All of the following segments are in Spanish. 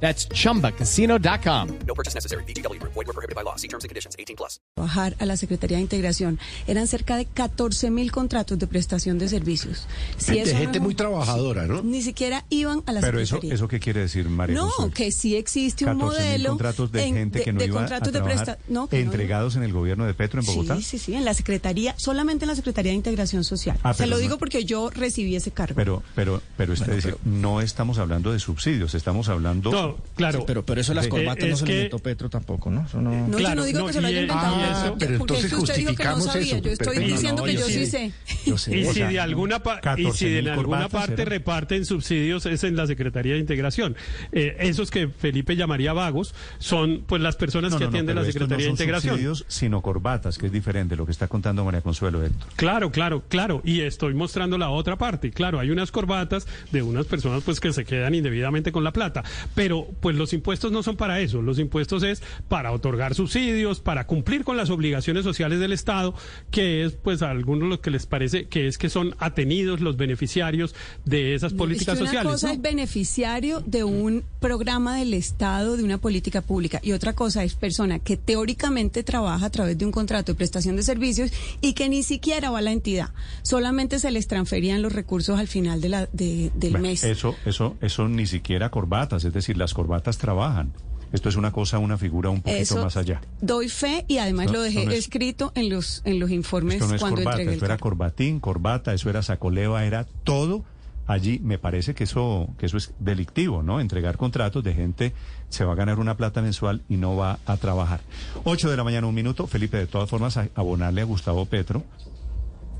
That's chumbacasino.com. No purchase necessary. BGW. Void were prohibited by law. See terms and conditions. 18 plus. trabajar a la Secretaría de Integración. Eran cerca de 14 mil contratos de prestación de servicios. Si Gente, eso no gente un- muy trabajadora, ¿no? Ni siquiera iban a la Pero eso, Secretaría. ¿eso qué quiere decir, María no, Consuelo? que sí existe un 14.000 modelo contratos de en- gente que no de iba contratos a de presta- no, que no entregados en el gobierno de Petro en Bogotá. Sí, sí, sí, en la Secretaría, solamente en la Secretaría de Integración Social. Ah, Se pero lo no- digo porque yo recibí ese cargo. Pero, pero, pero es decir, no estamos hablando de subsidios, estamos hablando. No, claro. Pero, pero eso las Eh, corbatas no es se lo que- inventó Petro tampoco, ¿no? Eso no... no, claro, yo no digo no, que se lo haya inventado. porque- eso- pero entonces es que usted dijo que no sabía. eso. Yo estoy diciendo no, que yo sí- sí sé. Yo sé, Y si de alguna pa- y 14.000 si de alguna parte eran. reparten subsidios es en la Secretaría de Integración. Eh, esos que Felipe llamaría vagos son pues las personas No, que no, no, atienden la Secretaría no de Integración. subsidios, sino corbatas, que es diferente lo que está contando María Consuelo Héctor. Claro, claro, claro. Y estoy mostrando la otra parte. Claro, hay unas corbatas de unas personas pues que se quedan indebidamente con la plata. Pero pues los impuestos no son para eso. Los impuestos es para otorgar subsidios, para cumplir con las obligaciones sociales del Estado, que es pues a algunos lo que les parece que es que son atenidos los beneficiarios de esas políticas es que sociales. Una cosa ¿no? es beneficiario de un programa del Estado, de una política pública, y otra cosa es persona que teóricamente trabaja a través de un contrato de prestación de servicios y que ni siquiera va a la entidad. Solamente se les transferían los recursos al final de la, de- del Bueno, mes. Eso, eso, eso ni siquiera corbatas, es decir, las corbatas trabajan. Esto es una cosa, una figura un poquito Eso más allá. doy fe y además No, lo dejé eso no es- escrito en los en los informes Esto no es cuando corbata, entregué el esto era corbatín, corbata, eso era sacoleva, era todo. Allí me parece que eso, que eso es delictivo, ¿no? Entregar contratos de gente, se va a ganar una plata mensual y no va a trabajar. 8 de la mañana, un minuto. Felipe, de todas formas, abonarle a Gustavo Petro,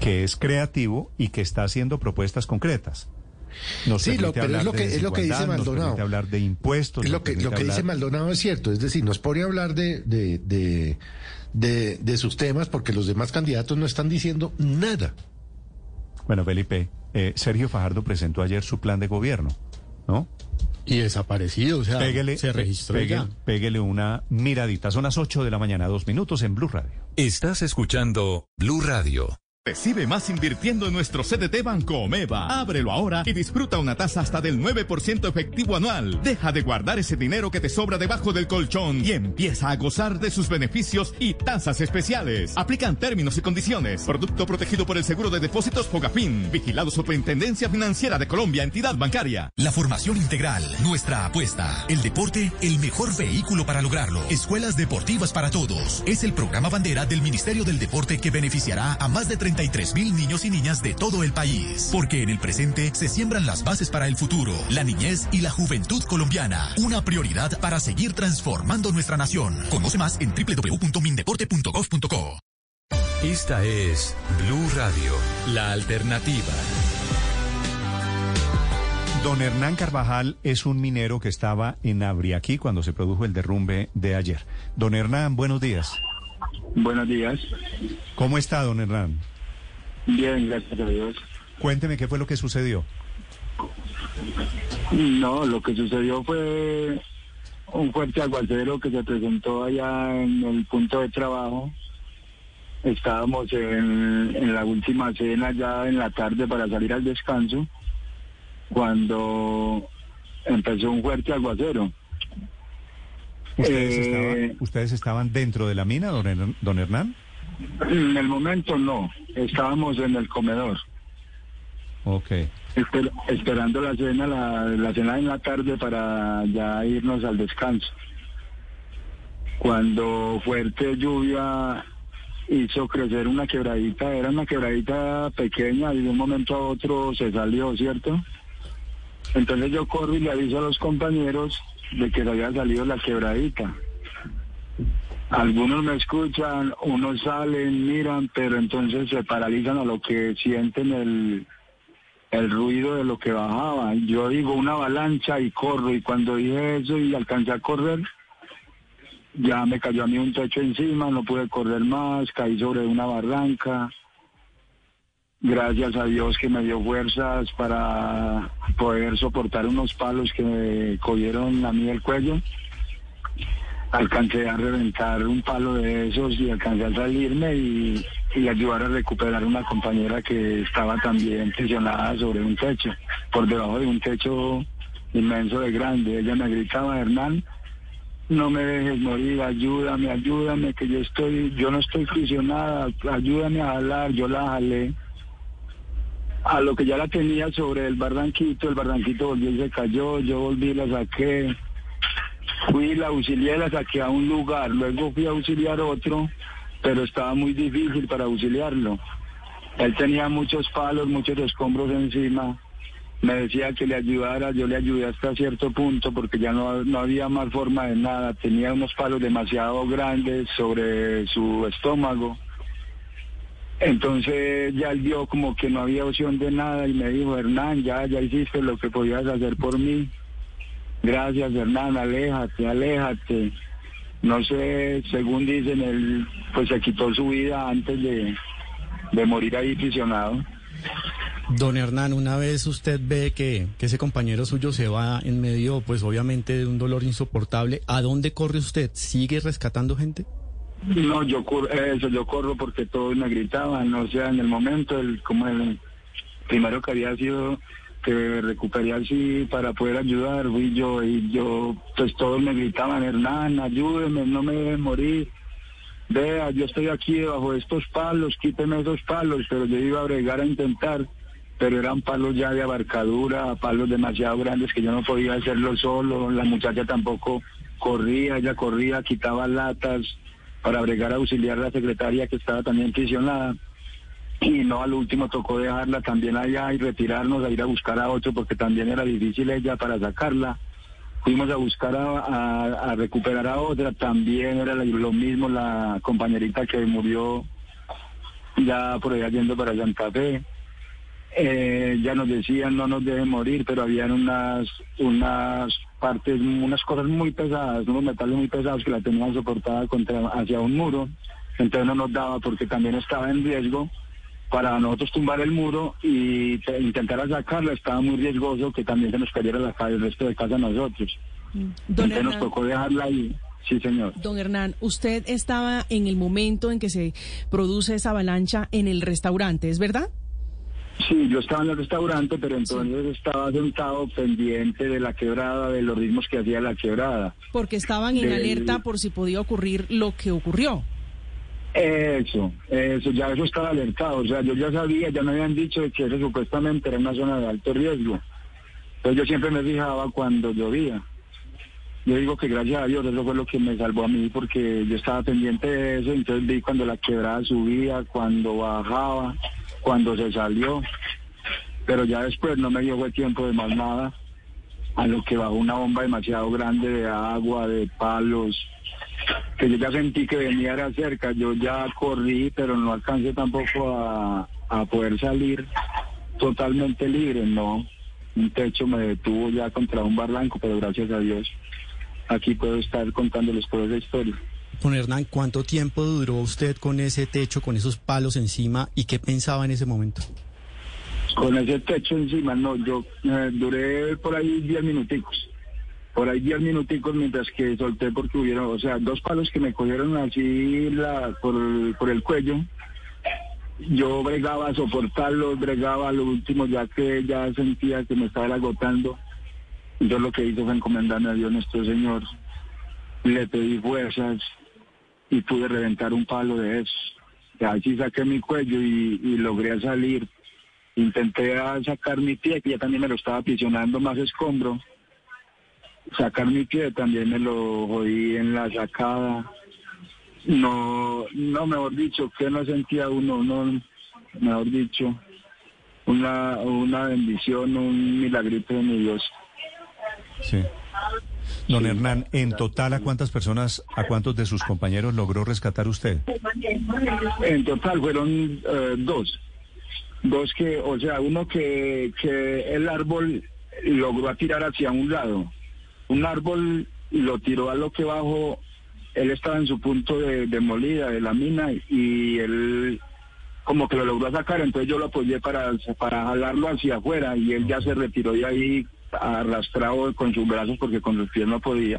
que es creativo y que está haciendo propuestas concretas. Nos Sí, lo- pero es lo de que- es lo que dice Maldonado. hablar de impuestos. Es lo que, lo que dice Maldonado es cierto, es decir, nos pone a hablar de, de, de, de, de sus temas porque los demás candidatos no están diciendo nada. Bueno, Felipe, eh, Sergio Fajardo presentó ayer su plan de gobierno, ¿no? Y desaparecido, o sea, se registró péguele, ya. péguele una miradita. Son las 8 de la mañana, dos minutos en Blue Radio. Estás escuchando Blue Radio. Recibe más invirtiendo en nuestro CDT Banco Omeva. Ábrelo ahora y disfruta una tasa hasta del 9% efectivo anual. Deja de guardar ese dinero que te sobra debajo del colchón y empieza a gozar de sus beneficios y tasas especiales. Aplican términos y condiciones. Producto protegido por el Seguro de Depósitos Fogafín. Vigilado Superintendencia Financiera de Colombia, entidad bancaria. La formación integral, nuestra apuesta. El deporte, el mejor vehículo para lograrlo. Escuelas deportivas para todos. Es el programa bandera del Ministerio del Deporte que beneficiará a más de 33 mil niños y niñas de todo el país. Porque en el presente se siembran las bases para el futuro, la niñez y la juventud colombiana. Una prioridad para seguir transformando nuestra nación. Conoce más en www.mindeporte.gov.co. Esta es Blue Radio, la alternativa. Don Hernán Carvajal es un minero que estaba en Abriaquí cuando se produjo el derrumbe de ayer. Don Hernán, buenos días. Buenos días. ¿Cómo está, don Hernán? Bien, gracias a Dios. Cuénteme qué fue lo que sucedió. No, lo que sucedió fue un fuerte aguacero que se presentó allá en el punto de trabajo. Estábamos en, en la última cena ya en la tarde para salir al descanso cuando empezó un fuerte aguacero. ¿Ustedes, Eh, estaban, ¿Ustedes estaban dentro de la mina, don, don Hernán? En el momento no, estábamos en el comedor. Ok. Esper- esperando la cena, la, la cena en la tarde para ya irnos al descanso. Cuando fuerte lluvia hizo crecer una quebradita, era una quebradita pequeña y de un momento a otro se salió, ¿cierto? Entonces yo corro y le aviso a los compañeros de que se había salido la quebradita. Algunos me escuchan, unos salen, miran, pero entonces se paralizan a lo que sienten el, el ruido de lo que bajaba. Yo digo una avalancha y corro, y cuando dije eso y alcancé a correr, ya me cayó a mí un techo encima, no pude correr más, caí sobre una barranca. Gracias a Dios que me dio fuerzas para poder soportar unos palos que me cogieron a mí el cuello. Alcancé a reventar un palo de esos y alcancé a salirme y, ayudar a recuperar una compañera que estaba también presionada sobre un techo, por debajo de un techo inmenso de grande. Ella me gritaba, Hernán, no me dejes morir, ayúdame, ayúdame, que yo estoy, yo no estoy prisionada, ayúdame a jalar, yo la jalé. A lo que ya la tenía sobre el barranquito, el barranquito volvió y se cayó, yo volví y la saqué. Fui, la auxilié, la saqué a un lugar, luego fui a auxiliar otro, pero estaba muy difícil para auxiliarlo. Él tenía muchos palos, muchos escombros encima me decía que le ayudara, yo le ayudé hasta cierto punto porque ya no, no había más forma de nada, tenía unos palos demasiado grandes sobre su estómago. Entonces ya él vio como que no había opción de nada y me dijo, Hernán, ya, ya hiciste lo que podías hacer por mí. Gracias, Hernán, aléjate, aléjate. No sé, según dicen, él pues se quitó su vida antes de, de morir ahí prisionado. Don Hernán, una vez usted ve que, que, ese compañero suyo se va en medio, pues obviamente de un dolor insoportable, ¿a dónde corre usted? ¿Sigue rescatando gente? No, yo corro, eso, yo corro porque todos me gritaban, o sea, en el momento, el, como el primero que había sido que recuperé así para poder ayudar, fui yo, y yo, pues todos me gritaban, Hernán, ayúdeme, no me deben morir. Vea, yo estoy aquí debajo de estos palos, quíteme esos palos, pero yo iba a bregar a intentar pero eran palos ya de abarcadura, palos demasiado grandes que yo no podía hacerlo solo, la muchacha tampoco corría, ella corría, quitaba latas para bregar a auxiliar a la secretaria que estaba también prisionada. Y no, al último tocó dejarla también allá y retirarnos a ir a buscar a otro porque también era difícil ella para sacarla. Fuimos a buscar a, recuperar a otra, también era lo mismo la compañerita que murió ya por allá yendo para Santa Fe eh, ya nos decían no nos deben morir, pero habían unas, unas partes, unas cosas muy pesadas, unos metales muy pesados que la tenían soportada contra, hacia un muro, entonces no nos daba porque también estaba en riesgo para nosotros tumbar el muro y intentar sacarla estaba muy riesgoso que también se nos cayera la, el resto de casa a nosotros. Don entonces Hernán, nos tocó dejarla ahí. Sí, señor. Don Hernán, usted estaba en el momento en que se produce esa avalancha en el restaurante, ¿es verdad? Sí, yo estaba en el restaurante, pero entonces estaba sentado pendiente de la quebrada, de los ritmos que hacía la quebrada. Porque estaban en Del- alerta por si podía ocurrir lo que ocurrió. Eso, eso, ya eso estaba alertado. O sea, yo ya sabía, ya me habían dicho que eso supuestamente era una zona de alto riesgo. Entonces yo siempre me fijaba cuando llovía. Yo digo que gracias a Dios eso fue lo que me salvó a mí porque yo estaba pendiente de eso, entonces vi cuando la quebrada subía, cuando bajaba, cuando se salió. Pero ya después no me dio fue tiempo de más nada, a lo que bajó una bomba demasiado grande de agua, de palos, que yo ya sentí que venía era cerca, yo ya corrí, pero no alcancé tampoco a, a poder salir totalmente libre, no. Un techo me detuvo ya contra un barranco, pero gracias a Dios aquí puedo estar contándoles toda esa historia. Don Hernán, ¿cuánto tiempo duró usted con ese techo, con esos palos encima y qué pensaba en ese momento? Con ese techo encima, no, yo eh, duré por ahí 10 minuticos. Por ahí 10 minuticos mientras que solté porque hubieron, o sea, dos palos que me cogieron así la, por, por el cuello. Yo bregaba a soportarlos, bregaba a lo último ya que ya sentía que me estaba agotando. Yo lo que hice fue encomendarme a Dios nuestro Señor. Le pedí fuerzas y pude reventar un palo de esos. Así saqué mi cuello y, logré salir. Intenté sacar mi pie, que ya también me lo estaba aprisionando más escombro. Sacar mi pie también me lo jodí en la sacada. No, no, mejor dicho, que no sentía uno, no, mejor dicho, una, una bendición, un milagrito de mi Dios. Sí. Don Hernán, en total, ¿a cuántas personas, a cuántos de sus compañeros logró rescatar usted? En total fueron eh, dos. Dos que, o sea, uno que, que el árbol logró tirar hacia un lado. Un árbol lo tiró a lo que bajó él estaba en su punto de, de molida de la mina y él como que lo logró sacar, entonces yo lo apoyé para, para jalarlo hacia afuera y él ya se retiró de ahí arrastrado con sus brazos porque con los pies no podía.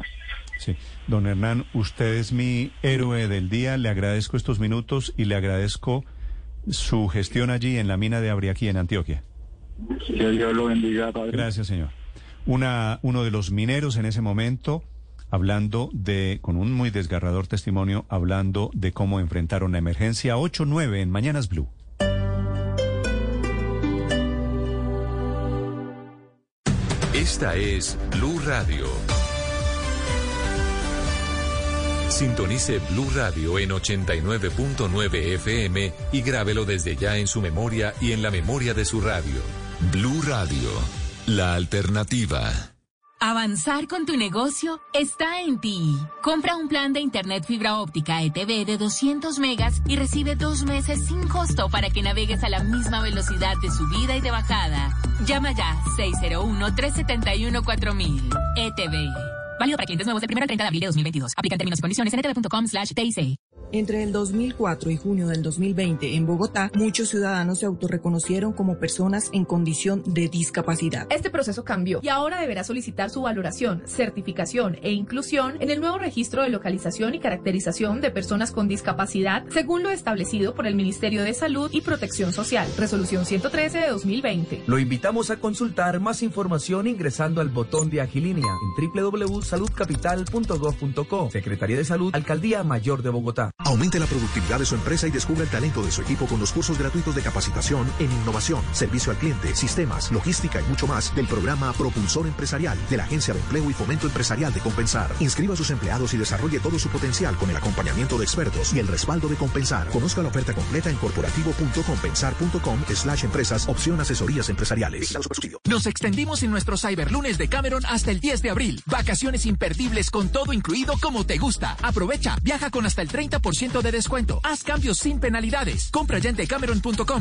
Sí. Don Hernán, usted es mi héroe del día, le agradezco estos minutos y le agradezco su gestión allí en la mina de Abriaquí, en Antioquia. Que Dios lo bendiga, padre. Gracias, señor. Una, uno de los mineros en ese momento, hablando de, con un muy desgarrador testimonio, hablando de cómo enfrentaron la emergencia 8-9 en Mañanas Blue. Esta es Blue Radio. Sintonice Blue Radio en 89.9 FM y grábelo desde ya en su memoria y en la memoria de su radio. Blue Radio, la alternativa. Avanzar con tu negocio está en ti. Compra un plan de Internet fibra óptica ETV de 200 megas y recibe dos meses sin costo para que navegues a la misma velocidad de subida y de bajada. Llama ya 601-371-4000. ETV. Válido para clientes nuevos del 1 al 30 de abril de 2022. Aplican términos y condiciones en etv.com slash TIC. Entre el 2004 y junio del 2020 en Bogotá, muchos ciudadanos se autorreconocieron como personas en condición de discapacidad. Este proceso cambió y ahora deberá solicitar su valoración, certificación e inclusión en el nuevo registro de localización y caracterización de personas con discapacidad, según lo establecido por el Ministerio de Salud y Protección Social, Resolución 113 de 2020. Lo invitamos a consultar más información ingresando al botón de Agilínea en www.saludcapital.gov.co. Secretaría de Salud, Alcaldía Mayor de Bogotá. Aumente la productividad de su empresa y descubra el talento de su equipo con los cursos gratuitos de capacitación en innovación, servicio al cliente, sistemas, logística y mucho más del programa Propulsor Empresarial de la Agencia de Empleo y Fomento Empresarial de Compensar. Inscriba a sus empleados y desarrolle todo su potencial con el acompañamiento de expertos y el respaldo de Compensar. Conozca la oferta completa en corporativo.compensar.com slash empresas opción asesorías empresariales. Nos extendimos en nuestro Cyberlunes de Cameron hasta el 10 de abril. Vacaciones imperdibles con todo incluido como te gusta. Aprovecha, viaja con hasta el 30% de descuento. Haz cambios sin penalidades. Compra ya en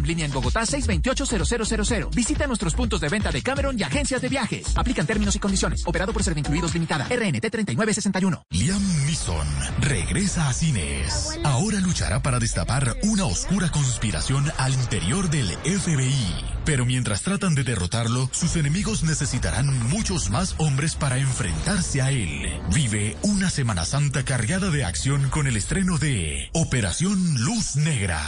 línea en Bogotá 628-0000. Visita nuestros puntos de venta de Cameron y agencias de viajes. Aplican términos y condiciones. Operado por Servincluidos Limitada. RNT 3961. Liam Neeson regresa a cines. Ahora luchará para destapar una oscura conspiración al interior del FBI. Pero mientras tratan de derrotarlo, sus enemigos necesitarán muchos más hombres para enfrentarse a él. Vive una Semana Santa cargada de acción con el estreno de Operación Luz Negra.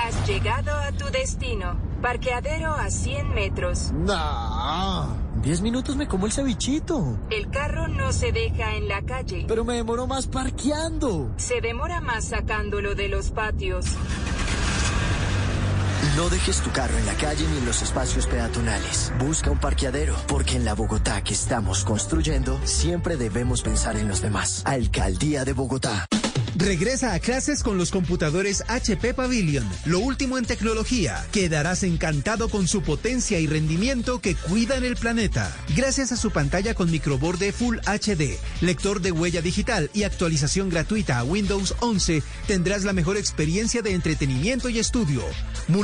Has llegado a tu destino. Parqueadero a 100 metros. No. 10 minutos me como el cevichito. El carro no se deja en la calle. Pero me demoro más parqueando. Se demora más sacándolo de los patios. No dejes tu carro en la calle ni en los espacios peatonales. Busca un parqueadero, porque en la Bogotá que estamos construyendo, siempre debemos pensar en los demás. Alcaldía de Bogotá. Regresa a clases con los computadores HP Pavilion, lo último en tecnología. Quedarás encantado con su potencia y rendimiento que cuidan el planeta. Gracias a su pantalla con microborde Full HD, lector de huella digital y actualización gratuita a Windows 11, tendrás la mejor experiencia de entretenimiento y estudio.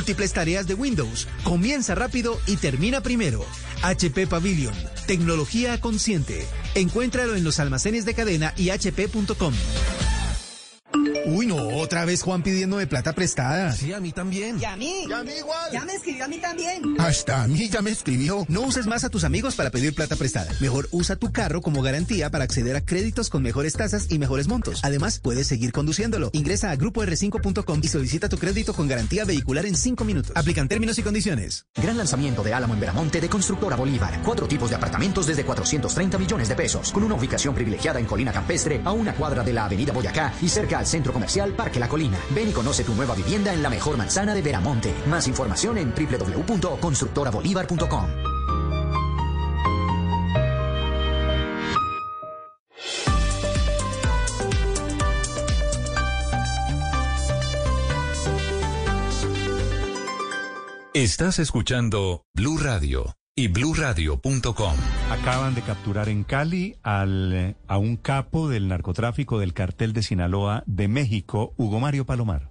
Múltiples tareas de Windows. Comienza rápido y termina primero. HP Pavilion, tecnología consciente. Encuéntralo en los almacenes de cadena y hp.com. Uy, no, otra vez Juan pidiéndome plata prestada. Sí, a mí también. ¿Y a mí? ¿Y a mí igual? Ya me escribió a mí también. Hasta a mí ya me escribió. No uses más a tus amigos para pedir plata prestada. Mejor usa tu carro como garantía para acceder a créditos con mejores tasas y mejores montos. Además, puedes seguir conduciéndolo. Ingresa a grupor5.com y solicita tu crédito con garantía vehicular en 5 minutos. Aplican términos y condiciones. Gran lanzamiento de Álamo en Veramonte de Constructora Bolívar. Cuatro tipos de apartamentos desde 430 millones de pesos. Con una ubicación privilegiada en Colina Campestre, a una cuadra de la Avenida Boyacá y cerca al centro comercial Parque La Colina. Ven y conoce tu nueva vivienda en la mejor manzana de Veramonte. Más información en www.constructorabolívar.com. Estás escuchando Blue Radio y bluradio.com. Acaban de capturar en Cali al, eh, a un capo del narcotráfico del cartel de Sinaloa de México, Hugo Mario Palomar.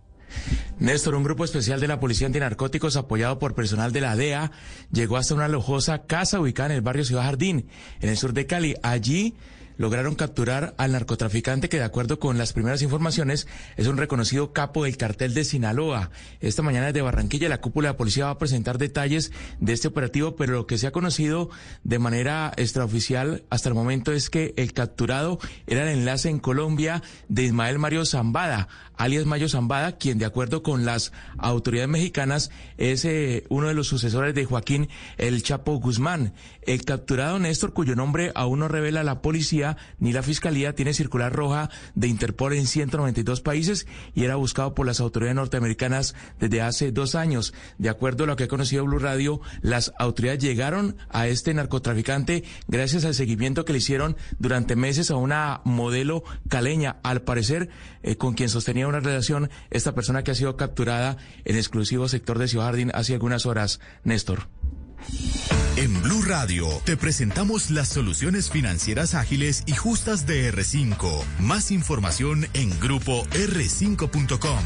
Néstor, un grupo especial de la Policía Antinarcóticos apoyado por personal de la DEA llegó hasta una lujosa casa ubicada en el barrio Ciudad Jardín, en el sur de Cali. Allí lograron capturar al narcotraficante que de acuerdo con las primeras informaciones es un reconocido capo del cartel de Sinaloa. Esta mañana desde Barranquilla la cúpula de policía va a presentar detalles de este operativo, pero lo que se ha conocido de manera extraoficial hasta el momento es que el capturado era el enlace en Colombia de Ismael Mario Zambada, alias Mayo Zambada, quien de acuerdo con las autoridades mexicanas es eh, uno de los sucesores de Joaquín El Chapo Guzmán. El capturado Néstor, cuyo nombre aún no revela la policía ni la fiscalía, tiene circular roja de Interpol en 192 países y era buscado por las autoridades norteamericanas desde hace dos años. De acuerdo a lo que ha conocido Blue Radio, las autoridades llegaron a este narcotraficante gracias al seguimiento que le hicieron durante meses a una modelo caleña, al parecer eh, con quien sostenía una relación esta persona que ha sido capturada en exclusivo sector de Ciudad Jardín hace algunas horas, Néstor. En Blue Radio te presentamos las soluciones financieras ágiles y justas de R5. Más información en grupo r5.com.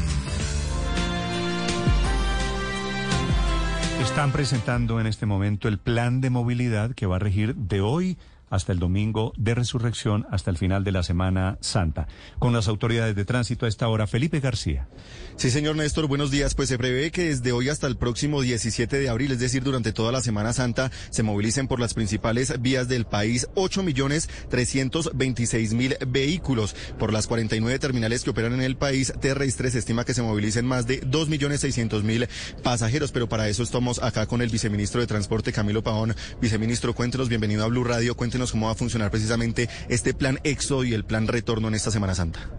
Están presentando en este momento el plan de movilidad que va a regir de hoy hasta el domingo de resurrección, hasta el final de la Semana Santa. Con las autoridades de tránsito a esta hora, Felipe García. Sí, señor Néstor, buenos días. Pues se prevé que desde hoy hasta el próximo 17 de abril, es decir, durante toda la Semana Santa, se movilicen por las principales vías del país 8 millones 326 mil vehículos. Por las 49 terminales que operan en el país terrestre se estima que se movilicen más de 2 millones 600 mil pasajeros, pero para eso estamos acá con el viceministro de Transporte, Camilo Paón. Viceministro, cuéntenos, bienvenido a Blue Radio, cuéntenos cómo va a funcionar precisamente este plan EXO y el plan Retorno en esta Semana Santa.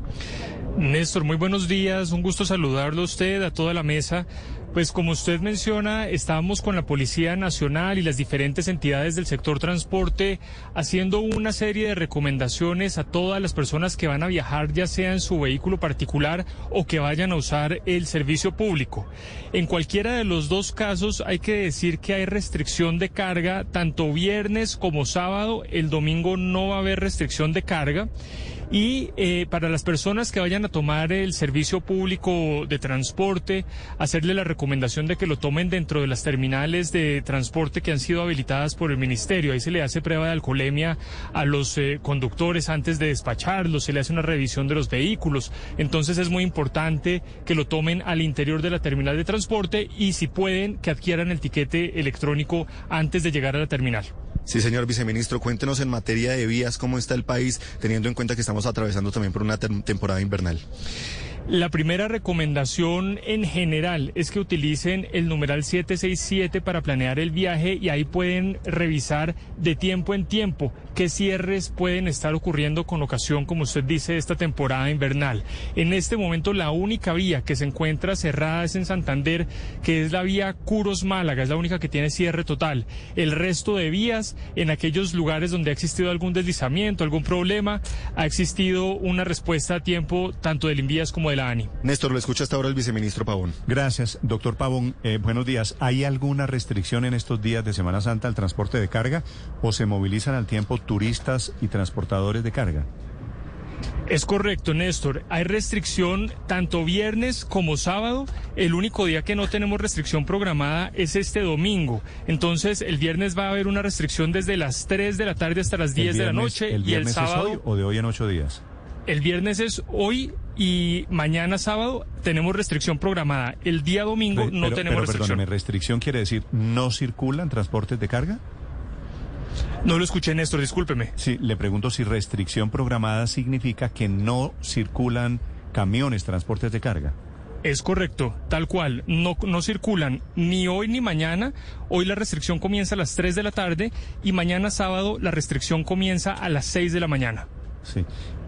Néstor, muy buenos días, un gusto saludarlo a usted, a toda la mesa. Pues como usted menciona, estábamos con la Policía Nacional y las diferentes entidades del sector transporte haciendo una serie de recomendaciones a todas las personas que van a viajar, ya sea en su vehículo particular o que vayan a usar el servicio público. En cualquiera de los dos casos hay que decir que hay restricción de carga, tanto viernes como sábado, el domingo no va a haber restricción de carga. Y eh, para las personas que vayan a tomar el servicio público de transporte, hacerle la recomendación de que lo tomen dentro de las terminales de transporte que han sido habilitadas por el ministerio. Ahí se le hace prueba de alcoholemia a los eh, conductores antes de despacharlos, se le hace una revisión de los vehículos. Entonces es muy importante que lo tomen al interior de la terminal de transporte y si pueden que adquieran el tiquete electrónico antes de llegar a la terminal. Sí, señor viceministro, cuéntenos en materia de vías cómo está el país, teniendo en cuenta que estamos atravesando también por una temporada invernal. La primera recomendación en general es que utilicen el numeral 767 para planear el viaje y ahí pueden revisar de tiempo en tiempo qué cierres pueden estar ocurriendo con ocasión, como usted dice, de esta temporada invernal. En este momento la única vía que se encuentra cerrada es en Santander, que es la vía Curos Málaga, es la única que tiene cierre total. El resto de vías, en aquellos lugares donde ha existido algún deslizamiento, algún problema, ha existido una respuesta a tiempo tanto del Invías como del ANI. Néstor, lo escucha hasta ahora el viceministro Pavón. Gracias, doctor Pavón. Eh, buenos días. ¿Hay alguna restricción en estos días de Semana Santa al transporte de carga o se movilizan al tiempo turistas y transportadores de carga? Es correcto, Néstor. Hay restricción tanto viernes como sábado. El único día que no tenemos restricción programada es este domingo. Entonces, el viernes va a haber una restricción desde las 3 de la tarde hasta las 10 de la noche el y el sábado. Es hoy o de hoy en ocho días? El viernes es hoy y mañana sábado tenemos restricción programada. El día domingo Pero- no tenemos pero, restricción. perdóneme, restricción quiere decir no circulan transportes de carga? No lo escuché, Néstor, discúlpeme. Sí, le pregunto si restricción programada significa que no circulan camiones, transportes de carga. Es correcto, tal cual. No, no circulan ni hoy ni mañana. Hoy la restricción comienza a las 3 de la tarde y mañana sábado la restricción comienza a las 6 de la mañana. Sí.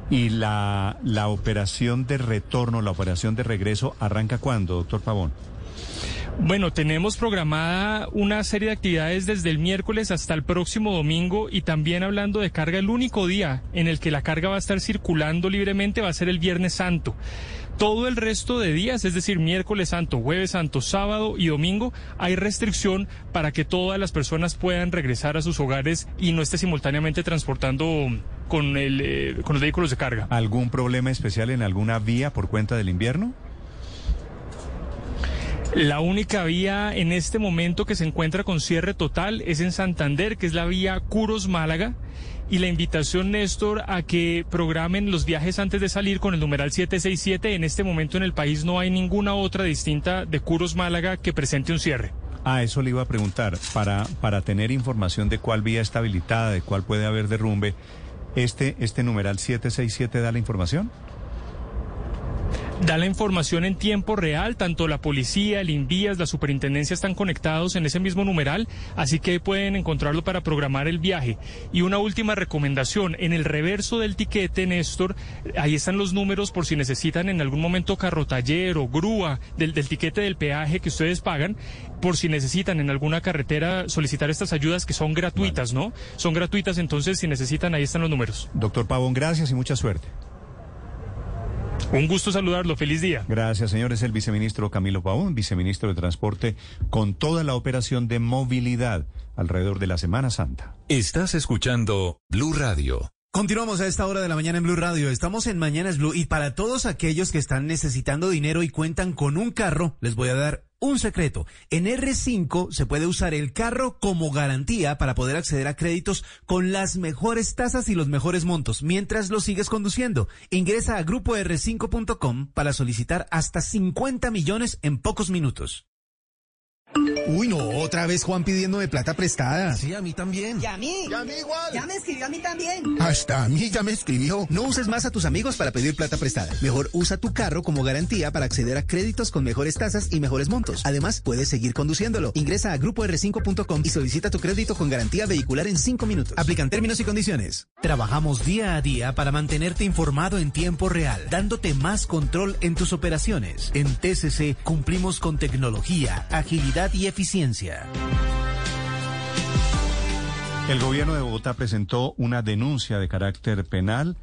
¿Y la, la operación de retorno, la operación de regreso, arranca cuándo, doctor Pavón? Bueno, tenemos programada una serie de actividades desde el miércoles hasta el próximo domingo y también hablando de carga, el único día en el que la carga va a estar circulando libremente va a ser el Viernes Santo. Todo el resto de días, es decir, miércoles santo, jueves santo, sábado y domingo, hay restricción para que todas las personas puedan regresar a sus hogares y no esté simultáneamente transportando con, el, eh, con los vehículos de carga. ¿Algún problema especial en alguna vía por cuenta del invierno? La única vía en este momento que se encuentra con cierre total es en Santander, que es la vía Curos Málaga. y la invitación, Néstor, a que programen los viajes antes de salir con el numeral 767. En este momento en el país no hay ninguna otra distinta de Curos Málaga que presente un cierre. Ah, eso le iba a preguntar. Para, para tener información de cuál vía está habilitada, de cuál puede haber derrumbe, ¿este, este numeral 767 da la información? Da la información en tiempo real, tanto la policía, el Invías, la superintendencia están conectados en ese mismo numeral, así que pueden encontrarlo para programar el viaje. Y una última recomendación, en el reverso del tiquete, Néstor, ahí están los números por si necesitan en algún momento carro taller o grúa del, del tiquete del peaje que ustedes pagan, por si necesitan en alguna carretera solicitar estas ayudas que son gratuitas, ¿no? Son gratuitas, entonces si necesitan, ahí están los números. Doctor Pavón, gracias y mucha suerte. Un gusto saludarlo. Feliz día. Gracias, señor. Es el viceministro Camilo Pavón, viceministro de Transporte, con toda la operación de movilidad alrededor de la Semana Santa. Estás escuchando Blue Radio. Continuamos a esta hora de la mañana en Blue Radio. Estamos en Mañanas Blue y para todos aquellos que están necesitando dinero y cuentan con un carro, les voy a dar un secreto. En R5 se puede usar el carro como garantía para poder acceder a créditos con las mejores tasas y los mejores montos mientras lo sigues conduciendo. Ingresa a grupoR5.com para solicitar hasta 50 millones en pocos minutos. Uy, no, otra vez Juan pidiéndome plata prestada. Sí, a mí también. ¿Y a mí? ¿Y a mí igual? Ya me escribió a mí también. Hasta a mí ya me escribió. No uses más a tus amigos para pedir plata prestada. Mejor usa tu carro como garantía para acceder a créditos con mejores tasas y mejores montos. Además, puedes seguir conduciéndolo. Ingresa a grupoR5.com y solicita tu crédito con garantía vehicular en 5 minutos. Aplican términos y condiciones. Trabajamos día a día para mantenerte informado en tiempo real, dándote más control en tus operaciones. En TCC cumplimos con tecnología, agilidad y eficiencia. El gobierno de Bogotá presentó una denuncia de carácter penal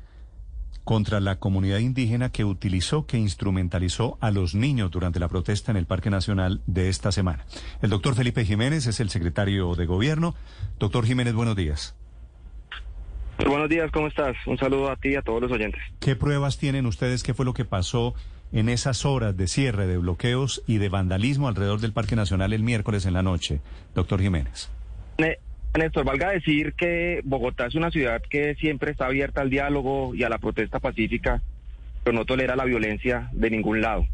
contra la comunidad indígena que utilizó, que instrumentalizó a los niños durante la protesta en el Parque Nacional de esta semana. El doctor Felipe Jiménez es el secretario de gobierno. Doctor Jiménez, buenos días. Buenos días, ¿cómo estás? Un saludo a ti y a todos los oyentes. ¿Qué pruebas tienen ustedes? ¿Qué fue lo que pasó en esas horas de cierre, de bloqueos y de vandalismo alrededor del Parque Nacional el miércoles en la noche, doctor Jiménez? Néstor, valga decir que Bogotá es una ciudad que siempre está abierta al diálogo y a la protesta pacífica, pero no tolera la violencia de ningún lado.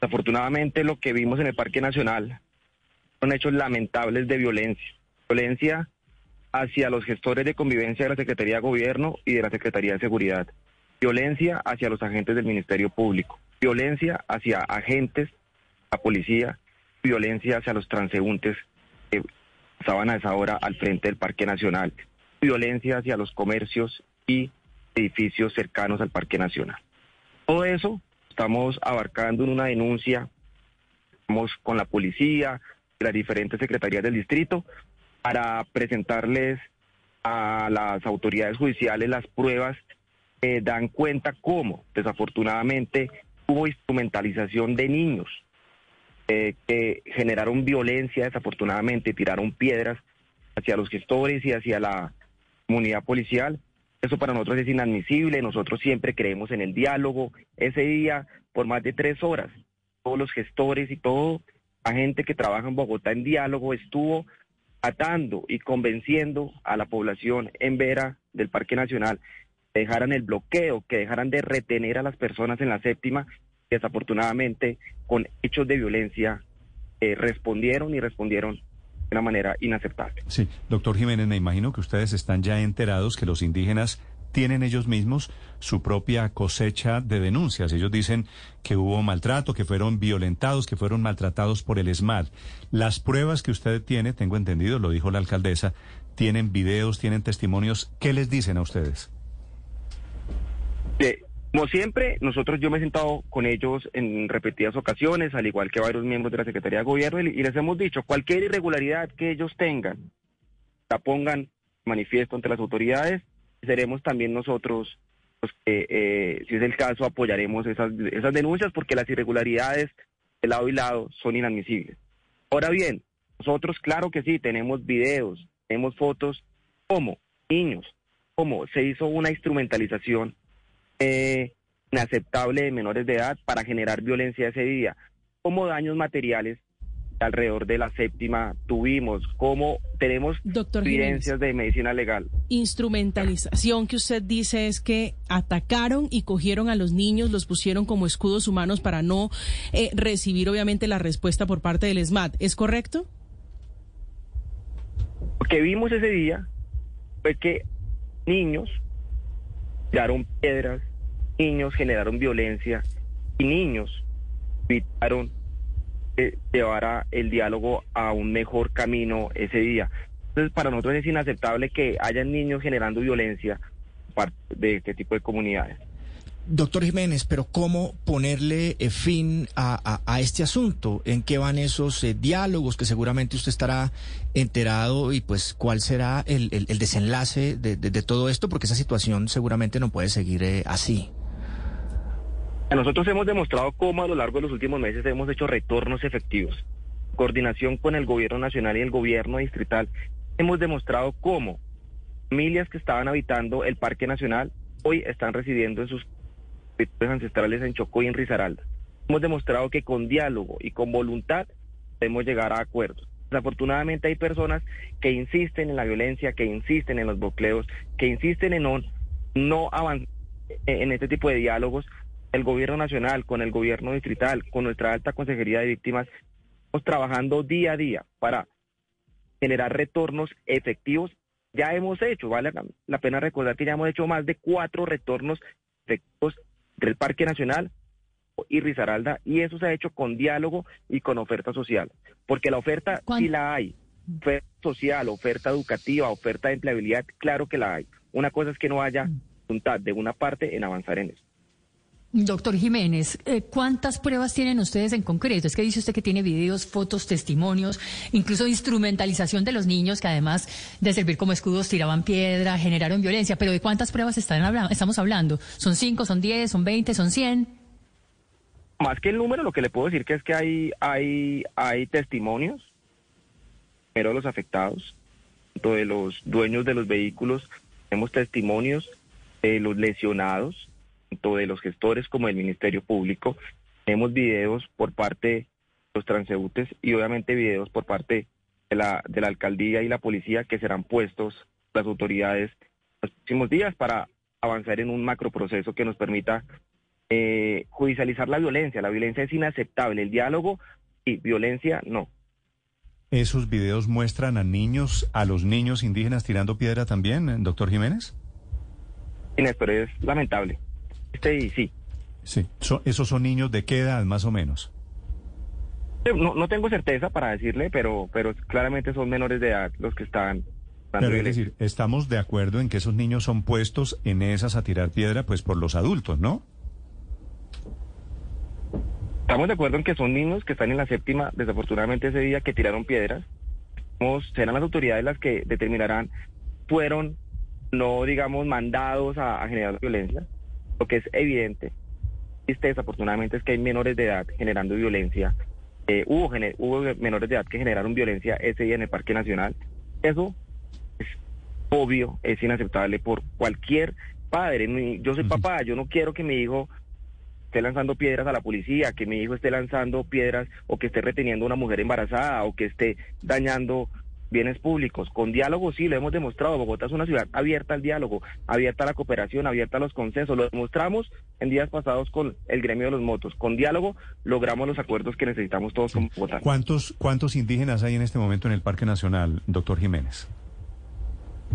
Desafortunadamente lo que vimos en el Parque Nacional son hechos lamentables de violencia. Violencia hacia los gestores de convivencia de la Secretaría de Gobierno y de la Secretaría de Seguridad. Violencia hacia los agentes del Ministerio Público. Violencia hacia agentes, la policía. Violencia hacia los transeúntes que estaban a esa hora al frente del Parque Nacional. Violencia hacia los comercios y edificios cercanos al Parque Nacional. Todo eso estamos abarcando en una denuncia, estamos con la policía, las diferentes secretarías del distrito, para presentarles a las autoridades judiciales las pruebas que dan cuenta cómo, desafortunadamente, hubo instrumentalización de niños eh, que generaron violencia, desafortunadamente, tiraron piedras hacia los gestores y hacia la comunidad policial. Eso para nosotros es inadmisible, nosotros siempre creemos en el diálogo. Ese día, por más de tres horas, todos los gestores y todo la gente que trabaja en Bogotá en diálogo estuvo atando y convenciendo a la población en Vera del Parque Nacional dejaran el bloqueo, que dejaran de retener a las personas en la séptima, desafortunadamente con hechos de violencia eh, respondieron y respondieron de una manera inaceptable. Sí, doctor Jiménez, me imagino que ustedes están ya enterados que los indígenas tienen ellos mismos su propia cosecha de denuncias. Ellos dicen que hubo maltrato, que fueron violentados, que fueron maltratados por el ESMAD. Las pruebas que usted tiene, tengo entendido, lo dijo la alcaldesa, tienen videos, tienen testimonios. ¿Qué les dicen a ustedes? Eh, como siempre, nosotros yo me he sentado con ellos en repetidas ocasiones, al igual que varios miembros de la Secretaría de Gobierno, y, y les hemos dicho, cualquier irregularidad que ellos tengan, la pongan manifiesto ante las autoridades, seremos también nosotros los que, eh, si es el caso, apoyaremos esas, esas denuncias porque las irregularidades de lado y lado son inadmisibles. Ahora bien, nosotros claro que sí, tenemos videos, tenemos fotos, como niños, como se hizo una instrumentalización eh, inaceptable de menores de edad para generar violencia ese día, como daños materiales alrededor de la séptima tuvimos, cómo tenemos Doctor evidencias de medicina legal. Instrumentalización que usted dice es que atacaron y cogieron a los niños, los pusieron como escudos humanos para no eh, recibir obviamente la respuesta por parte del SMAT. ¿Es correcto? Lo que vimos ese día fue que niños tiraron piedras, niños generaron violencia y niños evitaron que llevara el diálogo a un mejor camino ese día. Entonces, para nosotros es inaceptable que hayan niños generando violencia de este tipo de comunidades. Doctor Jiménez, pero ¿cómo ponerle eh, fin a, a- este asunto? ¿En qué van esos eh, diálogos que seguramente usted estará enterado y pues cuál será el, el- desenlace de, de- de todo esto? Porque esa situación seguramente no puede seguir eh, así. Nosotros hemos demostrado cómo a lo largo de los últimos meses hemos hecho retornos efectivos. Coordinación con el gobierno nacional y el gobierno distrital, hemos demostrado cómo familias que estaban habitando el Parque Nacional hoy están residiendo en sus ancestrales en Chocó y en Risaralda. Hemos demostrado que con diálogo y con voluntad podemos llegar a acuerdos. Desafortunadamente hay personas que insisten en la violencia, que insisten en los bocleos, que insisten en no avanzar en este tipo de diálogos. El gobierno nacional, con el gobierno distrital, con nuestra alta consejería de víctimas, estamos trabajando día a día para generar retornos efectivos. Ya hemos hecho, vale la- pena recordar que ya hemos hecho más de cuatro retornos efectivos del Parque Nacional y Risaralda, y eso se ha hecho con diálogo y con oferta social, porque la oferta sí la hay, oferta social, oferta educativa, oferta de empleabilidad, claro que la hay. Una cosa es que no haya voluntad de una parte en avanzar en eso. Doctor Jiménez, eh, ¿cuántas pruebas tienen ustedes en concreto? Es que dice usted que tiene videos, fotos, testimonios, incluso instrumentalización de los niños que además de servir como escudos tiraban piedra, generaron violencia. Pero ¿de cuántas pruebas están habla- estamos hablando? ¿Son cinco, son diez, son veinte, son cien? Más que el número, lo que le puedo decir que es que hay, hay, hay testimonios, pero los afectados, de los dueños de los vehículos, tenemos testimonios de los lesionados, tanto de los gestores como del Ministerio Público, tenemos videos por parte de los transeúntes y obviamente videos por parte de la, de la alcaldía y la policía que serán puestos las autoridades los próximos días para avanzar en un macroproceso que nos permita eh, judicializar la violencia. La violencia es inaceptable. El diálogo y violencia no. ¿Esos videos muestran a niños, a los niños indígenas tirando piedra también, doctor Jiménez? Inés, pero es lamentable. Este y sí. Sí. So- ¿Esos son niños de qué edad, más o menos? Eh, No, no tengo certeza para decirle, pero, pero claramente son menores de edad los que están Pero es decir, estamos de acuerdo en que esos niños son puestos en esas a tirar piedra, pues por los adultos, ¿no? Estamos de acuerdo en que son niños que están en la séptima, desafortunadamente ese día que tiraron piedras. Serán las autoridades las que determinarán, fueron, no digamos, mandados a, a generar violencia. Lo que es evidente, existe desafortunadamente es que hay menores de edad generando violencia. Eh, hubo, hubo menores de edad que generaron violencia ese día en el Parque Nacional. Eso es obvio, es inaceptable por cualquier padre. Yo soy papá, yo no quiero que mi hijo esté lanzando piedras a la policía, que mi hijo esté lanzando piedras o que esté reteniendo a una mujer embarazada o que esté dañando bienes públicos. Con diálogo sí, lo hemos demostrado. Bogotá es una ciudad abierta al diálogo, abierta a la cooperación, abierta a los consensos. Lo demostramos en días pasados con el gremio de los motos. Con diálogo logramos los acuerdos que necesitamos todos como Bogotá. ¿Cuántos, ¿Cuántos indígenas hay en este momento en el Parque Nacional, doctor Jiménez?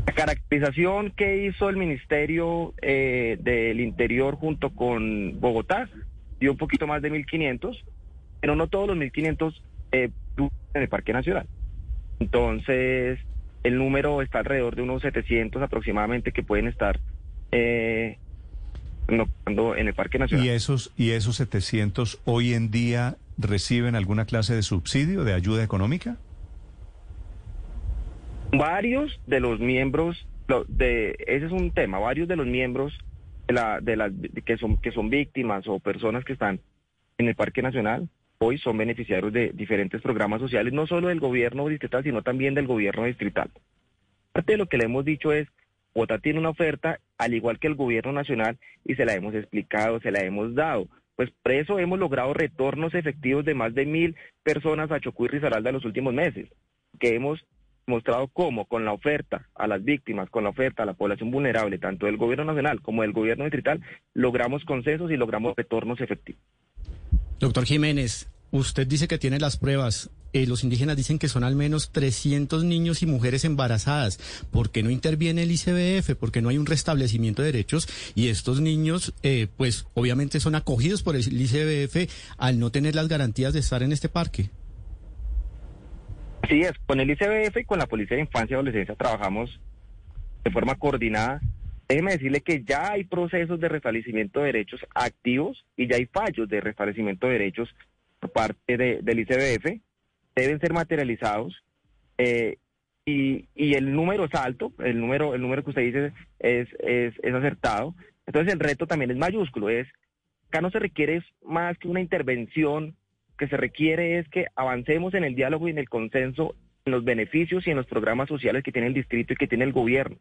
La caracterización que hizo el Ministerio eh, del Interior junto con Bogotá dio un poquito más de 1.500, pero no todos los 1.500 eh, en el Parque Nacional. Entonces, el número está alrededor de unos 700 aproximadamente que pueden estar eh, en el Parque Nacional. ¿Y esos, ¿Y esos 700 hoy en día reciben alguna clase de subsidio, de ayuda económica? varios de los miembros de ese es un tema varios de los miembros de la de las de- que son que son víctimas o personas que están en el Parque Nacional hoy son beneficiarios de diferentes programas sociales no solo del gobierno distrital sino también del gobierno distrital parte de lo que le hemos dicho es Bogotá tiene una oferta al igual que el gobierno nacional y se la hemos explicado se la hemos dado Pues por eso hemos logrado retornos efectivos de más de mil personas a Chocó y Risaralda en los últimos meses, que hemos mostrado cómo con la oferta a las víctimas, con la oferta a la población vulnerable, tanto del gobierno nacional como del gobierno distrital, logramos consensos y logramos retornos efectivos. Doctor Jiménez, usted dice que tiene las pruebas. Eh, los indígenas dicen que son al menos 300 niños y mujeres embarazadas. ¿Por qué no interviene el ICBF? ¿Por qué no hay un restablecimiento de derechos? Y estos niños, eh, pues obviamente son acogidos por el ICBF al no tener las garantías de estar en este parque. Sí, es, con el ICBF y con la Policía de Infancia y Adolescencia trabajamos de forma coordinada. Déjeme decirle que ya hay procesos de restablecimiento de derechos activos y ya hay fallos de restablecimiento de derechos por parte de, del ICBF. Deben ser materializados eh, y, y, el número es alto, el número, el número que usted dice es, es, es acertado. Entonces el reto también es mayúsculo, es acá no se requiere más que una intervención que se requiere es que avancemos en el diálogo y en el consenso en los beneficios y en los programas sociales que tiene el distrito y que tiene el gobierno.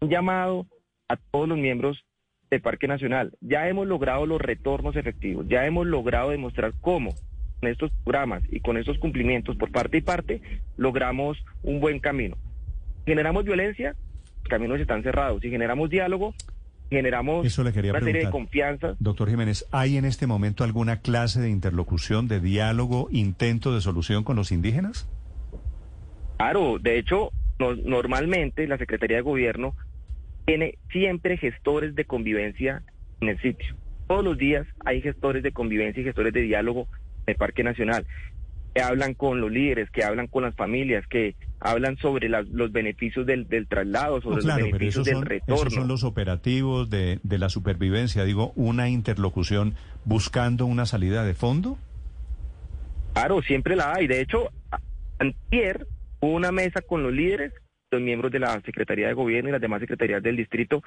Un llamado a todos los miembros del Parque Nacional. Ya hemos logrado los retornos efectivos, ya hemos logrado demostrar cómo con estos programas y con estos cumplimientos por parte y parte logramos un buen camino. Generamos violencia, los caminos están cerrados. Si generamos diálogo, generamos Eso le quería una serie de confianza. Doctor Jiménez, ¿hay en este momento alguna clase de interlocución, de diálogo, intento de solución con los indígenas? Claro, de hecho, no- normalmente la Secretaría de Gobierno tiene siempre gestores de convivencia en el sitio. Todos los días hay gestores de convivencia y gestores de diálogo en el Parque Nacional que hablan con los líderes, que hablan con las familias, que hablan sobre las- los beneficios del, del traslado, sobre No, claro, los beneficios del son, retorno. esos son los operativos de, de la supervivencia. Digo, una interlocución buscando una salida de fondo. Claro, siempre la hay. De hecho, antier hubo una mesa con los líderes, los miembros de la Secretaría de Gobierno y las demás secretarías del distrito,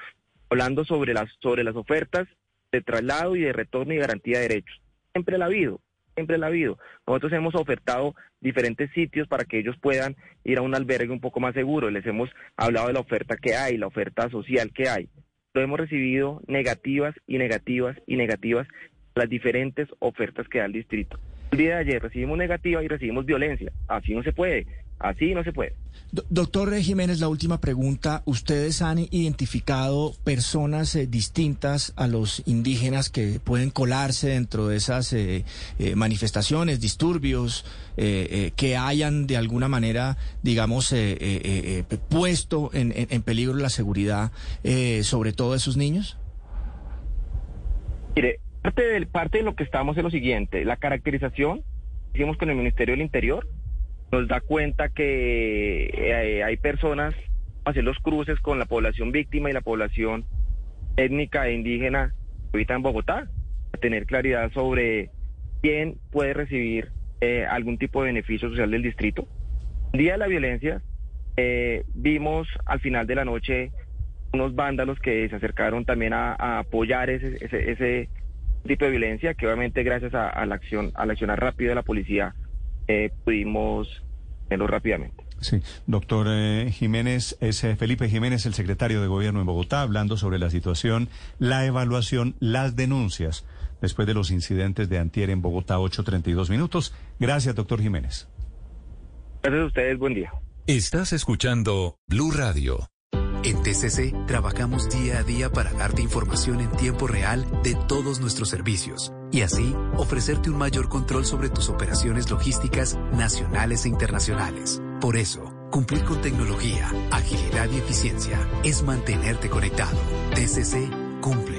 hablando sobre las, sobre las ofertas de traslado y de retorno y garantía de derechos. Siempre la ha habido, siempre la ha habido. Nosotros hemos ofertado diferentes sitios para que ellos puedan ir a un albergue un poco más seguro. Les hemos hablado de la oferta que hay, la oferta social que hay. Lo hemos recibido negativas y negativas y negativas las diferentes ofertas que da el distrito. El día de ayer recibimos negativa y recibimos violencia. Así no se puede. Así no se puede. Do- Doctor Jiménez, la última pregunta. ¿Ustedes han identificado personas eh, distintas a los indígenas que pueden colarse dentro de esas eh, eh, manifestaciones, disturbios, eh, que hayan de alguna manera, digamos, puesto en, peligro la seguridad, eh, sobre todo de sus niños? Mire, parte de, parte de lo que estamos es lo siguiente. La caracterización hicimos con el Ministerio del Interior nos da cuenta que eh, hay personas hacer los cruces con la población víctima y la población étnica e indígena que habita en Bogotá, a tener claridad sobre quién puede recibir eh, algún tipo de beneficio social del distrito. Día de la violencia, eh, vimos al final de la noche unos vándalos que se acercaron también a, a apoyar ese, ese, ese tipo de violencia, que obviamente gracias a, a la acción, a la acción rápida de la policía, eh, pudimos hacerlo rápidamente. Sí, doctor eh, Jiménez, es eh, Felipe Jiménez, el secretario de Gobierno en Bogotá, hablando sobre la situación, la evaluación, las denuncias después de los incidentes de Antier en Bogotá, 8.32 minutos. Gracias, doctor Jiménez. Gracias a ustedes, buen día. Estás escuchando Blue Radio. En TCC trabajamos día a día para darte información en tiempo real de todos nuestros servicios y así ofrecerte un mayor control sobre tus operaciones logísticas nacionales e internacionales. Por eso, cumplir con tecnología, agilidad y eficiencia es mantenerte conectado. TCC cumple.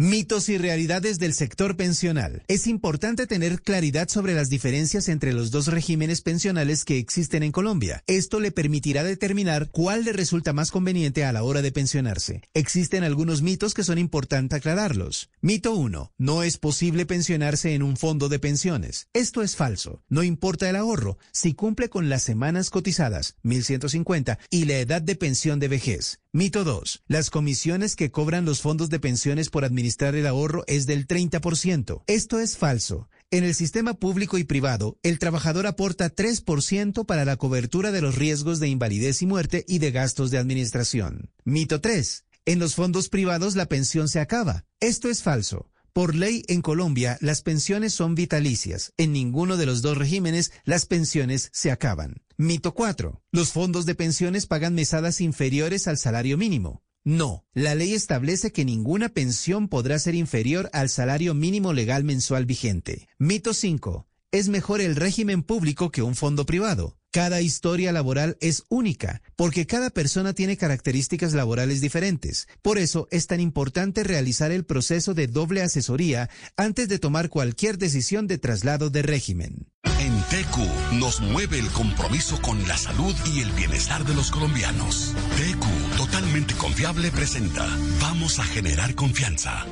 Mitos y realidades del sector pensional. Es importante tener claridad sobre las diferencias entre los dos regímenes pensionales que existen en Colombia. Esto le permitirá determinar cuál le resulta más conveniente a la hora de pensionarse. Existen algunos mitos que son importantes aclararlos. Mito 1. No es posible pensionarse en un fondo de pensiones. Esto es falso. No importa el ahorro, si cumple con las semanas cotizadas, 1150, y la edad de pensión de vejez. Mito 2. Las comisiones que cobran los fondos de pensiones por administrar el ahorro es del 30%. Esto es falso. En el sistema público y privado, el trabajador aporta 3% para la cobertura de los riesgos de invalidez y muerte y de gastos de administración. Mito 3. En los fondos privados la pensión se acaba. Esto es falso. Por ley en Colombia, las pensiones son vitalicias. En ninguno de los dos regímenes las pensiones se acaban. Mito 4. Los fondos de pensiones pagan mesadas inferiores al salario mínimo. No, la ley establece que ninguna pensión podrá ser inferior al salario mínimo legal mensual vigente. Mito 5. Es mejor el régimen público que un fondo privado. Cada historia laboral es única, porque cada persona tiene características laborales diferentes. Por eso es tan importante realizar el proceso de doble asesoría antes de tomar cualquier decisión de traslado de régimen. En TECU nos mueve el compromiso con la salud y el bienestar de los colombianos. TECU, totalmente confiable, presenta Vamos a generar confianza.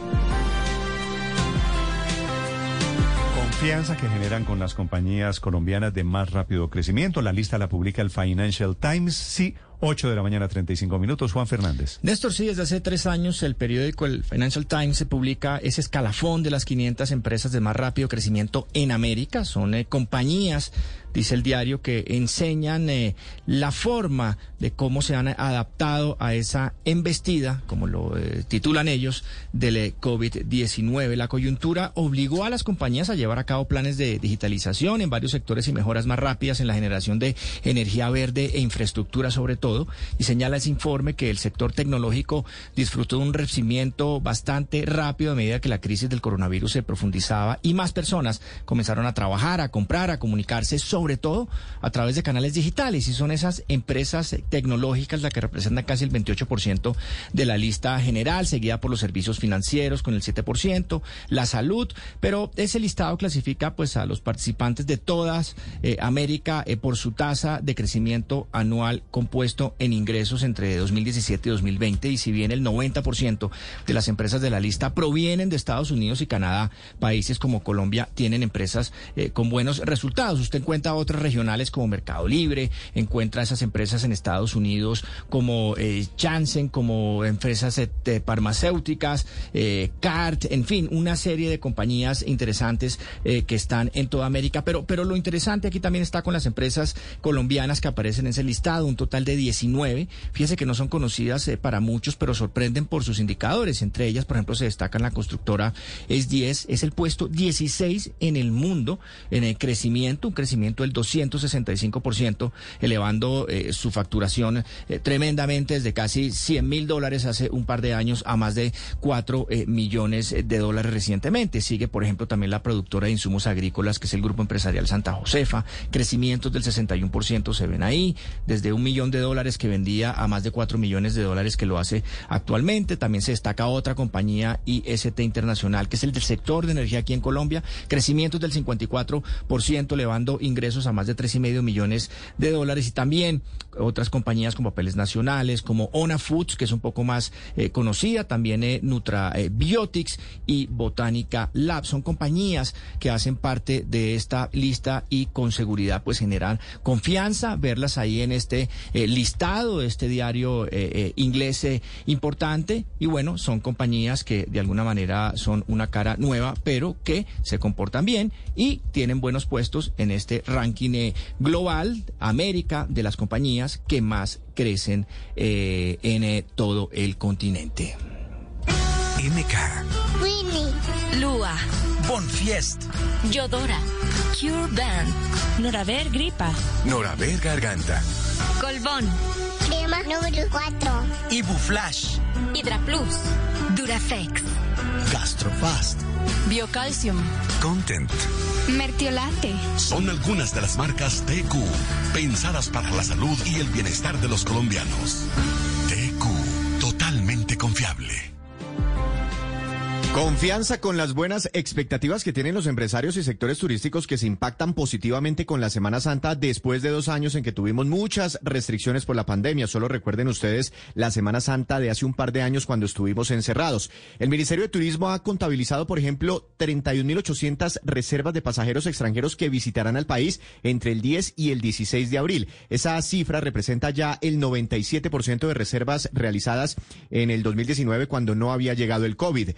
Confianza que generan con las compañías colombianas de más rápido crecimiento. La lista la publica el Financial Times. Sí, 8 de la mañana, 35 minutos. Juan Fernández. Néstor, sí, desde hace tres años el periódico, el Financial Times, se publica ese escalafón de las 500 empresas de más rápido crecimiento en América. Son eh, compañías dice el diario, que enseñan eh, la forma de cómo se han adaptado a esa embestida, como lo eh, titulan ellos, del eh, COVID-19. La coyuntura obligó a las compañías a llevar a cabo planes de digitalización en varios sectores y mejoras más rápidas en la generación de energía verde e infraestructura sobre todo. Y señala ese informe que el sector tecnológico disfrutó de un crecimiento bastante rápido a medida que la crisis del coronavirus se profundizaba y más personas comenzaron a trabajar, a comprar, a comunicarse sobre todo a través de canales digitales. Y son esas empresas tecnológicas las que representan casi el 28% de la lista general, seguida por los servicios financieros con el 7%, la salud, pero ese listado clasifica pues a los participantes de todas eh, América eh, por su tasa de crecimiento anual compuesto en ingresos entre 2017 y 2020 y si bien el 90% de las empresas de la lista provienen de Estados Unidos y Canadá, países como Colombia tienen empresas eh, con buenos resultados. Usted encuentra otras regionales como Mercado Libre, encuentra esas empresas en Estados Unidos como eh, como empresas farmacéuticas, eh, CART, en fin, una serie de compañías interesantes eh, que están en toda América. Pero, pero lo interesante aquí también está con las empresas colombianas que aparecen en ese listado, un total de 19. Fíjese que no son conocidas para muchos, pero sorprenden por sus indicadores. Entre ellas, por ejemplo, se destacan la constructora es 10, es el puesto 16 en el mundo en el crecimiento, un crecimiento el 265%, elevando eh, su facturación eh, tremendamente desde casi 100 mil dólares hace un par de años a más de 4 eh, millones de dólares recientemente. Sigue, por ejemplo, también la productora de insumos agrícolas, que es el Grupo Empresarial Santa Josefa. Crecimientos del 61% se ven ahí, desde un millón de dólares que vendía a más de 4 millones de dólares que lo hace actualmente. También se destaca otra compañía, IST Internacional, que es el del sector de energía aquí en Colombia. Crecimientos del 54%, elevando ingresos a más de tres y medio millones de dólares y también otras compañías como Papeles Nacionales, como Ona Foods, que es un poco más eh, conocida, también eh, Nutra eh, Biotics y Botánica Lab. Son compañías que hacen parte de esta lista y con seguridad pues generan confianza verlas ahí en este listado, este diario inglés importante y bueno, son compañías que de alguna manera son una cara nueva, pero que se comportan bien y tienen buenos puestos en este ranking eh, global, América, de las compañías que más crecen eh, en eh, todo el continente. MK. Winnie. Lua. Bonfiest. Yodora. Cure Band. Noraver Gripa. Noraver Garganta. Colbón. Crema número 4. Ibuflash. Hidraplus. Durafex. Gastrofast. Biocalcium. Content. Mertiolate. Son algunas de las marcas TQ, pensadas para la salud y el bienestar de los colombianos. TQ, totalmente confiable. Confianza con las buenas expectativas que tienen los empresarios y sectores turísticos que se impactan positivamente con la Semana Santa después de dos años en que tuvimos muchas restricciones por la pandemia. Solo recuerden ustedes la Semana Santa de hace un par de años cuando estuvimos encerrados. El Ministerio de Turismo ha contabilizado, por ejemplo, 31.800 reservas de pasajeros extranjeros que visitarán al país entre el 10 y el 16 de abril. Esa cifra representa ya el 97% de reservas realizadas en el 2019 cuando no había llegado el COVID.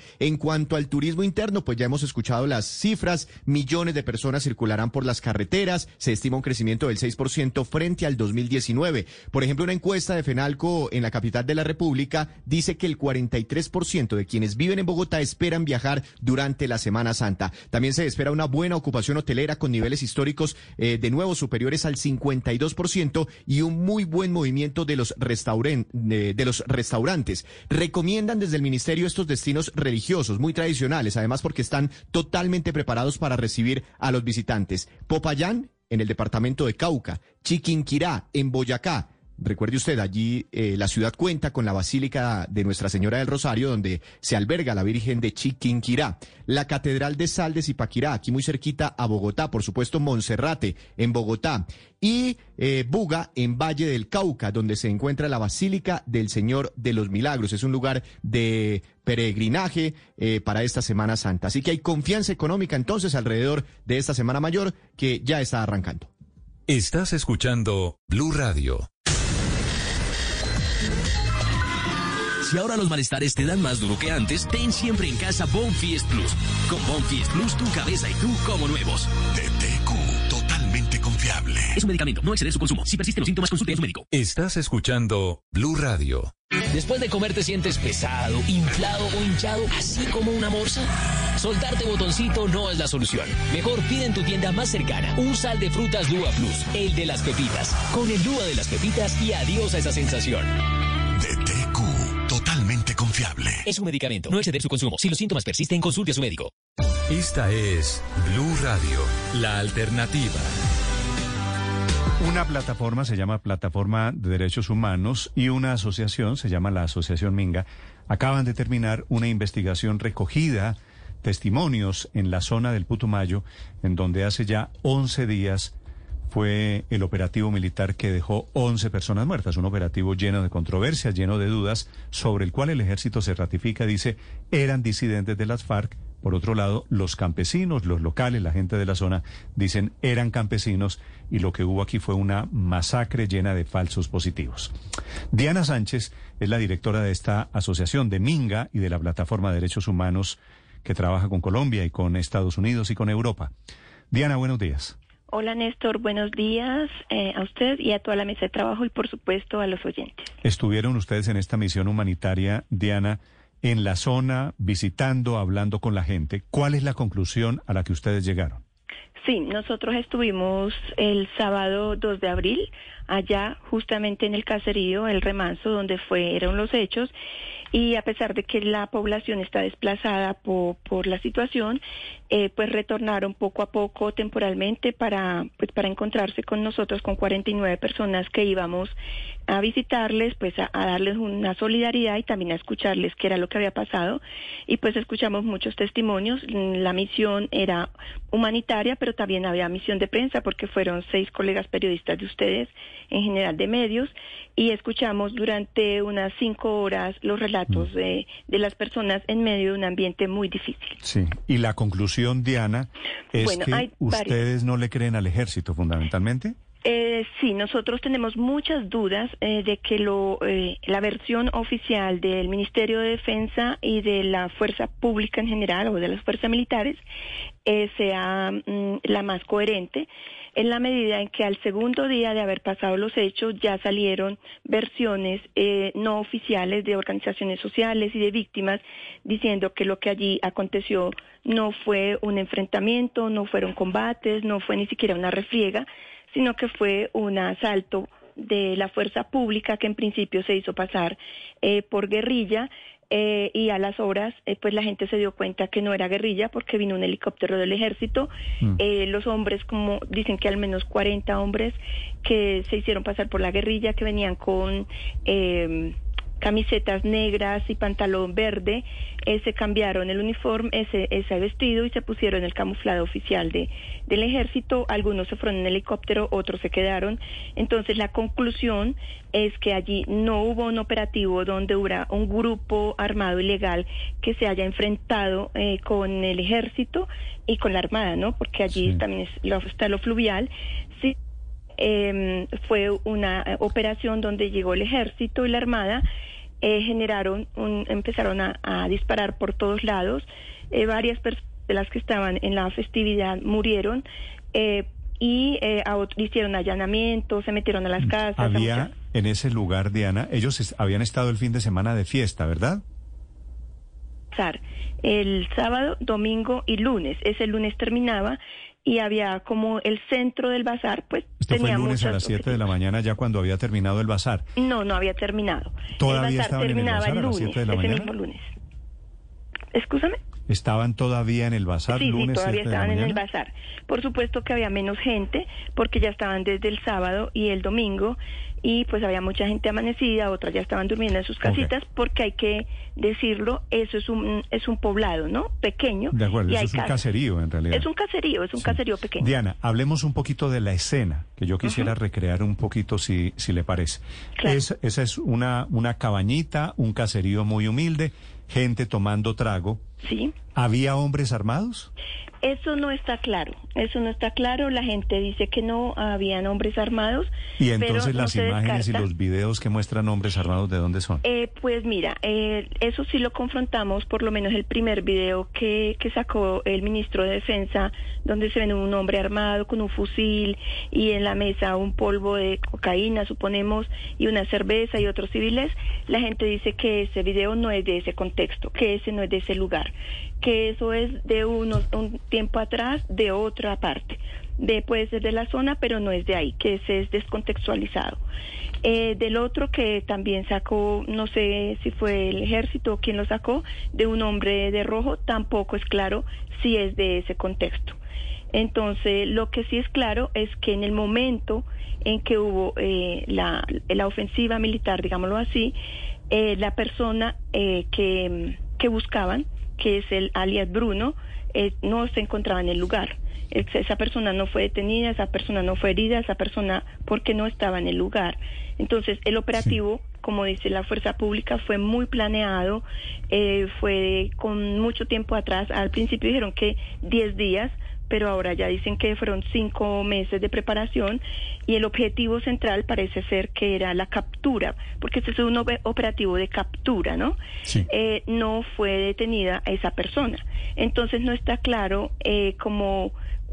Cuanto al turismo interno, pues ya hemos escuchado las cifras, millones de personas circularán por las carreteras, se estima un crecimiento del 6% frente al 2019. Por ejemplo, una encuesta de FENALCO en la capital de la República dice que el 43% de quienes viven en Bogotá esperan viajar durante la Semana Santa. También se espera una buena ocupación hotelera con niveles históricos eh, de nuevo superiores al 52% y un muy buen movimiento de los, de, de los restaurantes. Recomiendan desde el ministerio estos destinos religiosos muy tradicionales, además porque están totalmente preparados para recibir a los visitantes. Popayán, en el departamento de Cauca, Chiquinquirá, en Boyacá, Recuerde usted, allí eh, la ciudad cuenta con la Basílica de Nuestra Señora del Rosario, donde se alberga la Virgen de Chiquinquirá, la Catedral de Sal de Zipaquirá, aquí muy cerquita a Bogotá, por supuesto Monserrate, en Bogotá, y eh, Buga, en Valle del Cauca, donde se encuentra la Basílica del Señor de los Milagros. Es un lugar de peregrinaje eh, para esta Semana Santa. Así que hay confianza económica entonces alrededor de esta Semana Mayor que ya está arrancando. Estás escuchando Blue Radio. Si ahora los malestares te dan más duro que antes, ten siempre en casa Bonfiest Plus. Con Bonfiest Plus, tu cabeza y tú como nuevos. De TQ, totalmente confiable. Es un medicamento, no exceder su consumo. Si persisten los síntomas, consulte a su médico. Estás escuchando Blue Radio. Después de comer te sientes pesado, inflado o hinchado, así como una morsa. Soltarte botoncito no es la solución. Mejor pide en tu tienda más cercana un sal de frutas Lua Plus, el de las pepitas. Con el Lua de las pepitas y adiós a esa sensación. Confiable. Es un medicamento, no exceder su consumo. Si los síntomas persisten, consulte a su médico. Esta es Blue Radio, la alternativa. Una plataforma se llama Plataforma de Derechos Humanos y una asociación se llama la Asociación Minga. Acaban de terminar una investigación recogida, testimonios en la zona del Putumayo, en donde hace ya 11 días fue el operativo militar que dejó 11 personas muertas, un operativo lleno de controversias, lleno de dudas, sobre el cual el ejército se ratifica, dice, eran disidentes de las FARC. Por otro lado, los campesinos, los locales, la gente de la zona, dicen, eran campesinos y lo que hubo aquí fue una masacre llena de falsos positivos. Diana Sánchez es la directora de esta asociación de Minga y de la Plataforma de Derechos Humanos que trabaja con Colombia y con Estados Unidos y con Europa. Diana, buenos días. Hola Néstor, buenos días eh, a usted y a toda la mesa de trabajo y por supuesto a los oyentes. Estuvieron ustedes en esta misión humanitaria, Diana, en la zona, visitando, hablando con la gente. ¿Cuál es la conclusión a la que ustedes llegaron? Sí, nosotros estuvimos el sábado 2 de abril allá justamente en el caserío El Remanso donde fueron los hechos y a pesar de que la población está desplazada por, por la situación, eh, pues retornaron poco a poco temporalmente para, pues para encontrarse con nosotros, con 49 personas que íbamos a visitarles, pues a, a darles una solidaridad y también a escucharles qué era lo que había pasado. Y pues escuchamos muchos testimonios. La misión era humanitaria, pero también había misión de prensa porque fueron seis colegas periodistas de ustedes, en general de medios, y escuchamos durante unas cinco horas los relatos de, de las personas en medio de un ambiente muy difícil. Sí, y la conclusión, Diana, es Bueno, que ustedes no le creen al ejército fundamentalmente. Eh, sí, nosotros tenemos muchas dudas eh, de que lo, eh, la versión oficial del Ministerio de Defensa y de la Fuerza Pública en general o de las fuerzas militares eh, sea mm, la más coherente en la medida en que al segundo día de haber pasado los hechos ya salieron versiones eh, no oficiales de organizaciones sociales y de víctimas diciendo que lo que allí aconteció no fue un enfrentamiento, no fueron combates, no fue ni siquiera una refriega, sino que fue un asalto de la fuerza pública que en principio se hizo pasar eh, por guerrilla eh, y a las horas eh, pues la gente se dio cuenta que no era guerrilla porque vino un helicóptero del ejército. Eh, los hombres como dicen que al menos 40 hombres que se hicieron pasar por la guerrilla que venían con eh, camisetas negras y pantalón verde, eh, se cambiaron el uniforme, ese, ese vestido y se pusieron el camuflado oficial de, del ejército. Algunos se fueron en helicóptero, otros se quedaron. Entonces la conclusión es que allí no hubo un operativo donde hubiera un grupo armado ilegal que se haya enfrentado eh, con el ejército y con la armada, ¿no? Porque allí también es, lo- está lo fluvial. Eh, fue una eh, operación donde llegó el ejército y la armada eh, generaron, un, empezaron a, a disparar por todos lados. Eh, varias personas de las que estaban en la festividad murieron. Eh, y eh, a hicieron allanamientos, se metieron a las casas. a Había en ese lugar, Diana, ellos es- habían estado el fin de semana de fiesta, ¿verdad? el sábado, domingo y lunes. Ese lunes terminaba y había como el centro del bazar, pues Esto fue tenía el lunes a las 7 de la mañana, ya cuando había terminado el bazar. No, no había terminado. ¿Todavía el bazar en el terminaba bazar a las lunes, siete de la ese mañana? mismo lunes. Escúchame. ¿Estaban todavía en el bazar Sí, sí, lunes todavía 7 de la estaban en el bazar. Por supuesto que había menos gente porque ya estaban desde el sábado y el domingo y pues había mucha gente amanecida, otras ya estaban durmiendo en sus casitas porque hay que decirlo, eso es un es un poblado, ¿no? Pequeño. De acuerdo, y eso hay es un caserío en realidad. Es un caserío, es un caserío pequeño. Diana, hablemos un poquito de la escena, que yo quisiera recrear un poquito si, si le parece. Es, esa es una, una cabañita, un caserío muy humilde, gente tomando trago. Sí. ¿Había hombres armados? Eso no está claro, eso no está claro. La gente dice que no habían hombres armados. Y entonces las imágenes y los videos que muestran hombres armados, ¿de dónde son? Eh, pues mira, eh, eso sí lo confrontamos, por lo menos el primer video que, que sacó el ministro de Defensa, donde se ve un hombre armado con un fusil y en la mesa un polvo de cocaína, suponemos, y una cerveza y otros civiles. La gente dice que ese video no es de ese contexto, que ese no es de ese lugar, que eso es de unos, un tiempo atrás de otra parte. De, puede ser de la zona, pero no es de ahí, que ese es descontextualizado. Eh, del otro que también sacó, no sé si fue el ejército o quién lo sacó, de un hombre de rojo, tampoco es claro si es de ese contexto. Entonces, lo que sí es claro es que en el momento en que hubo eh, la, la ofensiva militar, digámoslo así, eh, la persona eh, que, que buscaban, que es el alias Bruno, eh, no se encontraba en el lugar. Es- Esa persona no fue detenida, esa persona no fue herida, esa persona porque no estaba en el lugar. Entonces, el operativo, como dice la fuerza pública, fue muy planeado, eh, fue con mucho tiempo atrás. Al principio dijeron que 10 días, pero ahora ya dicen que fueron cinco meses de preparación y el objetivo central parece ser que era la captura, porque este es un ope- operativo de captura, ¿no? Eh, no fue detenida esa persona. Entonces no está claro eh, cómo,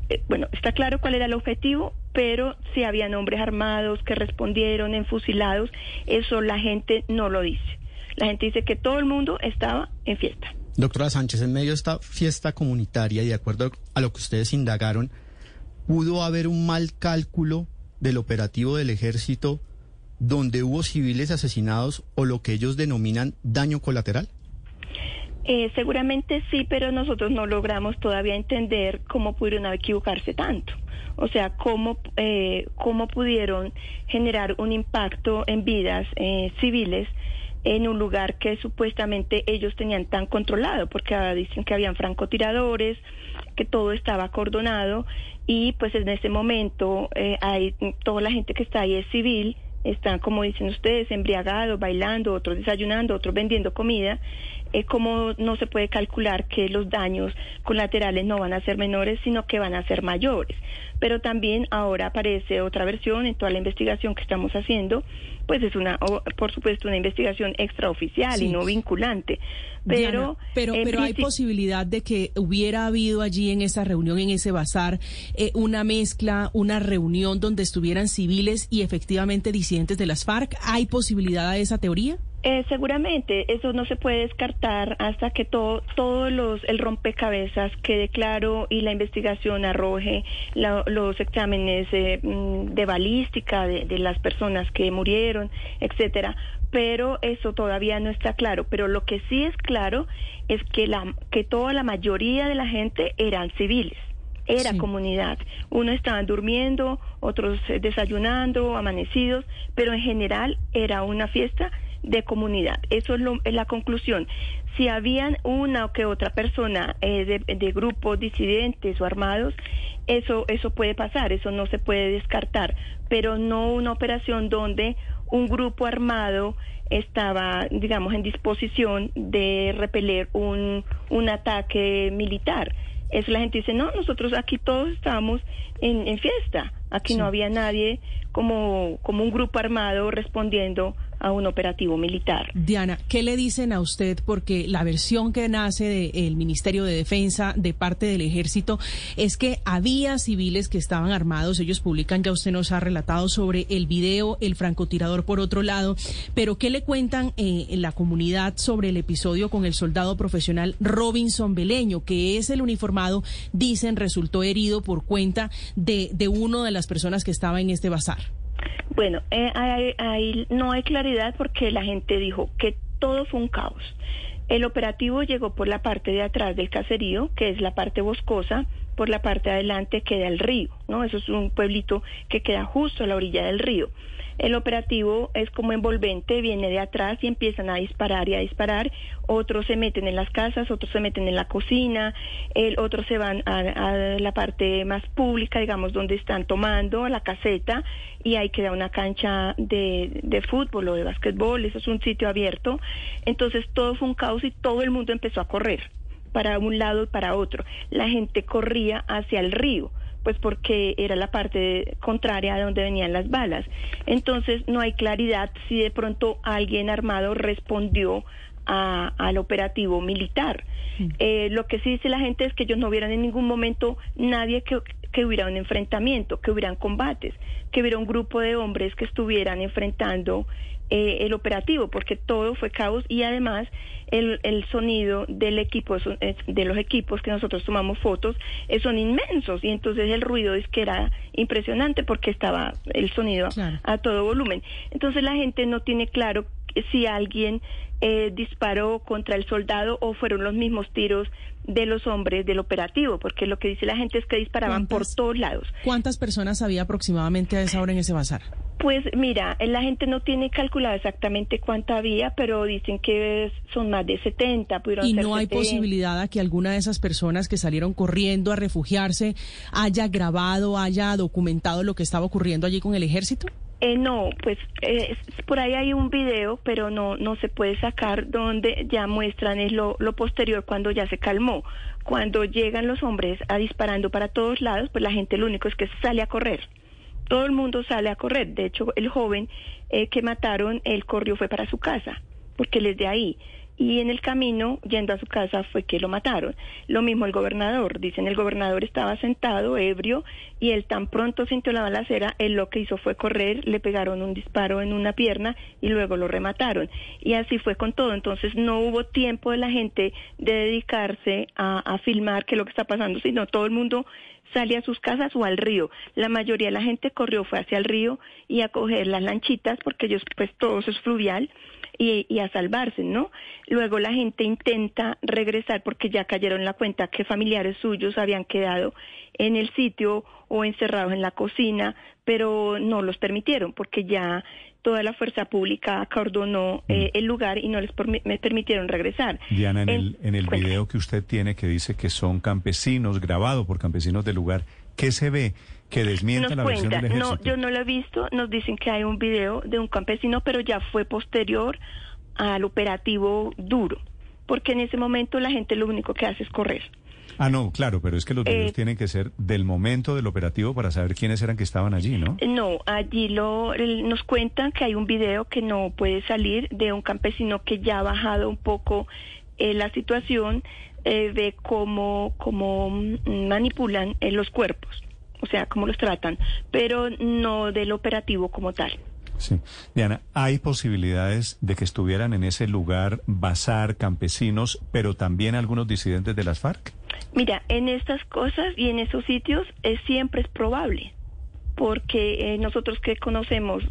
eh, bueno, está claro cuál era el objetivo, pero si habían hombres armados que respondieron, enfusilados, eso la gente no lo dice. La gente dice que todo el mundo estaba en fiesta. Doctora Sánchez, en medio de esta fiesta comunitaria y de acuerdo a lo que ustedes indagaron, ¿pudo haber un mal cálculo del operativo del ejército donde hubo civiles asesinados o lo que ellos denominan daño colateral? Eh, seguramente sí, pero nosotros no logramos todavía entender cómo pudieron equivocarse tanto. O sea, cómo, eh, cómo pudieron generar un impacto en vidas eh, civiles en un lugar que supuestamente ellos tenían tan controlado, porque dicen que habían francotiradores, que todo estaba acordonado y pues en ese momento eh, hay toda la gente que está ahí es civil, están como dicen ustedes embriagados, bailando, otros desayunando, otros vendiendo comida, eh, como no se puede calcular que los daños colaterales no van a ser menores, sino que van a ser mayores. Pero también ahora aparece otra versión en toda la investigación que estamos haciendo, pues es una, por supuesto, una investigación extraoficial y no vinculante. Pero, Diana, pero, pero hay posibilidad de que hubiera habido allí en esa reunión, en ese bazar, eh, una mezcla, una reunión donde estuvieran civiles y efectivamente disidentes de las FARC. ¿Hay posibilidad de esa teoría? Eh, seguramente eso no se puede descartar hasta que todo todos los el rompecabezas quede claro y la investigación arroje la- los exámenes eh, mm, de balística de, de las personas que murieron, etcétera. Pero eso todavía no está claro. Pero lo que sí es claro es que la que toda la mayoría de la gente eran civiles era Sí. comunidad. Unos estaban durmiendo, otros eh, desayunando, amanecidos, pero en general era una fiesta de comunidad. Eso es, lo- es la conclusión. Si habían una o que otra persona eh, de, de grupos disidentes o armados, eso, eso puede pasar, eso no se puede descartar, pero no una operación donde un grupo armado estaba, digamos, en disposición de repeler un, un ataque militar. Eso la gente dice, no, nosotros aquí todos estábamos en, en fiesta, aquí no había nadie como, como un grupo armado respondiendo a un operativo militar. Diana, ¿qué le dicen a usted? Porque la versión que nace del Ministerio de Defensa de parte del Ejército es que había civiles que estaban armados. Ellos publican, ya usted nos ha relatado sobre el video, el francotirador por otro lado. Pero ¿qué le cuentan eh, en la comunidad sobre el episodio con el soldado profesional Robinson Beleño, que es el uniformado, dicen, resultó herido por cuenta de, de uno de las personas que estaba en este bazar? Bueno, eh, hay- hay- no hay claridad porque la gente dijo que todo fue un caos. El operativo llegó por la parte de atrás del caserío, que es la parte boscosa, por la parte de adelante queda el río, ¿no? Eso es un pueblito que queda justo a la orilla del río. El operativo es como envolvente, viene de atrás y empiezan a disparar y a disparar. Otros se meten en las casas, otros se meten en la cocina, el, otros se van a, la parte más pública, digamos, donde están tomando, la caseta, y ahí queda una cancha de, de fútbol o de básquetbol, eso es un sitio abierto. Entonces todo fue un caos y todo el mundo empezó a correr para un lado y para otro. La gente corría hacia el río pues porque era la parte contraria a donde venían las balas. Entonces no hay claridad si de pronto alguien armado respondió a- al operativo militar. Eh, lo que sí dice la gente es que ellos no vieran en ningún momento nadie que, que hubiera un enfrentamiento, que hubieran combates, que hubiera un grupo de hombres que estuvieran enfrentando eh, el operativo, porque todo fue caos y además el, el sonido del equipo, de los equipos que nosotros tomamos fotos, eh, son inmensos y entonces el ruido es que era impresionante porque estaba el sonido a todo volumen. Entonces la gente no tiene claro si alguien eh, disparó contra el soldado o fueron los mismos tiros de los hombres del operativo, porque lo que dice la gente es que disparaban por todos lados. ¿Cuántas personas había aproximadamente a esa hora en ese bazar? Pues mira, la gente no tiene calculado exactamente cuánta había, pero dicen que son más de 70. pudieron Y ser no hay 70. posibilidad a que alguna de esas personas que salieron corriendo a refugiarse haya grabado, haya documentado lo que estaba ocurriendo allí con el ejército. Eh, no, pues eh, por ahí hay un video, pero no no se puede sacar donde ya muestran es lo, lo posterior cuando ya se calmó. Cuando llegan los hombres a disparando para todos lados, pues la gente lo único es que sale a correr. Todo el mundo sale a correr. De hecho, el joven eh, que mataron, él corrió fue para su casa, porque él es de ahí. Y en el camino, yendo a su casa, fue que lo mataron. Lo mismo el gobernador. Dicen, el gobernador estaba sentado, ebrio, y él tan pronto sintió la balacera, él lo que hizo fue correr, le pegaron un disparo en una pierna y luego lo remataron. Y así fue con todo. Entonces no hubo tiempo de la gente de dedicarse a, a filmar qué es lo que está pasando, sino todo el mundo sale a sus casas o al río. La mayoría de la gente corrió, fue hacia el río y a coger las lanchitas, porque ellos, pues todo eso es fluvial, y, a salvarse, ¿no? Luego la gente intenta regresar porque ya cayeron la cuenta que familiares suyos habían quedado en el sitio o encerrados en la cocina, pero no los permitieron porque ya toda la fuerza pública acordonó eh, el lugar y no les me permitieron regresar. Diana, en En- el, en el video que usted tiene que dice que son campesinos, grabado por campesinos del lugar, ¿qué se ve que desmienta Nos la versión cuenta, del no, ejército? yo no lo he visto, nos dicen que hay un video de un campesino, pero ya fue posterior al operativo duro, porque en ese momento la gente lo único que hace es correr. Ah, no, claro, pero es que los videos Eh, tienen que ser del momento del operativo para saber quiénes eran que estaban allí, ¿no? No, allí lo, el- nos cuentan que hay un video que no puede salir de un campesino que ya ha bajado un poco eh, la situación, eh, ve cómo, cómo mm, manipulan eh, los cuerpos, o sea, cómo los tratan, pero no del operativo como tal. Sí. Diana, ¿hay posibilidades de que estuvieran en ese lugar bazar campesinos, pero también algunos disidentes de las FARC? Mira, en estas cosas y en esos sitios eh, siempre es probable, porque eh, nosotros que conocemos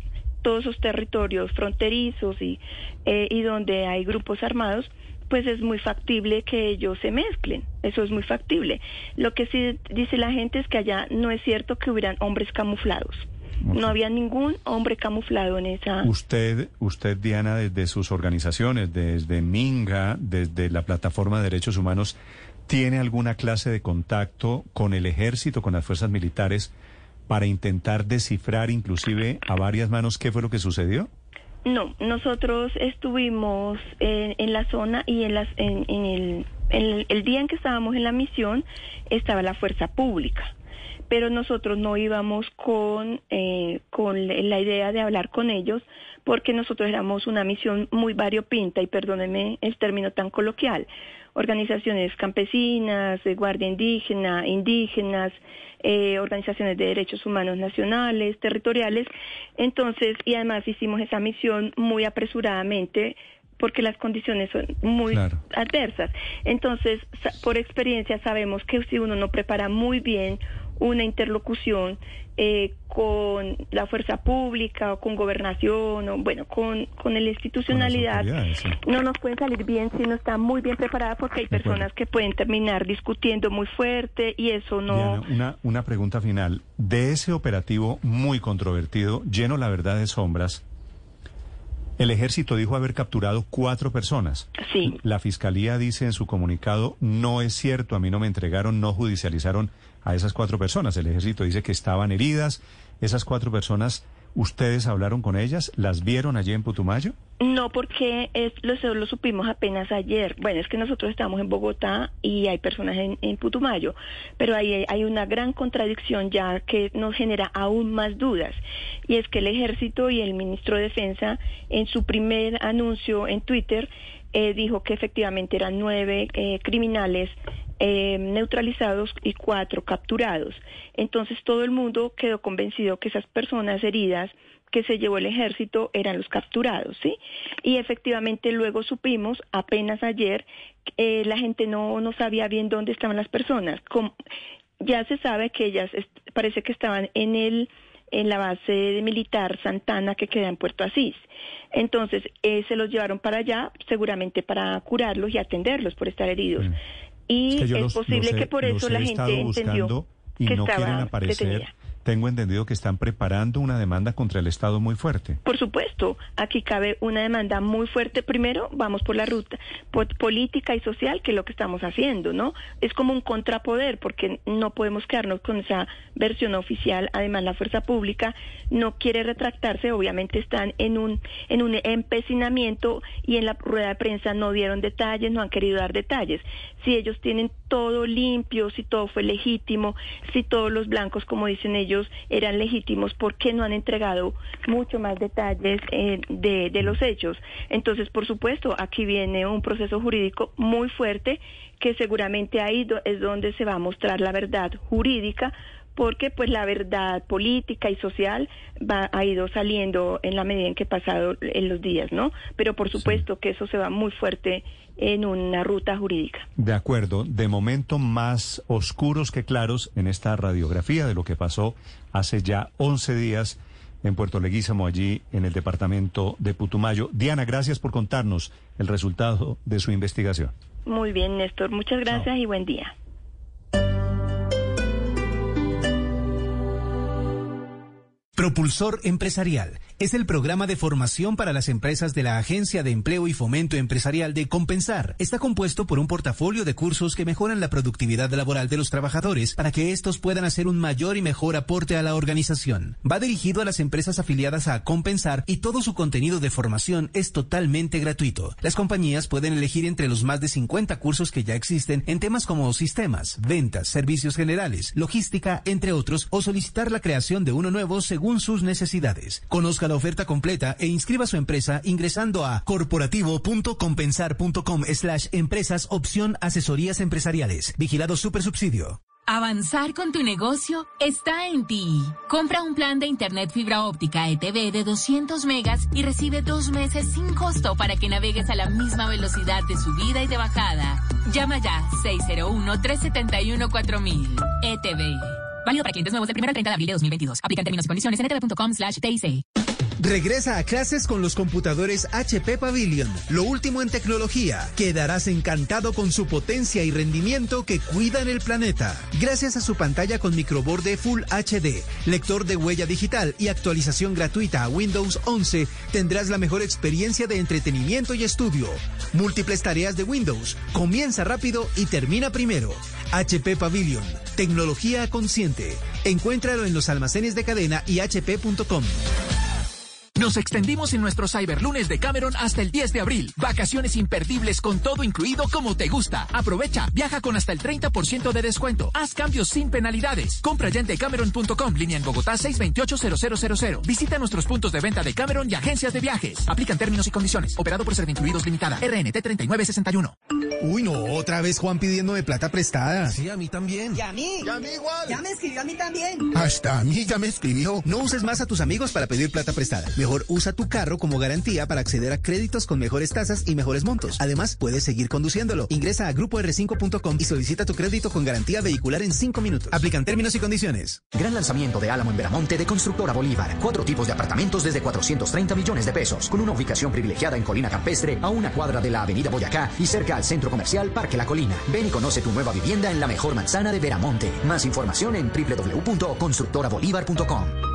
todos esos territorios fronterizos y, eh, y donde hay grupos armados, pues es muy factible que ellos se mezclen, eso es muy factible. Lo que sí dice la gente es que allá no es cierto que hubieran hombres camuflados. No había ningún hombre camuflado en esa... Usted, usted, Diana, desde sus organizaciones, desde Minga, desde la Plataforma de Derechos Humanos, ¿tiene alguna clase de contacto con el ejército, con las fuerzas militares, para intentar descifrar inclusive a varias manos qué fue lo que sucedió? No, nosotros estuvimos en, en la zona y en, las, en, en el, el- el día en que estábamos en la misión estaba la fuerza pública. pero nosotros no íbamos con, eh, con la idea de hablar con ellos porque nosotros éramos una misión muy variopinta y perdónenme el término tan coloquial. Organizaciones campesinas, de guardia indígena, indígenas, eh, organizaciones de derechos humanos nacionales, territoriales. Entonces, y además hicimos esa misión muy apresuradamente porque las condiciones son muy adversas. Entonces, por experiencia sabemos que si uno no prepara muy bien una interlocución eh, con la fuerza pública o con gobernación o bueno con, con la institucionalidad. No nos puede salir bien si no está muy bien preparada porque hay personas que pueden terminar discutiendo muy fuerte y eso no una, una pregunta final. De ese operativo muy controvertido lleno la verdad de sombras el ejército dijo haber capturado cuatro personas. Sí. La fiscalía dice en su comunicado, no es cierto, a mí no me entregaron, no judicializaron a esas cuatro personas. El ejército dice que estaban heridas. Esas cuatro personas, ¿ustedes hablaron con ellas? ¿Las vieron allí en Putumayo? No, porque es, lo, lo supimos apenas ayer. Bueno, es que nosotros estamos en Bogotá y hay personas en, Putumayo, pero ahí hay una gran contradicción ya que nos genera aún más dudas. Y es que el ejército y el ministro de Defensa en su primer anuncio en Twitter eh, dijo que efectivamente eran nueve eh, criminales eh, neutralizados y cuatro capturados. Entonces todo el mundo quedó convencido que esas personas heridas que se llevó el ejército eran los capturados, ¿sí? Y efectivamente luego supimos, apenas ayer, la gente no, no sabía bien dónde estaban las personas. ya se sabe que ellas parece que estaban en el en la base militar Santana que queda en Puerto Asís. Entonces, eh, se los llevaron para allá, seguramente para curarlos y atenderlos por estar heridos. Mm. Y es, posible que por eso la gente entendió y que no estaba, aparecer tengo entendido que están preparando una demanda contra el Estado muy fuerte. Por supuesto, aquí cabe una demanda muy fuerte. Primero, vamos por la ruta política y social, que es lo que estamos haciendo, ¿no? Es como un contrapoder, porque no podemos quedarnos con esa versión oficial. Además, la fuerza pública no quiere retractarse, obviamente están en un, en un empecinamiento y en la rueda de prensa no dieron detalles, no han querido dar detalles. Si ellos tienen todo limpio, si todo fue legítimo, si todos los blancos, como dicen ellos, eran legítimos, ¿por qué no han entregado mucho más detalles eh, de, de los hechos? Entonces, por supuesto, aquí viene un proceso jurídico muy fuerte que seguramente ahí es donde se va a mostrar la verdad jurídica porque pues la verdad política y social va, ha ido saliendo en la medida en que pasado en los días, ¿no? Pero por supuesto que eso se va muy fuerte en una ruta jurídica. De acuerdo, de momento más oscuros que claros en esta radiografía de lo que pasó hace ya 11 días en Puerto Leguízamo, allí en el departamento de Putumayo. Diana, gracias por contarnos el resultado de su investigación. Muy bien, Néstor, muchas gracias y buen día. Propulsor Empresarial es el programa de formación para las empresas de la Agencia de Empleo y Fomento Empresarial de Compensar. Está compuesto por un portafolio de cursos que mejoran la productividad laboral de los trabajadores para que estos puedan hacer un mayor y mejor aporte a la organización. Va dirigido a las empresas afiliadas a Compensar y todo su contenido de formación es totalmente gratuito. Las compañías pueden elegir entre los más de 50 cursos que ya existen en temas como sistemas, ventas, servicios generales, logística, entre otros, o solicitar la creación de uno nuevo según sus necesidades. Conozca la oferta completa e inscriba su empresa ingresando a corporativo.compensar.com slash empresas opción asesorías empresariales. Vigilado Super Subsidio. Avanzar con tu negocio está en ti. Compra un plan de Internet fibra óptica ETV de 200 megas y recibe dos meses sin costo para que navegues a la misma velocidad de subida y de bajada. Llama ya 601-371-4000. ETV. Válido para clientes nuevos del 1 al 30 de abril de 2022. Aplican términos y condiciones en ntv.com slash TIC. Regresa a clases con los computadores HP Pavilion, lo último en tecnología. Quedarás encantado con su potencia y rendimiento que cuidan el planeta. Gracias a su pantalla con microborde Full HD, lector de huella digital y actualización gratuita a Windows 11, tendrás la mejor experiencia de entretenimiento y estudio. Múltiples tareas de Windows. Comienza rápido y termina primero. HP Pavilion, tecnología consciente. Encuéntralo en los almacenes de cadena y hp.com. Nos extendimos en nuestro Cyberlunes de Cameron hasta el 10 de abril. Vacaciones imperdibles con todo incluido como te gusta. Aprovecha, viaja con hasta el 30% de descuento. Haz cambios sin penalidades. Compra ya en decameron.com, línea en Bogotá 628-0000. Visita nuestros puntos de venta de Cameron y agencias de viajes. Aplican términos y condiciones. Operado por Servincluidos Limitada. RNT 3961. Uy, no, otra vez Juan pidiéndome plata prestada. Sí, a mí también. ¿Y a mí? ¿Y a mí igual? Ya me escribió a mí también. Hasta a mí ya me escribió. No uses más a tus amigos para pedir plata prestada. Mejor usa tu carro como garantía para acceder a créditos con mejores tasas y mejores montos. Además, puedes seguir conduciéndolo. Ingresa a grupo-r5.com y solicita tu crédito con garantía vehicular en 5 minutos. Aplican términos y condiciones. Gran lanzamiento de Álamo en Veramonte de Constructora Bolívar. Cuatro tipos de apartamentos desde 430 millones de pesos, con una ubicación privilegiada en Colina Campestre, a una cuadra de la Avenida Boyacá y cerca al centro comercial Parque La Colina. Ven y conoce tu nueva vivienda en la mejor manzana de Veramonte. Más información en www.constructorabolívar.com.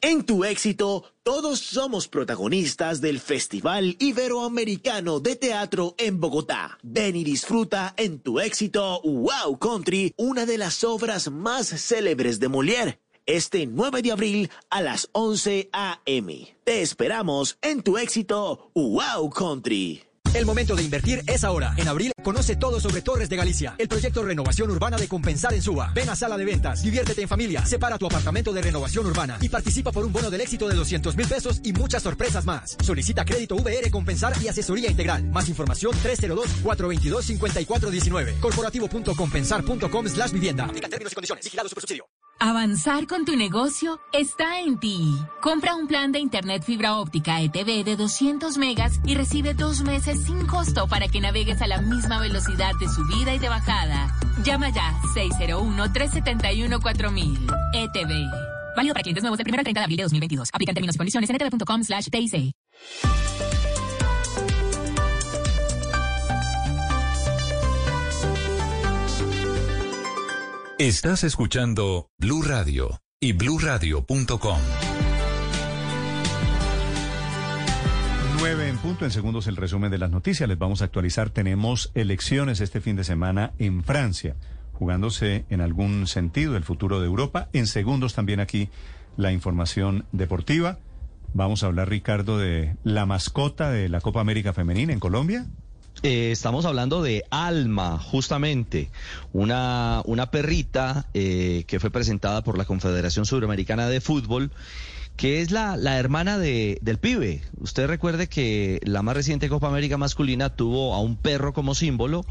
En tu éxito, todos somos protagonistas del Festival Iberoamericano de Teatro en Bogotá. Ven y disfruta en tu éxito Wow Country, una de las obras más célebres de Molière. Este 9 de abril a las 11 a.m. Te esperamos en tu éxito Wow Country. El momento de invertir es ahora. En abril, conoce todo sobre Torres de Galicia, el proyecto Renovación Urbana de Compensar en Suba. Ven a Sala de Ventas, diviértete en familia, separa tu apartamento de renovación urbana y participa por un bono del éxito de 200 mil pesos y muchas sorpresas más. Solicita crédito VR Compensar y asesoría integral. Más información 302-422-5419. Corporativo.compensar.com slash vivienda. Aplica términos y condiciones. Vigilado super subsidio. Avanzar con tu negocio está en ti. Compra un plan de Internet fibra óptica ETV de 200 megas y recibe dos meses sin costo para que navegues a la misma velocidad de subida y de bajada. Llama ya 601-371-4000. ETV. Válido para clientes nuevos del 1 al 30 de abril de 2022. Aplican términos y condiciones en etv.com slash TIC. Estás escuchando Blue Radio y bluradio.com. 9 en punto, en segundos el resumen de las noticias. Les vamos a actualizar. Tenemos elecciones este fin de semana en Francia, jugándose en algún sentido el futuro de Europa. En segundos también aquí la información deportiva. Vamos a hablar, Ricardo, de la mascota de la Copa América Femenina en Colombia. Eh, estamos hablando de Alma, justamente, una, una perrita eh, que fue presentada por la Confederación Suramericana de Fútbol, que es la, la hermana de, del pibe. Usted recuerde que la más reciente Copa América masculina tuvo a un perro como símbolo.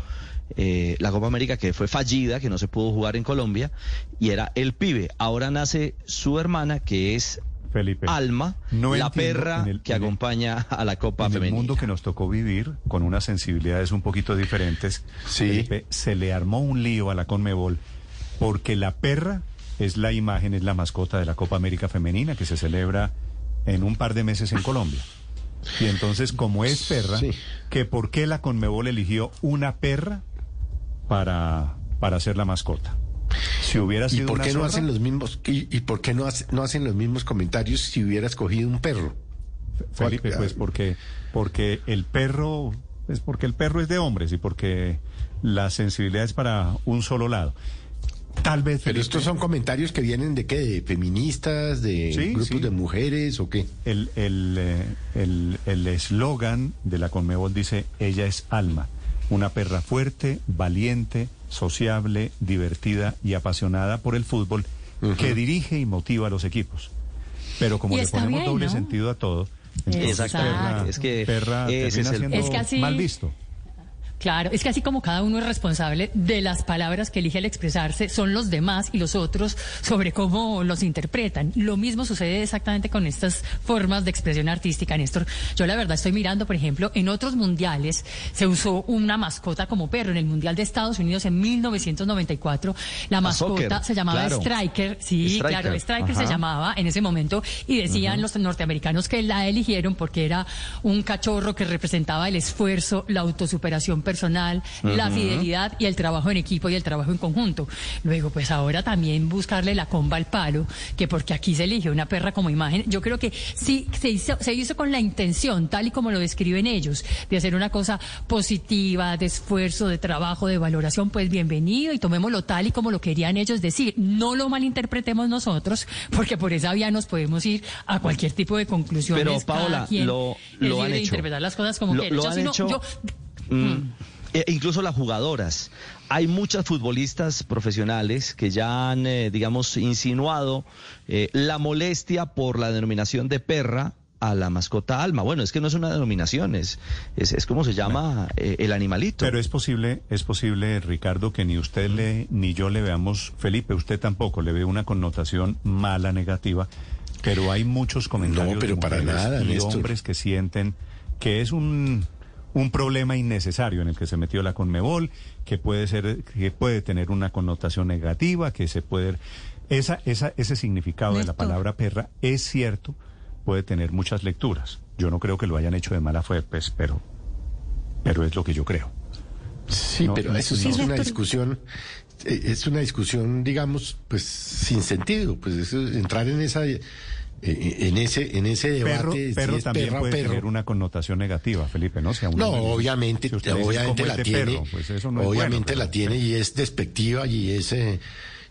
eh, la Copa América que fue fallida, que no se pudo jugar en Colombia, y era el pibe. Ahora nace su hermana, que es Felipe. Alma, No la perra el- que acompaña a la Copa en el Femenina. mundo que nos tocó vivir, con unas sensibilidades un poquito diferentes, Felipe, se le armó un lío a la Conmebol porque la perra es la imagen, es la mascota de la Copa América Femenina que se celebra en un par de meses en Colombia. Y entonces, como es perra, que ¿por qué la Conmebol eligió una perra para, para ser la mascota? Si hubiera ¿Y sido por una qué no hacen los mismos y, y por qué no, hace- no hacen los mismos comentarios si hubiera escogido un perro? Felipe, pues porque, porque el perro, es porque el perro es de hombres y porque la sensibilidad es para un solo lado. Tal vez. Pero estos son comentarios que vienen de qué, de feministas, de Sí, grupos sí. de mujeres o qué. El el eh, el el eslogan de la Conmebol dice ella es alma, una perra fuerte, valiente, sociable, divertida y apasionada por el fútbol que dirige y motiva a los equipos. Pero como le ponemos bien, doble ¿no? sentido a todo, entonces Exacto. perra, Es que perra ese termina es el- siendo Es que así- mal visto. Claro, es que así como cada uno es responsable de las palabras que elige al expresarse, son los demás y los otros sobre cómo los interpretan. Lo mismo sucede exactamente con estas formas de expresión artística, Néstor. Yo la verdad estoy mirando, por ejemplo, en otros mundiales se usó una mascota como perro. En el Mundial de Estados Unidos en 1994, la mascota se llamaba claro. Striker. Sí, Striker, claro, Striker se llamaba en ese momento y decían los norteamericanos que la eligieron porque era un cachorro que representaba el esfuerzo, la autosuperación personal, la fidelidad y el trabajo en equipo y el trabajo en conjunto. Luego, pues ahora también buscarle la comba al palo, que porque aquí se eligió una perra como imagen, yo creo que sí se hizo, se hizo con la intención, tal y como lo describen ellos, de hacer una cosa positiva, de esfuerzo, de trabajo, de valoración, pues bienvenido y tomémoslo tal y como lo querían ellos decir. No lo malinterpretemos nosotros, porque por esa vía nos podemos ir a cualquier tipo de conclusiones. Pero, Paola, lo- lo han hecho. interpretar las cosas como Lo- han hecho- yo- Mm. E incluso las jugadoras. Hay muchas futbolistas profesionales que ya han, eh, digamos, insinuado eh, la molestia por la denominación de perra a la mascota alma. Bueno, es que no es una denominación, es, es, es como se llama eh, el animalito. Pero es posible, es posible, Ricardo, que ni usted le, ni yo le veamos, Felipe, usted tampoco le ve una connotación mala, negativa, pero hay muchos comentarios No, pero de para nada, y Néstor. hombres que sienten que es un, un problema innecesario en el que se metió la Conmebol, que puede ser, que puede tener una connotación negativa, que se puede, esa, esa, ese significado de la palabra perra es cierto, puede tener muchas lecturas. Yo no creo que lo hayan hecho de mala fe, pues, pero, pero es lo que yo creo. Sí, No, pero eso sí no. es una discusión, eh, es una discusión, digamos, pues sin sentido, pues eso, entrar en esa, en ese, en ese debate, Perro, si perro es también perra puede perro. tener una connotación negativa, Felipe, ¿no? Si a un No, obviamente, si obviamente "¿Cómo la tiene, perro?", pues eso no es obviamente bueno, la tiene y es despectiva y es, eh,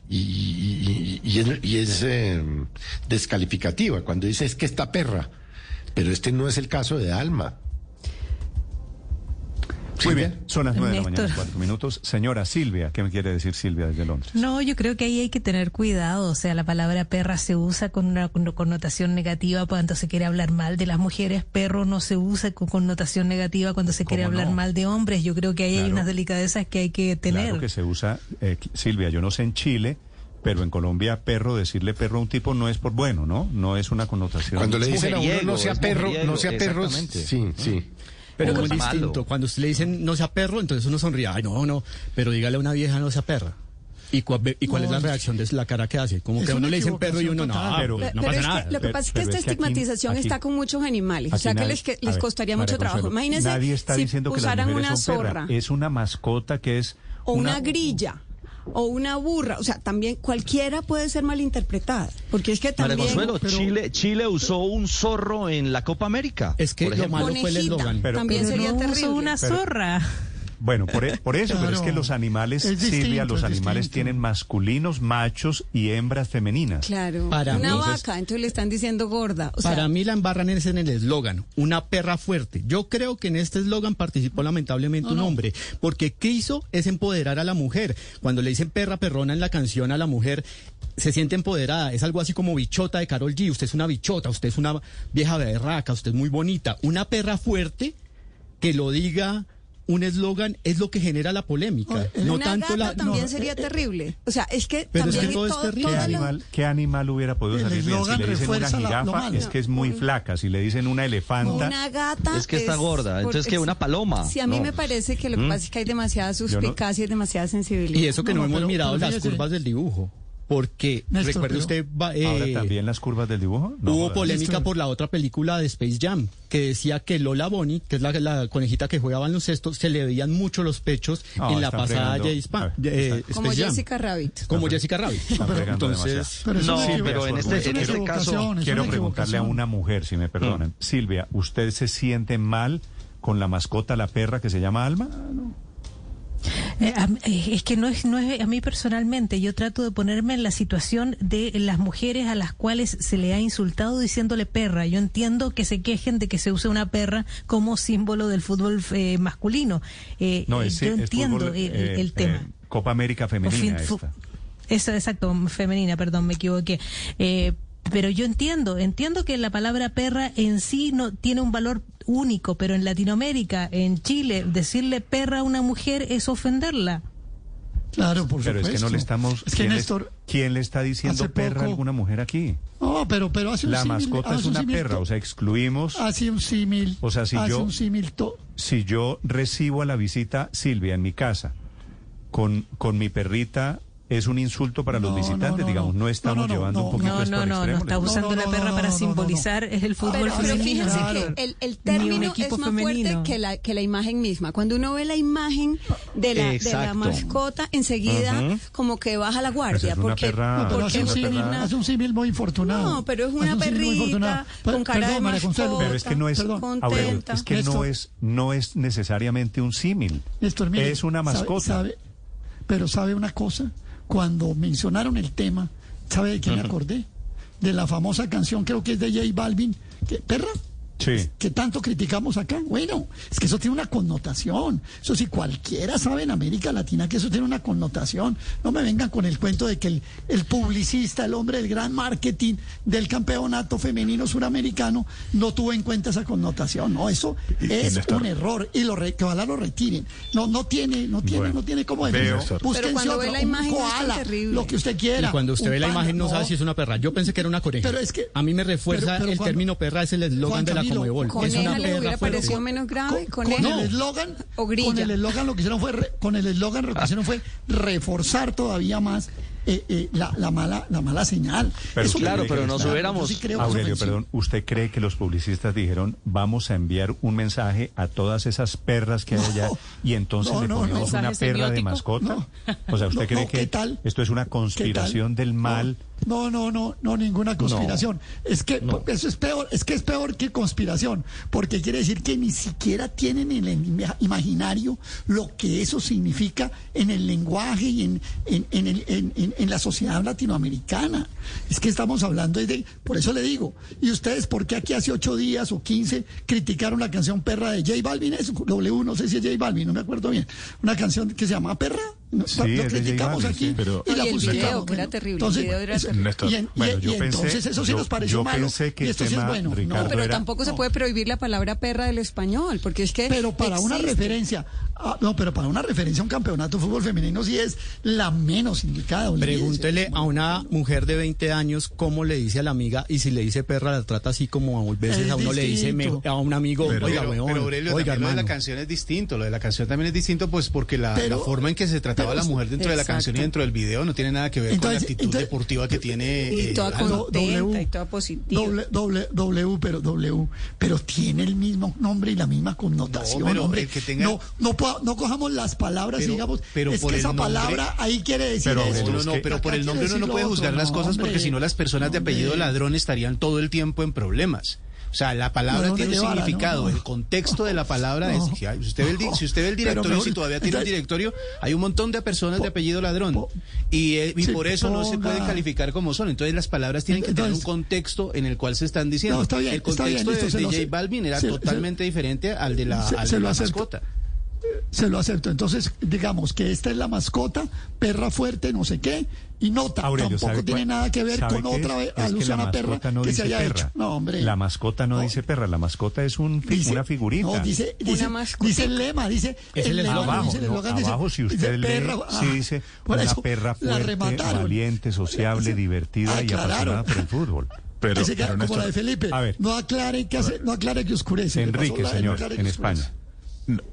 y, y- y- y es, y es, eh, descalificativa cuando dice es que está perra, pero este no es el caso de Alma. Muy bien, son las nueve de la mañana, cuatro minutos. Señora Silvia, ¿qué me quiere decir Silvia desde Londres? No, yo creo que ahí hay que tener cuidado. O sea, la palabra perra se usa con una con- connotación negativa cuando se quiere hablar mal de las mujeres. Perro no se usa con connotación negativa cuando se quiere ¿Cómo hablar no? mal de hombres. Yo creo que ahí hay unas delicadezas que hay que tener. Claro que se usa, eh, Silvia, yo no sé en Chile, pero en Colombia perro, decirle perro a un tipo no es por bueno, ¿no? No es una connotación. Cuando le dicen a uno no sea perro, no sea perro, exactamente. sí, sí. Pero es muy malo. distinto. Cuando usted le dicen no sea perro, entonces uno sonríe. Ay, no, no. Pero dígale a una vieja no sea perra. ¿Y, cua- y cuál es la reacción de la cara que hace? Como que a uno le dicen perro y uno no, equivocación pero total. no Pero pasa es que nada. lo que Pero- pasa es que pero esta es que aquí- estigmatización aquí- está con muchos animales. O sea, que nadie- les, que les ver, costaría mucho trabajo. Imagínense Nadie está si diciendo que usaran una son perra. zorra Es una mascota que es o una, grilla o una burra. O sea, también cualquiera puede ser malinterpretada. Porque es que María también... Consuelo, Chile, Chile usó un zorro en la Copa América. Es que por lo malo fue el eslogan. Pero- también pero- sería no terrible. una Pero- zorra. Bueno, por, e- por eso, pero es que los animales, Es Silvia, los es animales distinto. tienen masculinos, machos y hembras femeninas. Claro. Para una mí- vaca, entonces le están diciendo gorda. O sea, Para mí la embarran es en el eslogan, una perra fuerte. Yo creo que en este eslogan participó lamentablemente un hombre, porque ¿qué hizo? Es empoderar a la mujer. Cuando le dicen perra perrona en la canción a la mujer, se siente empoderada. Es algo así como bichota de Carol G. Usted es una bichota, usted es una vieja berraca, usted es muy bonita. Una perra fuerte que lo diga un eslogan es lo que genera la polémica. no una tanto gata la... también no, sería terrible. O sea, es que Pero es que también todo es terrible. ¿Qué animal, ¿Qué animal hubiera podido salir bien? Si le dicen una la- jirafa, malo. es que es muy flaca. Si le dicen una elefanta, Una gata. Es que está gorda, entonces, ¿qué? ¿Una paloma? Sí, a mí No. me parece que lo que ¿Mm? pasa es que hay demasiada no- suspicacia y demasiada sensibilidad. Y eso que no, hemos pero- mirado pero las curvas del dibujo. Porque, Néstor, recuerde usted, va- eh, ahora también las curvas del dibujo. No hubo polémica por la otra película de Space Jam, que decía que Lola Bonnie, que es la, la conejita que juega baloncesto, se le veían mucho los pechos No, en la pasada fregando. James Pa- A ver, eh, Como Space Jam. Jessica Rabbit. Como Jessica Rabbit. Entonces. Pero es No, pero en este, en este caso... Quiero preguntarle a una mujer, si me perdonan. Mm. Silvia, ¿usted se siente mal con la mascota, la perra que se llama Alma? Eh, a- eh, es que no es, no es a mí personalmente. Yo trato de ponerme en la situación de las mujeres a las cuales se le ha insultado diciéndole perra. Yo entiendo que se quejen de que se use una perra como símbolo del fútbol eh, masculino. Eh, No, eh, es, yo entiendo el, eh, el eh, tema. Copa América Femenina Fin- fu- esta. Eso, exacto, femenina, perdón, me equivoqué. Eh, pero yo entiendo, entiendo que la palabra perra en sí no tiene un valor único, pero en Latinoamérica, en Chile, decirle perra a una mujer es ofenderla. Claro, por Pero es que no le estamos... Es que ¿quién, le- Néstor, ¿Quién le está diciendo perra a alguna mujer aquí? No, pero, pero hace un La mascota hace es un una perra, o sea, excluimos... Hace un símil. O sea, si hace yo- un símil to- si yo recibo a la visita Silvia en mi casa con, con mi perrita es un insulto para no, los visitantes, no, no, digamos, no estamos llevando un poquito esto al extremo. No, no, está usando la perra para simbolizar el fútbol pero, femenino. Pero fíjense claro. que el, el término es más femenino. fuerte que la, que la imagen misma. Cuando uno ve la imagen de la, de la mascota, enseguida uh -huh. como que baja la guardia. Es porque, perra, porque es, es un símil muy infortunado. No, pero es una es un perrita con cara Perdón, de mascota. Pero es que no es, Aurelio, es que Néstor. no es, no es necesariamente un símil. Es una mascota. Pero sabe una cosa cuando mencionaron el tema, ¿sabe de qué me acordé? De la famosa canción, creo que es de J Balvin, que, perra, Sí. Pues, que tanto criticamos acá. Bueno, es que eso tiene una connotación. Eso si cualquiera sabe en América Latina que eso tiene una connotación. No me vengan con el cuento de que el, el publicista, el hombre del gran marketing del campeonato femenino suramericano no tuvo en cuenta esa connotación. No, eso es un error y lo re, que ojalá lo retiren. No, no tiene, no tiene, bueno, no tiene cómo decirlo. Pero otro, ve la imagen koala, terrible. lo que usted quiera. Y cuando usted ve la imagen no, no, sabe si es una perra. Yo pensé que era una coneja. Pero es que, a mí me refuerza pero, pero, el cuando, término perra es el eslogan de la con es le hubiera parecido menos grave. Con, con, con el eslogan. Con el eslogan lo que hicieron fue re, con el eslogan lo que hicieron fue reforzar todavía más eh, eh, la, mala, la mala señal. Eso claro, pero nos hubiéramos. Aurelio, perdón, ¿usted cree que los publicistas dijeron vamos a enviar un mensaje a todas esas perras que hay allá y entonces le ponemos una perra de mascota? O sea, ¿usted cree que esto es una conspiración del mal? No, no, no, no, ninguna conspiración. Es que eso es peor, es que es peor que conspiración, porque quiere decir que ni siquiera tienen en el imaginario lo que eso significa en el lenguaje y en, en, en, en, la sociedad latinoamericana. Es que estamos hablando de, por eso le digo, y ustedes, ¿por qué aquí hace ocho días o quince criticaron la canción Perra de J Balvin? Es W, no sé si es J Balvin, no me acuerdo bien. Una canción que se llama Perra. Sí, lo criticamos Iván, aquí sí, pero y la el video, que era terrible. Entonces, el video era terrible. Néstor, y, en, bueno, yo y pensé, entonces eso sí yo, nos pareció yo malo. Que y esto tema, sí es bueno. Ricardo, no, pero era, tampoco no. se puede prohibir la palabra perra del español, porque es que Pero para existe. una referencia, ah, no, pero para una referencia a un campeonato de fútbol femenino sí es la menos indicada. Pregúntele a una mujer de 20 años cómo le dice a la amiga y si le dice perra la trata así como a veces es a uno distinto. le dice a un amigo, pero, oiga, pero, pero Aurelio, oiga, lo de la canción es distinto, lo de la canción también es distinto pues porque la, la forma en que se trata retrataba la mujer dentro exacto. de la canción y dentro del video no tiene nada que ver entonces, con la actitud entonces, deportiva que tiene. Y eh, toda contenta w, y toda positiva. W, w, w, pero W, pero tiene el mismo nombre y la misma connotación. No, pero hombre. El que tenga... no, no, no, cojamos las palabras pero, y digamos, pero es por que esa nombre, palabra ahí quiere decir pero, eso. No, no, que, pero por el nombre uno no puede juzgar otro, las cosas hombre, porque si no las personas de apellido ladrón estarían todo el tiempo en problemas. O sea, la palabra tiene un significado, el contexto de la palabra es... Si usted, ve el, si usted ve el directorio, si todavía tiene el directorio, hay un montón de personas de apellido ladrón. Y, eh, por eso no se pueden calificar como son. Entonces las palabras tienen que tener un contexto en el cual se están diciendo. Está bien, el contexto bien, de, de J Balvin era totalmente diferente al de la, al de la mascota. Se lo acepto. Entonces, digamos que esta es la mascota, perra fuerte, no sé qué, y no Aurelio, tampoco tiene cuál, nada que ver con otra vez a Perra no que se haya perra. hecho. No, hombre. La mascota no, no, dice perra, la mascota es un, dice, una figurita. No, dice, dice, dice el lema, dice es el, el lema, abajo, dice el no, abajo dice, si usted lee, perra, ah, sí dice una eso, perra fuerte, valiente, sociable, divertida y apasionada por el fútbol. Pero, que, pero como la de Felipe, a ver, no aclare hace, no aclare que oscurece. Enrique, señor, en España.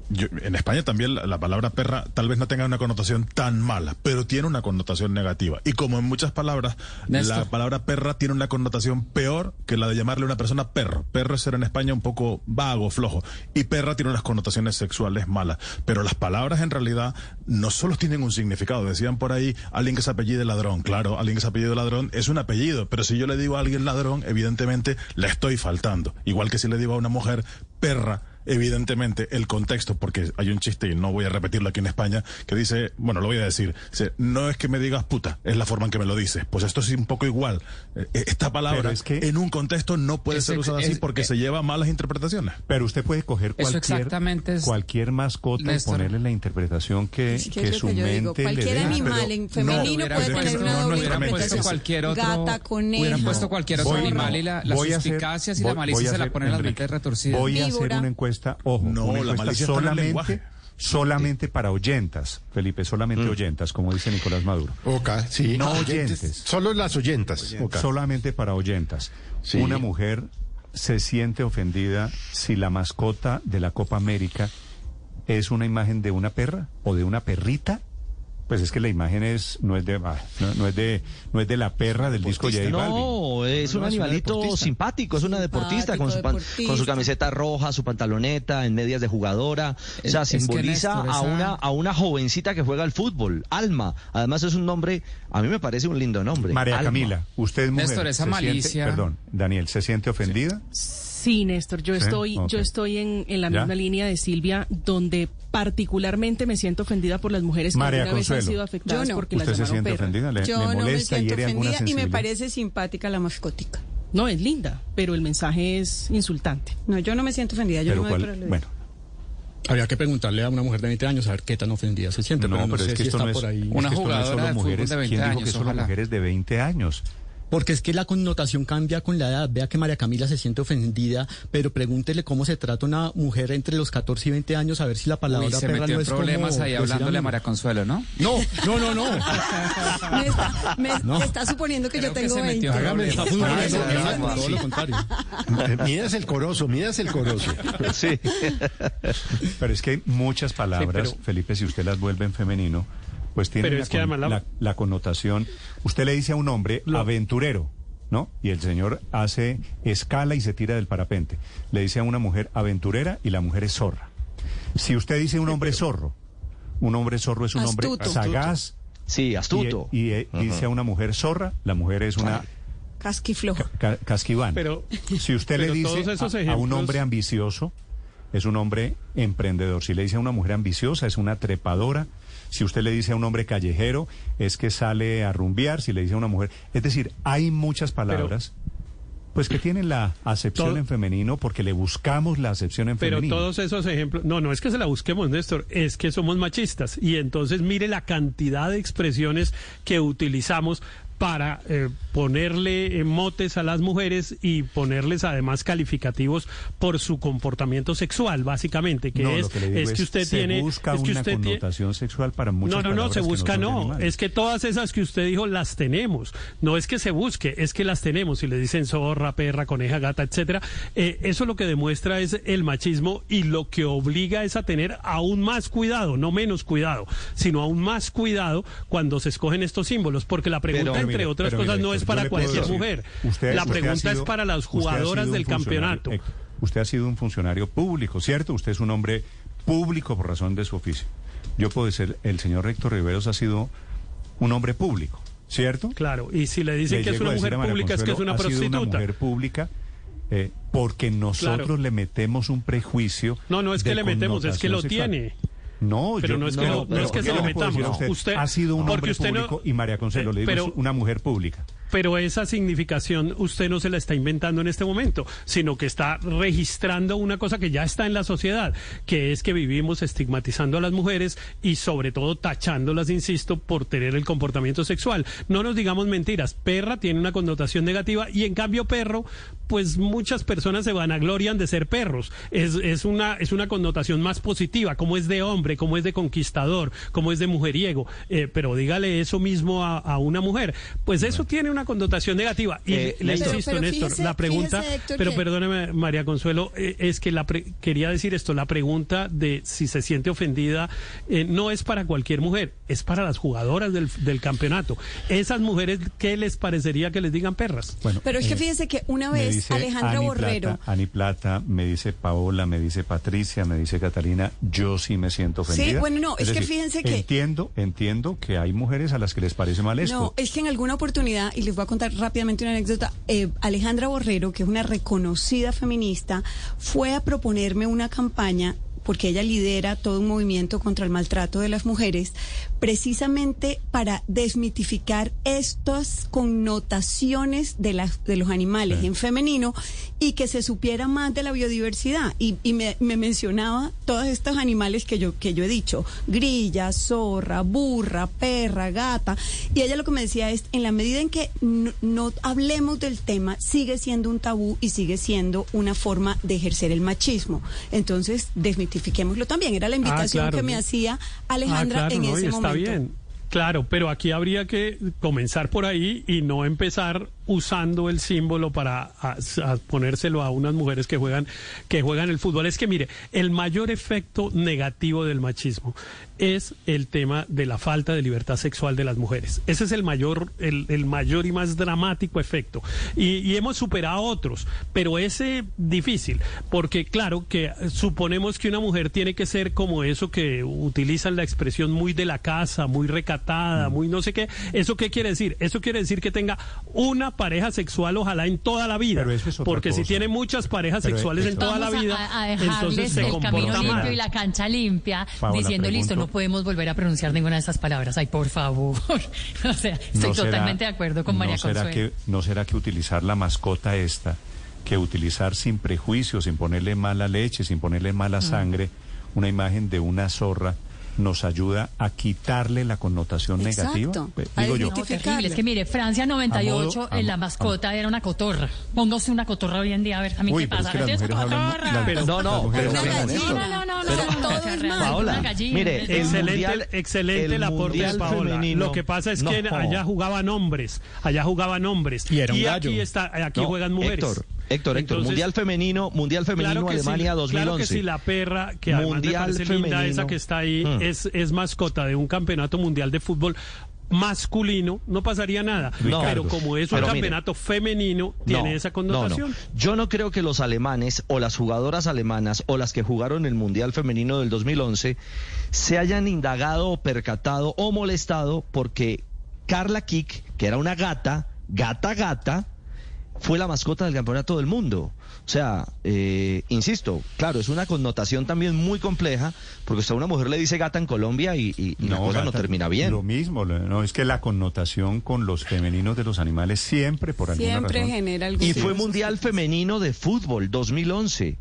Yo, en España también la, palabra perra tal vez no tenga una connotación tan mala, pero tiene una connotación negativa. Y como en muchas palabras, la palabra perra tiene una connotación peor que la de llamarle a una persona perro. Perro es ser en España un poco vago, flojo. Y perra tiene unas connotaciones sexuales malas. Pero las palabras en realidad no solo tienen un significado. Decían por ahí, alguien que se apellide ladrón. Claro, alguien que se apellide ladrón es un apellido. Pero si yo le digo a alguien ladrón, evidentemente le estoy faltando. Igual que si le digo a una mujer perra evidentemente el contexto, porque hay un chiste y no voy a repetirlo aquí en España, que dice, bueno, lo voy a decir, dice, no es que me digas puta, es la forma en que me lo dices. Pues esto es un poco igual. Eh, eh, esta palabra es que en un contexto no puede ser usada así porque es, se lleva malas interpretaciones. Pero usted puede coger cualquier, cualquier mascota Néstor. y ponerle la interpretación que, es que, que su mente digo, Cualquier animal en femenino puede poner una interpretación. Cualquier otro, Gata, conejo. Hubieran puesto cualquier otro voy, animal y la, la suspicacia y la malicia se la ponen las mentes retorcidas. Voy a hacer una encuesta encuesta, ojo, no, solamente solamente para oyentas, Felipe, solamente oyentas, como dice Nicolás Maduro. Okay, sí. No ah, oyentes. Solo las oyentas. Solamente para oyentas. Una mujer se siente ofendida si la mascota de la Copa América es una imagen de una perra o de una perrita pues es que la imagen es no es de ah, no, no es de no es de la perra del disco J Balvin. No, es un animalito simpático, es una deportista con su, pan- deportista. con su camiseta roja, su pantaloneta, en medias de jugadora. O sea, Es- es que, simboliza Néstor, a, esa- una, a una jovencita que juega al fútbol, Alma. Además es un nombre, a mí me parece un lindo nombre. María Alma. Camila, usted es mujer. Néstor, esa ¿se siente- malicia- perdón, Daniel, ¿se siente ofendida? Sí, Néstor, yo Sí, estoy, yo estoy en, en la ¿Ya? misma línea de Silvia, donde particularmente me siento ofendida por las mujeres que María alguna vez han Consuelo. sido afectadas Yo no. porque las ¿Usted se llamaron siente perra. ofendida? ¿Le, Yo le no me siento ofendida y me parece simpática la mascótica. No, es linda, pero el mensaje es insultante. No, yo no me siento ofendida. Yo Pero no me cuál- bueno, Habría que preguntarle a una mujer de 20 años a ver qué tan ofendida se siente. no, pero no pero sé es que si esto está no es, por ahí. es Una que esto no es jugadora solo de fútbol mujeres. de 20 ¿Quién dijo años, que solo ojalá. mujeres de 20 años? Porque es que la connotación cambia con la edad. Vea que María Camila se siente ofendida, pero pregúntele cómo se trata una mujer entre los 14 y 20 años a ver si la palabra Uy, se perra metió no en es problemas como ahí hablándole a. María Consuelo, ¿no? No, no, no, no. Me está, me No. está suponiendo que Creo yo que tengo se 20. metió en Hágame, está. Ah, No, todo lo contrario. Midas el corozo, midas el corozo. Sí. Pero es que hay muchas palabras, Sí, pero- Felipe, si usted las vuelve en femenino, pues tiene Pero la, es que con- además la- la- la connotación. Usted le dice a un hombre aventurero, ¿no? Y el señor hace escala y se tira del parapente. Le dice a una mujer aventurera y la mujer es zorra. Si usted dice un hombre zorro, un hombre zorro es un hombre Astuto. sagaz. Sí, astuto. Y, y, eh, dice a una mujer zorra, la mujer es una Casquifloja. ca- casquiván. Pero- si usted le dice a- a, un hombre ambicioso, es un hombre emprendedor. Si le dice a una mujer ambiciosa, es una trepadora. Si usted le dice a un hombre callejero, es que sale a rumbear. Si le dice a una mujer. Es decir, hay muchas palabras. pues que tienen la acepción Todo- en femenino porque le buscamos la acepción en Pero femenino. todos esos ejemplos, no, no es que se la busquemos, Néstor, es que somos machistas. Y entonces mire la cantidad de expresiones que utilizamos para eh, ponerle eh, motes a las mujeres y ponerles además calificativos por su comportamiento sexual, básicamente, que No, es, que es que usted se tiene... busca es que una usted tiene- connotación sexual para muchas no, no, no, se busca no. Es que todas esas que usted dijo las tenemos. No es que se busque, es que las tenemos. Si le dicen zorra, perra, coneja, gata, etcétera, eh, eso lo que demuestra es el machismo y lo que obliga es a tener aún más cuidado, no menos cuidado, sino aún más cuidado cuando se escogen estos símbolos, porque la pregunta, Pero, entre mire, otras cosas, mire, no es para cualquier decir, mujer. usted- la pregunta es para las jugadoras del campeonato. Usted ha sido un funcionario público, ¿cierto? Usted es un hombre público por razón de su oficio. Yo puedo decir, el señor Héctor Riveros ha sido un hombre público, ¿cierto? Claro, y si le dicen Le que es una mujer pública, es que es una ha sido prostituta. una mujer pública eh, porque nosotros Claro. le metemos un prejuicio. No, no es que le metemos, es que lo sexual. tiene. No, Pero yo- no es que lo- no es que se lo metamos. Usted, Usted- ha sido un hombre usted no- público y María Consuelo Eh, le digo pero- una mujer pública. pero esa significación usted no se la está inventando en este momento, sino que está registrando una cosa que ya está en la sociedad, que es que vivimos estigmatizando a las mujeres y sobre todo tachándolas, insisto, por tener el comportamiento sexual. No nos digamos mentiras, perra tiene una connotación negativa y en cambio perro, pues muchas personas se vanaglorian de ser perros. Es, es, una, es una connotación más positiva, como es de hombre, como es de conquistador, como es de mujeriego, Eh, pero dígale eso mismo a, a una mujer. Pues eso tiene una connotación negativa. Y Eh, le Néstor. insisto, Pero- pero Néstor, fíjese- la pregunta, fíjese, Héctor, pero que- perdóneme, María Consuelo, eh, es que la pre- quería decir esto, la pregunta de si se siente ofendida eh, no es para cualquier mujer, es para las jugadoras del, del campeonato. Esas mujeres, ¿qué les parecería que les digan perras? Bueno, Pero es que fíjese que una vez dice Alejandra Ani Borrero. Plata, Ani Plata, me dice Paola, me dice Patricia, me dice Catalina, yo sí me siento Sí, ofendida. bueno, no, es que fíjense que- Entiendo, entiendo que hay mujeres a las que les parece mal esto. No, es que en alguna oportunidad, y les voy a contar rápidamente una anécdota, eh, Alejandra Borrero, que es una reconocida feminista, fue a proponerme una campaña porque ella lidera todo un movimiento contra el maltrato de las mujeres, precisamente para desmitificar estas connotaciones de, las, de los animales en femenino y que se supiera más de la biodiversidad. Y, y me, me mencionaba todos estos animales que yo, que yo he dicho, grilla, zorra, burra, perra, gata. Y ella lo que me decía es, en la medida en que no, no hablemos del tema, sigue siendo un tabú y sigue siendo una forma de ejercer el machismo. Entonces, desmitifiquémoslo también. Era la invitación claro, que me hacía Alejandra Ah, claro, en no, ese está momento. bien. Claro, pero aquí habría que comenzar por ahí y no empezar usando el símbolo para a- a ponérselo a unas mujeres que juegan que juegan el fútbol. Es que mire, el mayor efecto negativo del machismo es el tema de la falta de libertad sexual de las mujeres. Ese es el mayor el, el mayor y más dramático efecto. Y, y hemos superado otros, pero ese difícil, porque claro que suponemos que una mujer tiene que ser como eso que utilizan la expresión muy de la casa, muy recatada, muy no sé qué. ¿Eso qué quiere decir? Eso quiere decir que tenga una pareja sexual ojalá en toda la vida. Pero eso es otra porque si tiene muchas parejas Pero sexuales en toda la vida, a, a entonces se el camino limpio mal. y la cancha limpia, Paola, diciendo listo, no podemos volver a pronunciar ninguna de estas palabras. Ay, por favor. o sea, estoy ¿No será- totalmente de acuerdo con María ¿no será Consuelo. que ¿No será que utilizar la mascota esta, que utilizar sin prejuicios, sin ponerle mala leche, sin ponerle mala Mm. sangre, una imagen de una zorra, nos ayuda a quitarle la connotación negativa? Pues, digo yo. Es que mire, Francia 98, A modo- a en la mascota era una cotorra. Póngase una cotorra hoy en día, a ver, a mí Uy, qué es pasa. que las ¿Es mujeres hablan- cotorra? las- Pero- No, no, pero. No, no, no, no, no, todo es mal, Paola, una gallina. mire, Es- el excelente, mundial- excelente el aporte de Paola. femenino- Lo que pasa es que No. allá jugaban hombres, allá jugaban hombres. Y era un gallo. aquí está, aquí No, juegan mujeres. Héctor, Héctor, Héctor, Entonces, Mundial Femenino, Mundial Femenino claro Alemania sí, 2011. Claro que sí, la perra, que además Mundial me linda femenino. esa que está ahí, Mm. es, es mascota de un campeonato mundial de fútbol masculino, no pasaría nada. No. pero como es un mire, campeonato femenino, tiene No, esa no, connotación. no. Yo no creo que los alemanes o las jugadoras alemanas o las que jugaron el Mundial Femenino del 2011 se hayan indagado o percatado o molestado porque Carla Kick, que era una gata, gata gata, fue la mascota del campeonato del mundo. O sea, eh, insisto, claro, es una connotación también muy compleja, porque usted a una mujer le dice gata en Colombia y, y- y la cosa no termina bien. Lo mismo, no es que la connotación con los femeninos de los animales siempre, por alguna Siempre razón. genera algún Y fue Mundial Femenino de Fútbol 2011.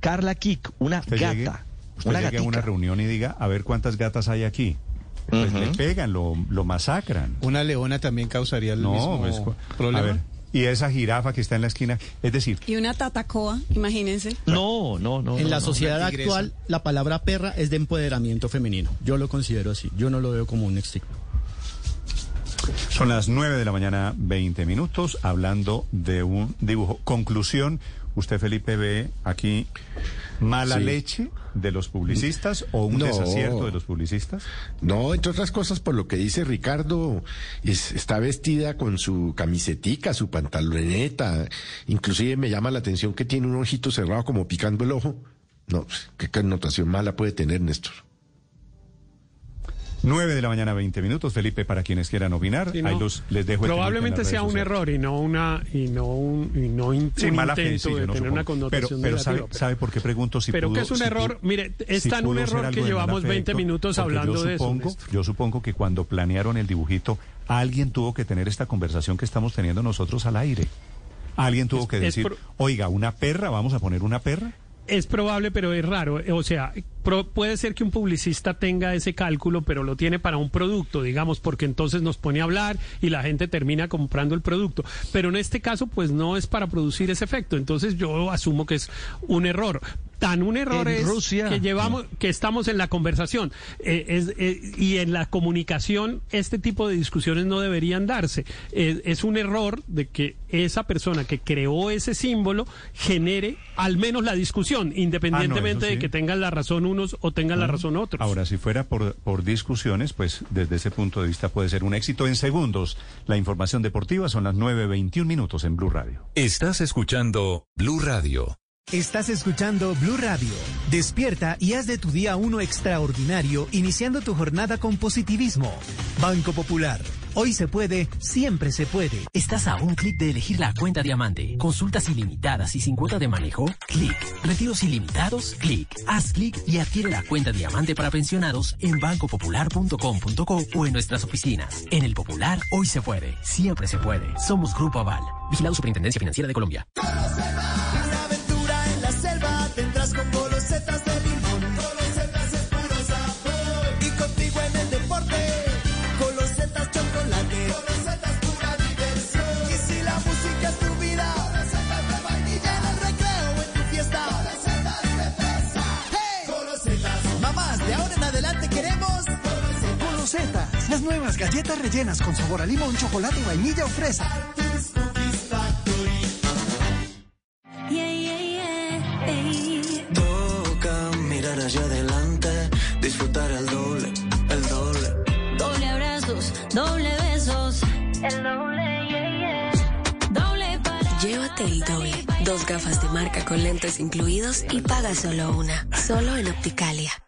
Carla Kick, una Usted gata. llegue, usted una llegue a una reunión y diga, a ver cuántas gatas hay aquí. Pues le pegan, lo, lo masacran. Una leona también causaría el No, mismo problema. a ver, y esa jirafa que está en la esquina, es decir, Y una tatacoa, imagínense. No, no, no. En no, la no. sociedad actual, la palabra perra es de empoderamiento femenino. Yo lo considero así. Yo no lo veo como un estigma. Son las 9 de la mañana, 20 minutos, hablando de un dibujo. Conclusión, usted Felipe ve aquí mala Sí. leche de los publicistas o un No. desacierto de los publicistas. No, entre otras cosas, por lo que dice Ricardo, es- está vestida con su camisetica, su pantaloneta. Inclusive me llama la atención que tiene un ojito cerrado como picando el ojo. No, pues, qué connotación mala puede tener, Néstor. 9 de la mañana, 20 minutos. Felipe, para quienes quieran opinar, Sí, no. ahí los, les dejo Probablemente sea un sociales. error y no una y no un, y no un, Sí, un mala fe, intento sí, de no tener supongo. una connotación Pero, pero ¿sabe, negativa. ¿sabe por qué pregunto si pero pudo- que es un si error, pudo- mire, es si tan un error que llevamos mala fe, 20 Héctor? minutos hablando yo de eso. Yo supongo que cuando planearon el dibujito, alguien tuvo que tener esta conversación que estamos teniendo nosotros al aire. Alguien tuvo que decir, oiga, una perra, vamos a poner una perra. Es probable, pero es raro. O sea, pro- puede ser que un publicista tenga ese cálculo, pero lo tiene para un producto, digamos, porque entonces nos pone a hablar y la gente termina comprando el producto. Pero en este caso, pues no es para producir ese efecto. Entonces yo asumo que es un error. Tan un error En es Rusia- que llevamos, que estamos en la conversación Eh, es- eh, y en la comunicación este tipo de discusiones no deberían darse. Eh, es un error de que esa persona que creó ese símbolo genere al menos la discusión, independientemente Ah, sí. de que tengan la razón unos o tengan la Ah, razón otros. Ahora, si fuera por, por discusiones, pues desde ese punto de vista puede ser un éxito. En segundos, la información deportiva son las 9.21 minutos en Blue Radio. Estás escuchando Blue Radio. Estás escuchando Blue Radio. Despierta y haz de tu día uno extraordinario, iniciando tu jornada con positivismo. Banco Popular. Hoy se puede, siempre se puede. Estás a un clic de elegir la cuenta diamante. Consultas ilimitadas y sin cuota de manejo. Clic. Retiros ilimitados. Clic. Haz clic y adquiere la cuenta diamante para pensionados en bancopopular.com.co o en nuestras oficinas. En el Popular, hoy se puede, siempre se puede. Somos Grupo Aval. Vigilado Superintendencia Financiera de Colombia. Las nuevas galletas rellenas con sabor a limón, chocolate, vainilla o fresa. Toca mirar hacia adelante, disfrutar el doble, el doble. Doble abrazos, doble besos. El doble, yeah, yeah. Doble para. Llévate el doble. Dos gafas de marca con lentes incluidos y paga solo una. Solo en Opticalia.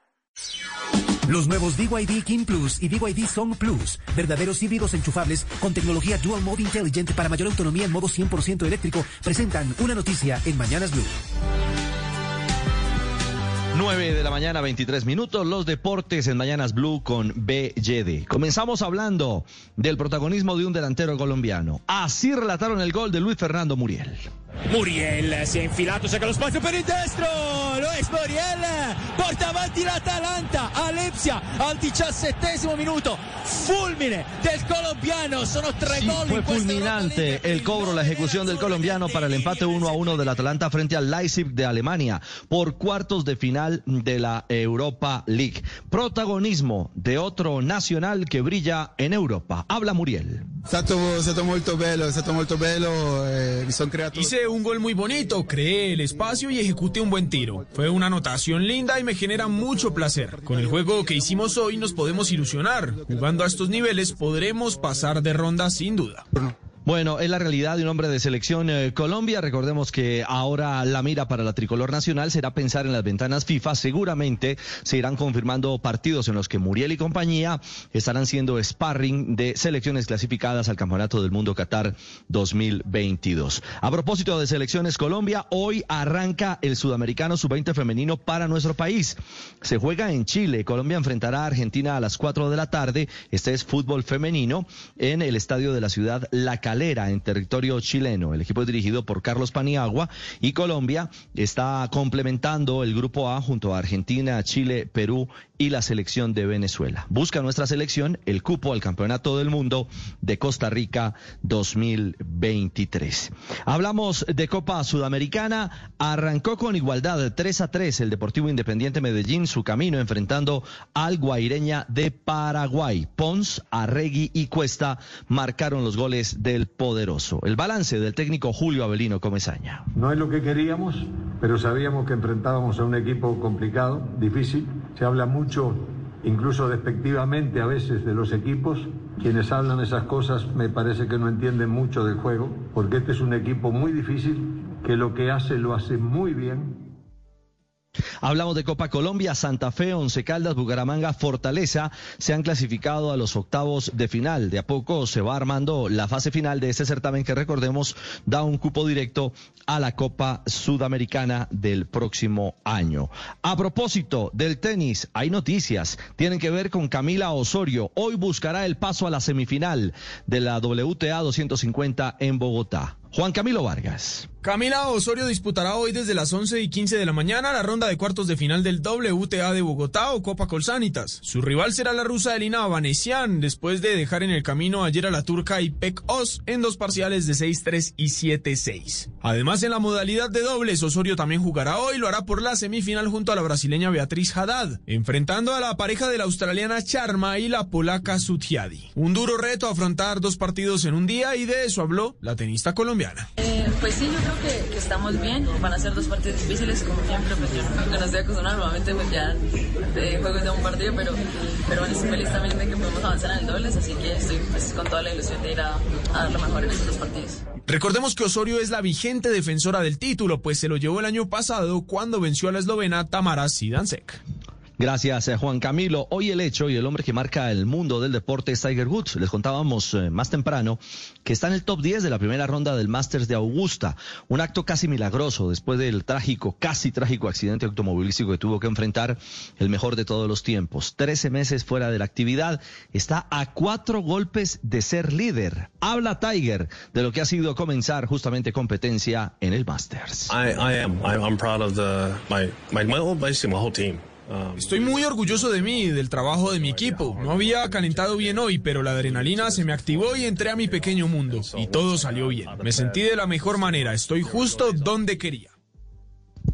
Los nuevos BYD King Plus y BYD Song Plus, verdaderos híbridos enchufables con tecnología Dual Mode Intelligent para mayor autonomía en modo 100% eléctrico, presentan una noticia en Mañanas Blue. 9 de la mañana, 23 minutos, los deportes en Mañanas Blue con BYD. Comenzamos hablando del protagonismo de un delantero colombiano. Así relataron el gol de Luis Fernando Muriel. Muriel si è infilato, cerca lo spazio per il destro, lo è Muriel, porta avanti l'Atalanta, Alepsia al diciassettesimo minuto, fulmine del colombiano, sono tre Sí, gol fue fulminante el cobro, la ejecución del colombiano para el empate 1 a 1 del Atalanta frente al Leipzig de Alemania por cuartos de final de la Europa League. Protagonismo de otro nacional que brilla en Europa. Habla Muriel. Stato, stato molto bello, è stato molto bello, eh, mi sono creato... Un gol muy bonito, creé el espacio y ejecuté un buen tiro. Fue una anotación linda y me genera mucho placer. Con el juego que hicimos hoy nos podemos ilusionar. Jugando a estos niveles podremos pasar de ronda sin duda. Bueno, es la realidad de un hombre de selección eh, Colombia. Recordemos que ahora la mira para la tricolor nacional será pensar en las ventanas FIFA. Seguramente se irán confirmando partidos en los que Muriel y compañía estarán siendo sparring de selecciones clasificadas al Campeonato del Mundo Qatar 2022. A propósito de selecciones Colombia, hoy arranca el sudamericano sub-20 femenino para nuestro país. Se juega en Chile. Colombia enfrentará a Argentina a las 4 de la tarde. Este es fútbol femenino en el estadio de la ciudad La Calera, en territorio chileno. El equipo es dirigido por Carlos Paniagua y Colombia está complementando el grupo A junto a Argentina, Chile, Perú y la selección de Venezuela. Busca nuestra selección el cupo al Campeonato del Mundo de Costa Rica 2023. Hablamos de Copa Sudamericana. Arrancó con igualdad 3 a 3 el Deportivo Independiente Medellín su camino enfrentando al Guaireña de Paraguay. Pons, Arregui y Cuesta marcaron los goles del poderoso. El balance del técnico Julio Avelino Comesaña. No es lo que queríamos, pero sabíamos que enfrentábamos a un equipo complicado, difícil. Se habla mucho, incluso despectivamente a veces, de los equipos. Quienes hablan esas cosas me parece que no entienden mucho del juego, porque este es un equipo muy difícil, que lo que hace lo hace muy bien, Hablamos de Copa Colombia, Santa Fe, Once Caldas, Bucaramanga, Fortaleza se han clasificado a los octavos de final. De a poco se va armando la fase final de este certamen que recordemos da un cupo directo a la Copa Sudamericana del próximo año. A propósito del tenis, hay noticias. Tienen que ver con Camila Osorio. Hoy buscará el paso a la semifinal de la WTA 250 en Bogotá. Juan Camilo Vargas. Camila Osorio disputará hoy desde las 11 y 15 de la mañana la ronda de cuartos de final del WTA de Bogotá o Copa Colsanitas. Su rival será la rusa Elina Vanesian, después de dejar en el camino ayer a la turca Ipek Oz en dos parciales de 6-3 y 7-6. Además, en la modalidad de dobles, Osorio también jugará hoy, lo hará por la semifinal junto a la brasileña Beatriz Haddad, enfrentando a la pareja de la australiana Charma y la polaca Sutiadi. Un duro reto afrontar dos partidos en un día y de eso habló la tenista colombiana. Eh, pues sí, yo creo que, que, estamos bien. Van a ser dos partidos difíciles, como siempre. Pues yo no, no estoy acostumbrado. Normalmente, pues ya de juego de un partido, pero, pero bueno, estoy feliz también de que podemos avanzar en el dobles. Así que estoy pues, con toda la ilusión de ir a, a dar lo mejor en estos dos partidos. Recordemos que Osorio es la vigente defensora del título, pues se lo llevó el año pasado cuando venció a la eslovena Tamara Sidansek. Gracias, eh, Juan Camilo. Hoy el hecho y el hombre que marca el mundo del deporte es Tiger Woods. Les contábamos eh, más temprano que está en el top 10 de la primera ronda del Masters de Augusta. Un acto casi milagroso después del trágico, casi trágico accidente automovilístico que tuvo que enfrentar el mejor de todos los tiempos. Trece meses fuera de la actividad. Está a cuatro golpes de ser líder. Habla Tiger de lo que ha sido comenzar justamente competencia en el Masters. I, I am. I'm proud of the, my, my, my, my whole team. Estoy muy orgulloso de mí del trabajo de mi equipo. No había calentado bien hoy, pero la adrenalina se me activó y entré a mi pequeño mundo. Y todo salió bien. Me sentí de la mejor manera. Estoy justo donde quería.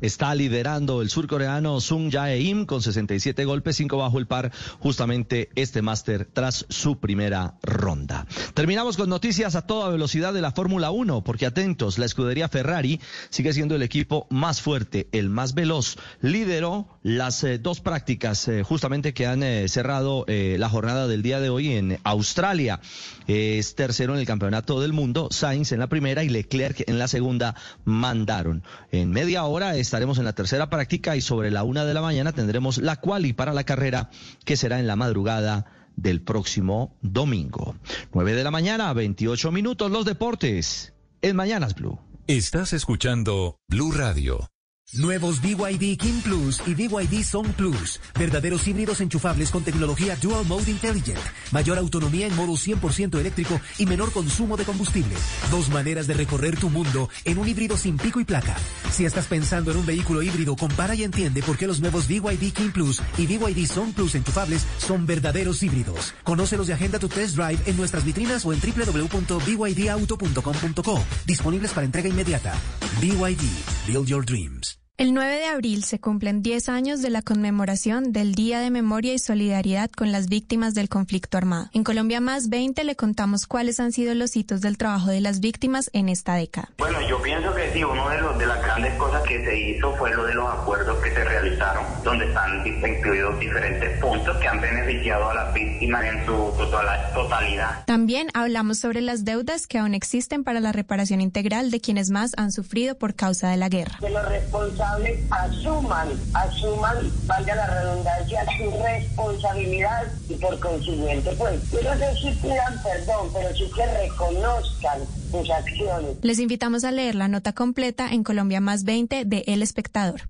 Está liderando el surcoreano Sung Jae-im con 67 golpes, 5 bajo el par, justamente este máster tras su primera ronda. Terminamos con noticias a toda velocidad de la Fórmula 1, porque atentos, la escudería Ferrari sigue siendo el equipo más fuerte, el más veloz. Lideró las eh, dos prácticas eh, justamente que han eh, cerrado la jornada del día de hoy en Australia. Es tercero en el campeonato del mundo, Sainz en la primera y Leclerc en la segunda mandaron. En media hora estaremos en la tercera práctica y sobre la una de la mañana tendremos la quali para la carrera que será en la madrugada del próximo domingo. 9 de la mañana, 28 minutos, los deportes en Mañanas Blue. Estás escuchando Blue Radio. Nuevos BYD King Plus y BYD Song Plus. Verdaderos híbridos enchufables con tecnología Dual Mode Intelligent. Mayor autonomía en modo 100% eléctrico y menor consumo de combustible. Dos maneras de recorrer tu mundo en un híbrido sin pico y placa. Si estás pensando en un vehículo híbrido, compara y entiende por qué los nuevos BYD King Plus y BYD Song Plus enchufables son verdaderos híbridos. Conócelos y agenda tu test drive en nuestras vitrinas o en www.bydauto.com.co. Disponibles para entrega inmediata. BYD. Build your dreams. El 9 de abril se cumplen 10 años de la conmemoración del Día de Memoria y Solidaridad con las víctimas del conflicto armado. En Colombia Más 20 le contamos cuáles han sido los hitos del trabajo de las víctimas en esta década. Bueno, yo pienso que sí, uno de, los, de las grandes cosas que se hizo fue lo de los acuerdos que se realizaron, donde están incluidos diferentes puntos que han beneficiado a las víctimas en su total- totalidad. También hablamos sobre las deudas que aún existen para la reparación integral de quienes más han sufrido por causa de la guerra. que los responsables asuman, asuman, valga la redundancia, su responsabilidad y por consiguiente, pues, yo no sé si pidan perdón, pero sí que reconozcan sus acciones. Les invitamos a leer la nota completa en Colombia Más 20 de El Espectador.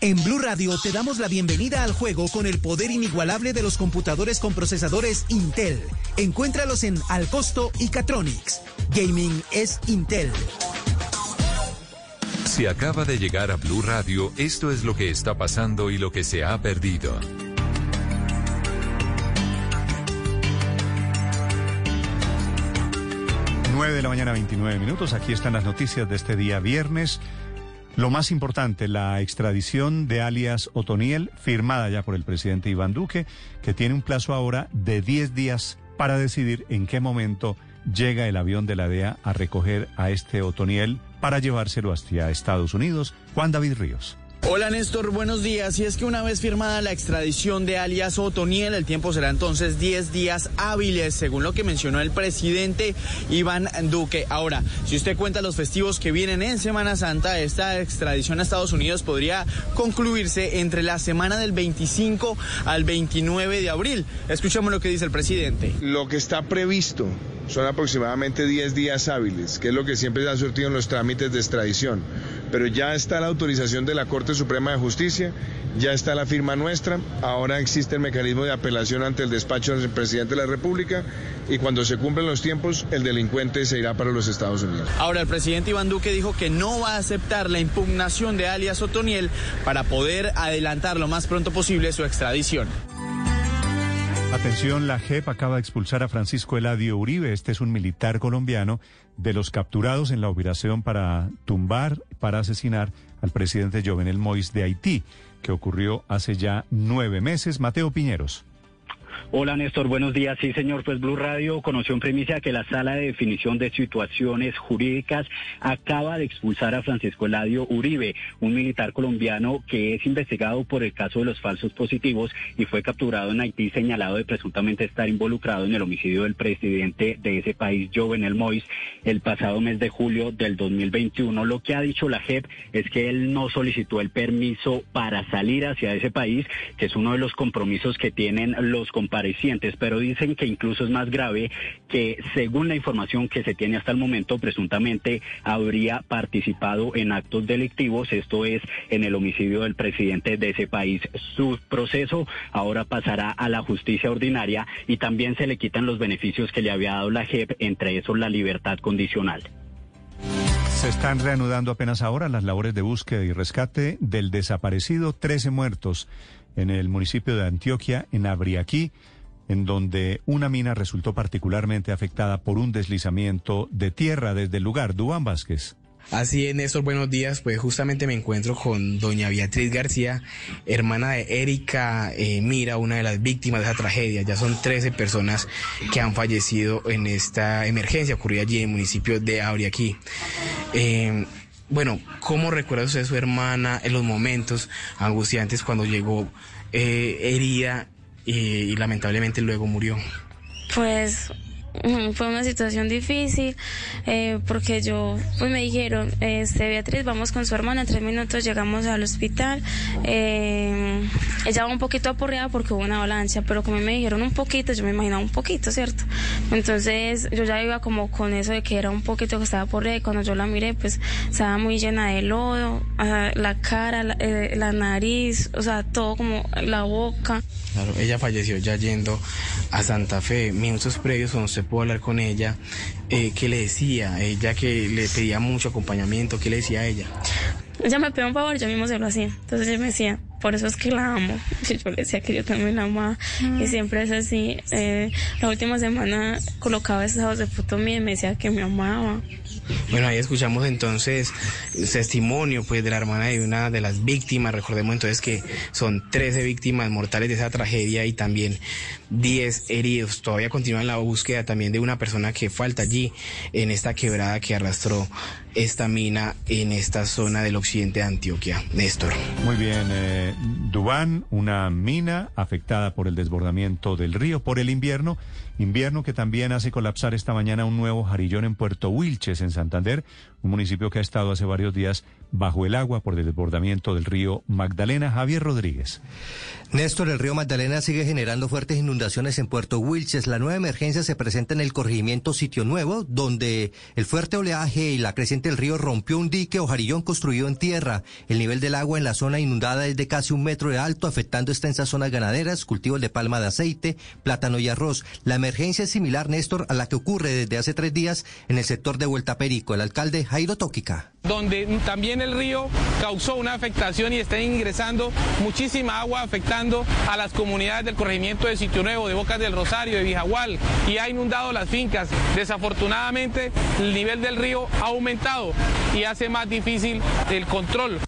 En Blue Radio te damos la bienvenida al juego con el poder inigualable de los computadores con procesadores Intel. Encuéntralos en Al Costo y Catronics. Gaming es Intel. Si acaba de llegar a Blue Radio, esto es lo que está pasando y lo que se ha perdido. Nueve de la mañana, 29 minutos. Aquí están las noticias de este día viernes. Lo más importante, la extradición de alias Otoniel, firmada ya por el presidente Iván Duque, que tiene un plazo ahora de 10 días para decidir en qué momento llega el avión de la DEA a recoger a este Otoniel para llevárselo hacia Estados Unidos. Juan David Ríos. Hola Néstor, buenos días. Y es que una vez firmada la extradición de alias Otoniel, el tiempo será entonces 10 días hábiles, según lo que mencionó el presidente Iván Duque. Ahora, si usted cuenta los festivos que vienen en Semana Santa, esta extradición a Estados Unidos podría concluirse entre la semana del 25 al 29 de abril. Escuchamos lo que dice el presidente. Lo que está previsto son aproximadamente 10 días hábiles, que es lo que siempre se ha surtido en los trámites de extradición. Pero ya está la autorización de la Corte Suprema de Justicia, ya está la firma nuestra, ahora existe el mecanismo de apelación ante el despacho del presidente de la República y cuando se cumplen los tiempos, el delincuente se irá para los Estados Unidos. Ahora, el presidente Iván Duque dijo que no va a aceptar la impugnación de alias Otoniel para poder adelantar lo más pronto posible su extradición. Atención, la JEP acaba de expulsar a Francisco Eladio Uribe. Este es un militar colombiano de los capturados en la operación para tumbar, para asesinar al presidente Jovenel Mois de Haití, que ocurrió hace ya nueve meses. Mateo Piñeros. Hola Néstor, buenos días. Sí, señor, pues Blue Radio conoció en primicia que la Sala de Definición de Situaciones Jurídicas acaba de expulsar a Francisco Eladio Uribe, un militar colombiano que es investigado por el caso de los falsos positivos y fue capturado en Haití señalado de presuntamente estar involucrado en el homicidio del presidente de ese país, Jovenel Mois, el pasado mes de julio del 2021. Lo que ha dicho la JEP es que él no solicitó el permiso para salir hacia ese país, que es uno de los compromisos que tienen los comparecientes, pero dicen que incluso es más grave que según la información que se tiene hasta el momento, presuntamente habría participado en actos delictivos, esto es en el homicidio del presidente de ese país. Su proceso ahora pasará a la justicia ordinaria y también se le quitan los beneficios que le había dado la JEP, entre esos la libertad condicional. Se están reanudando apenas ahora las labores de búsqueda y rescate del desaparecido, 13 muertos en el municipio de Antioquia, en Abriaquí, en donde una mina resultó particularmente afectada por un deslizamiento de tierra desde el lugar. Dubán Vázquez. Así es, Néstor, buenos días. Pues justamente me encuentro con doña Beatriz García, hermana de Erika eh, Mira, una de las víctimas de esa tragedia. Ya son 13 personas que han fallecido en esta emergencia ocurrida allí en el municipio de Auriaquí. Eh, bueno, ¿cómo recuerda usted a su hermana en los momentos angustiantes cuando llegó eh, y, y lamentablemente luego murió? Pues fue una situación difícil eh, porque yo pues me dijeron este Beatriz vamos con su hermana en tres minutos llegamos al hospital eh, ella va un poquito aporreada porque hubo una avalancha pero como me dijeron un poquito yo me imaginaba un poquito cierto entonces yo ya iba como con eso de que era un poquito que estaba aporreada y cuando yo la miré pues estaba muy llena de lodo la cara la, eh, la nariz o sea todo como la boca. Claro, ella falleció ya yendo a Santa Fe. Minutos previos, cuando se pudo hablar con ella, eh, ¿qué le decía? Ella que le pedía mucho acompañamiento, ¿qué le decía a ella? ella me pidió un favor, yo mismo se lo hacía. Entonces ella me decía, por eso es que la amo. Y yo le decía que yo también la amaba. Y siempre es así. Eh, la última semana colocaba esos de foto mía y me decía que me amaba. Bueno, ahí escuchamos entonces el testimonio pues de la hermana de una de las víctimas. Recordemos entonces que son 13 víctimas mortales de esa tragedia y también 10 heridos. Todavía continúa la búsqueda también de una persona que falta allí en esta quebrada que arrastró esta mina en esta zona del occidente de Antioquia. Néstor. Muy bien, eh, Dubán, una mina afectada por el desbordamiento del río, por el invierno, invierno que también hace colapsar esta mañana un nuevo jarillón en Puerto Wilches, en Santander, un municipio que ha estado hace varios días bajo el agua por el desbordamiento del río Magdalena. Javier Rodríguez. Néstor, el río Magdalena sigue generando fuertes inundaciones en Puerto Wilches. La nueva emergencia se presenta en el corregimiento Sitio Nuevo, donde el fuerte oleaje y la creciente del río rompió un dique o jarillón construido en tierra. El nivel del agua en la zona inundada es de casi un metro de alto, afectando extensas zonas ganaderas, cultivos de palma de aceite, plátano y arroz. La emergencia es similar, Néstor, a la que ocurre desde hace tres días en el sector de Vuelta Perico. El alcalde Jairo Tóquica. Donde también el río causó una afectación y está ingresando muchísima agua afectando a las comunidades del corregimiento de Sitio Nuevo, de Bocas del Rosario, de Vijagual y ha inundado las fincas. Desafortunadamente el nivel del río ha aumentado y hace más difícil el control.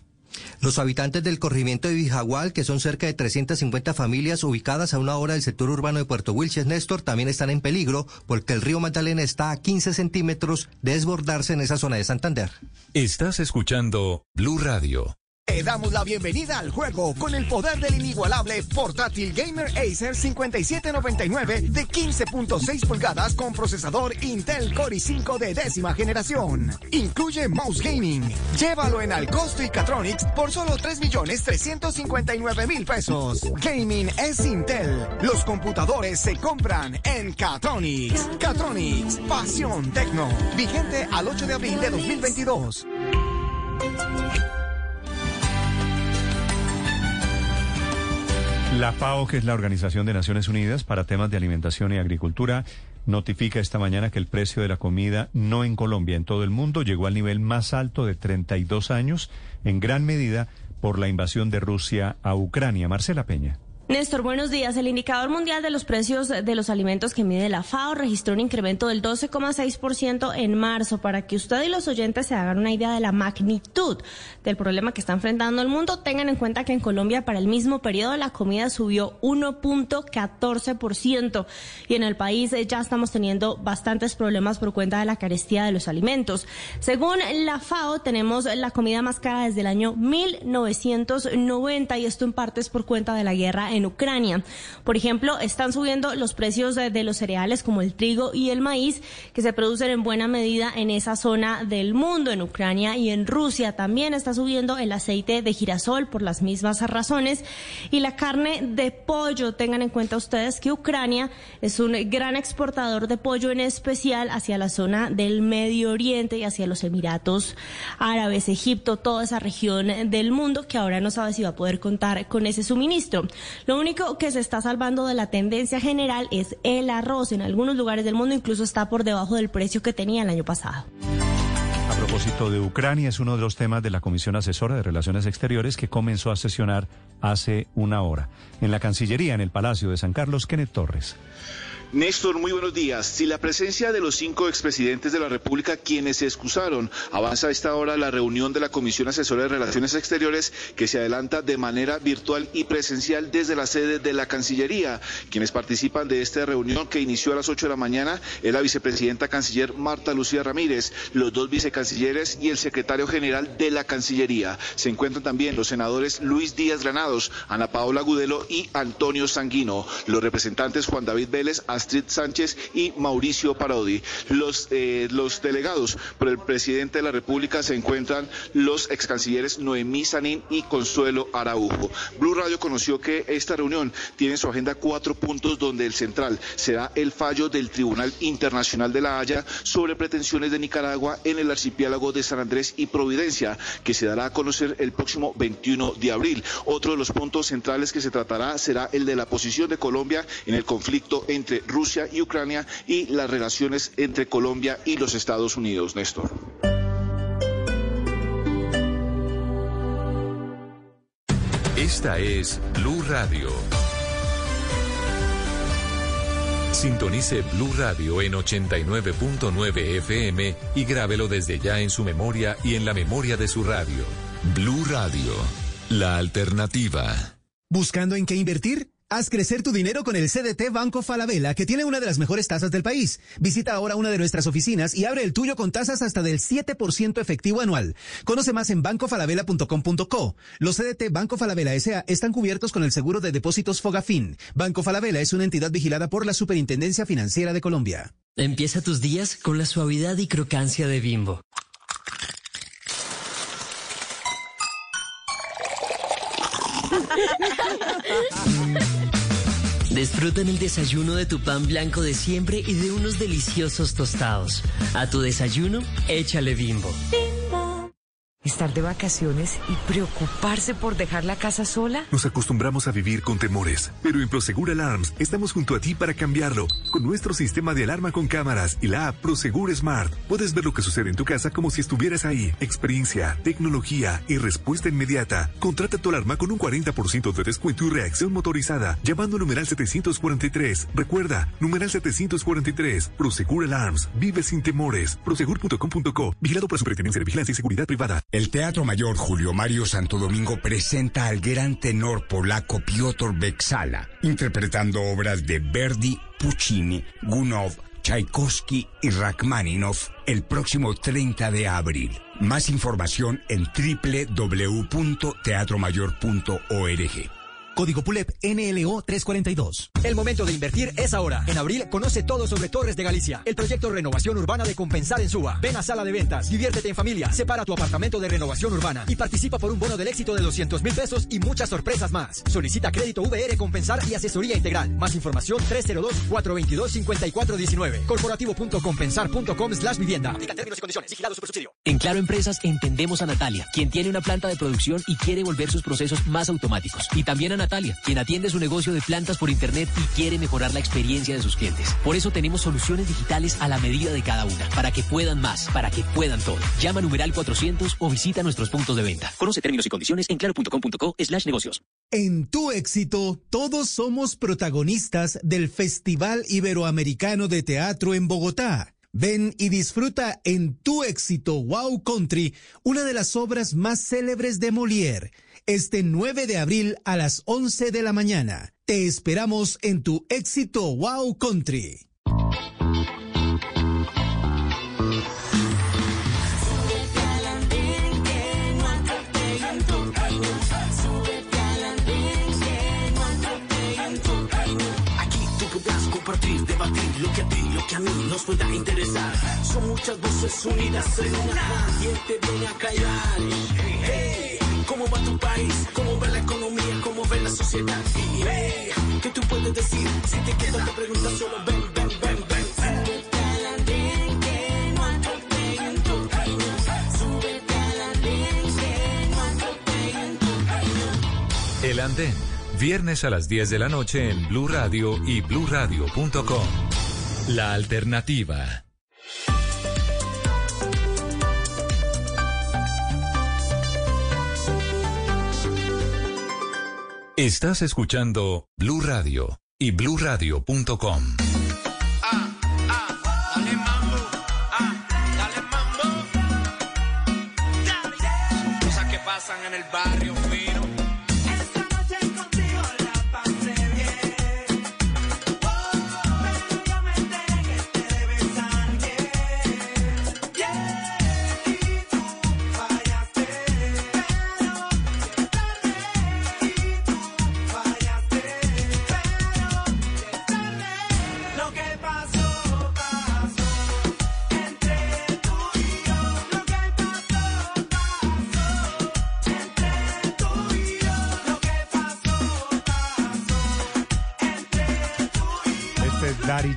Los habitantes del corregimiento de Vijagual, que son cerca de 350 familias ubicadas a una hora del sector urbano de Puerto Wilches, Néstor, también están en peligro porque el río Magdalena está a 15 centímetros de desbordarse en esa zona de Santander. Estás escuchando Blue Radio. Te damos la bienvenida al juego con el poder del inigualable portátil Gamer Acer 5799 de 15.6 pulgadas con procesador Intel Core i5 de décima generación. Incluye mouse gaming. Llévalo en al costo y Catronics por solo 3.359.000 pesos. Gaming es Intel. Los computadores se compran en Catronics. Catronics, pasión tecno. Vigente al 8 de abril de 2022. La FAO, que es la Organización de Naciones Unidas para temas de alimentación y agricultura, notifica esta mañana que el precio de la comida no en Colombia, en todo el mundo, llegó al nivel más alto de 32 años, en gran medida por la invasión de Rusia a Ucrania. Marcela Peña. Néstor, buenos días. El indicador mundial de los precios de los alimentos que mide la FAO registró un incremento del 12,6% en marzo. Para que usted y los oyentes se hagan una idea de la magnitud del problema que está enfrentando el mundo, tengan en cuenta que en Colombia para el mismo periodo la comida subió 1.14% y en el país eh, ya estamos teniendo bastantes problemas por cuenta de la carestía de los alimentos. Según la FAO, tenemos la comida más cara desde el año 1990 y esto en parte es por cuenta de la guerra en Ucrania. Por ejemplo, están subiendo los precios de los cereales como el trigo y el maíz que se producen en buena medida en esa zona del mundo, en Ucrania y en Rusia. También está subiendo el aceite de girasol por las mismas razones y la carne de pollo. Tengan en cuenta ustedes que Ucrania es un gran exportador de pollo en especial hacia la zona del Medio Oriente y hacia los Emiratos Árabes, Egipto, toda esa región del mundo que ahora no sabe si va a poder contar con ese suministro. Lo único que se está salvando de la tendencia general es el arroz. En algunos lugares del mundo incluso está por debajo del precio que tenía el año pasado. A propósito de Ucrania, es uno de los temas de la Comisión Asesora de Relaciones Exteriores que comenzó a sesionar hace una hora. En la Cancillería, en el Palacio de San Carlos, Kenneth Torres. Néstor, muy buenos días. Si la presencia de los cinco expresidentes de la República, quienes se excusaron, avanza a esta hora la reunión de la Comisión Asesora de Relaciones Exteriores, que se adelanta de manera virtual y presencial desde la sede de la Cancillería. Quienes participan de esta reunión que inició a las 8 de la mañana es la vicepresidenta canciller Marta Lucía Ramírez, los dos vicecancilleres y el secretario general de la Cancillería. Se encuentran también los senadores Luis Díaz Granados, Ana Paola Gudelo y Antonio Sanguino, los representantes Juan David Vélez, Astrid Sánchez y Mauricio Parodi. Los, eh, los delegados por el presidente de la República se encuentran los ex cancilleres Noemí Sanín y Consuelo Araujo. Blue Radio conoció que esta reunión tiene en su agenda cuatro puntos donde el central será el fallo del Tribunal Internacional de la Haya sobre pretensiones de Nicaragua en el archipiélago de San Andrés y Providencia, que se dará a conocer el próximo 21 de abril. Otro de los puntos centrales que se tratará será el de la posición de Colombia en el conflicto entre Rusia y Ucrania y las relaciones entre Colombia y los Estados Unidos, Néstor. Esta es Blue Radio. Sintonice Blue Radio en 89.9 FM y grábelo desde ya en su memoria y en la memoria de su radio. Blue Radio, la alternativa. ¿Buscando en qué invertir? Haz crecer tu dinero con el CDT Banco Falabella, que tiene una de las mejores tasas del país. Visita ahora una de nuestras oficinas y abre el tuyo con tasas hasta del 7% efectivo anual. Conoce más en bancofalabella.com.co. Los CDT Banco Falabella S.A. están cubiertos con el seguro de depósitos Fogafín. Banco Falabella es una entidad vigilada por la Superintendencia Financiera de Colombia. Empieza tus días con la suavidad y crocancia de Bimbo. Disfruta el desayuno de tu pan blanco de siempre y de unos deliciosos tostados. A tu desayuno, échale bimbo. Estar de vacaciones y preocuparse por dejar la casa sola. Nos acostumbramos a vivir con temores, pero en Prosegur Alarms estamos junto a ti para cambiarlo. Con nuestro sistema de alarma con cámaras y la app Prosegur Smart, puedes ver lo que sucede en tu casa como si estuvieras ahí. Experiencia, tecnología y respuesta inmediata. Contrata tu alarma con un 40% de descuento y reacción motorizada, llamando al numeral 743. Recuerda, numeral 743. Prosegur Alarms. Vive sin temores. Prosegur.com.co. Vigilado por Superintendencia de Vigilancia y Seguridad Privada. El Teatro Mayor Julio Mario Santo Domingo presenta al gran tenor polaco Piotr Beksala, interpretando obras de Verdi, Puccini, Gunov, Tchaikovsky y Rachmaninoff el próximo 30 de abril. Más información en www.teatromayor.org. Código PULEP NLO 342. El momento de invertir es ahora. En abril conoce todo sobre Torres de Galicia, el proyecto Renovación Urbana de Compensar en Suba. Ven a sala de ventas, diviértete en familia, separa tu apartamento de renovación urbana y participa por un bono del éxito de 200 mil pesos y muchas sorpresas más. Solicita crédito VR Compensar y asesoría integral. Más información 302-422-5419. Corporativo.compensar.com slash vivienda. Aplica términos y condiciones. Vigilado subsidio. En Claro Empresas entendemos a Natalia, quien tiene una planta de producción y quiere volver sus procesos más automáticos. Y también a Natalia, quien atiende su negocio de plantas por internet y quiere mejorar la experiencia de sus clientes. Por eso tenemos soluciones digitales a la medida de cada una, para que puedan más, para que puedan todo. Llama numeral 400 o visita nuestros puntos de venta. Conoce términos y condiciones en claro.com.co slash negocios. En tu éxito, todos somos protagonistas del Festival Iberoamericano de Teatro en Bogotá. Ven y disfruta en tu éxito Wow Country, una de las obras más célebres de Molière este 9 de abril a las 11 de la mañana. Te esperamos en tu éxito Wow Country. Debatir lo que a ti, lo que a mí nos pueda interesar. Son muchas voces unidas en una. ¿Quién te viene a callar? Hey, ¿Cómo va tu país? ¿Cómo va la economía? ¿Cómo ve la sociedad? Y hey, ¿qué tú puedes decir? Si te quedas te preguntas solo ven, ven, ven, ven. Reino. El Andén, viernes a las 10 de la noche en Blue Radio y bluradio.com. La alternativa. Estás escuchando Blue Radio. y barrio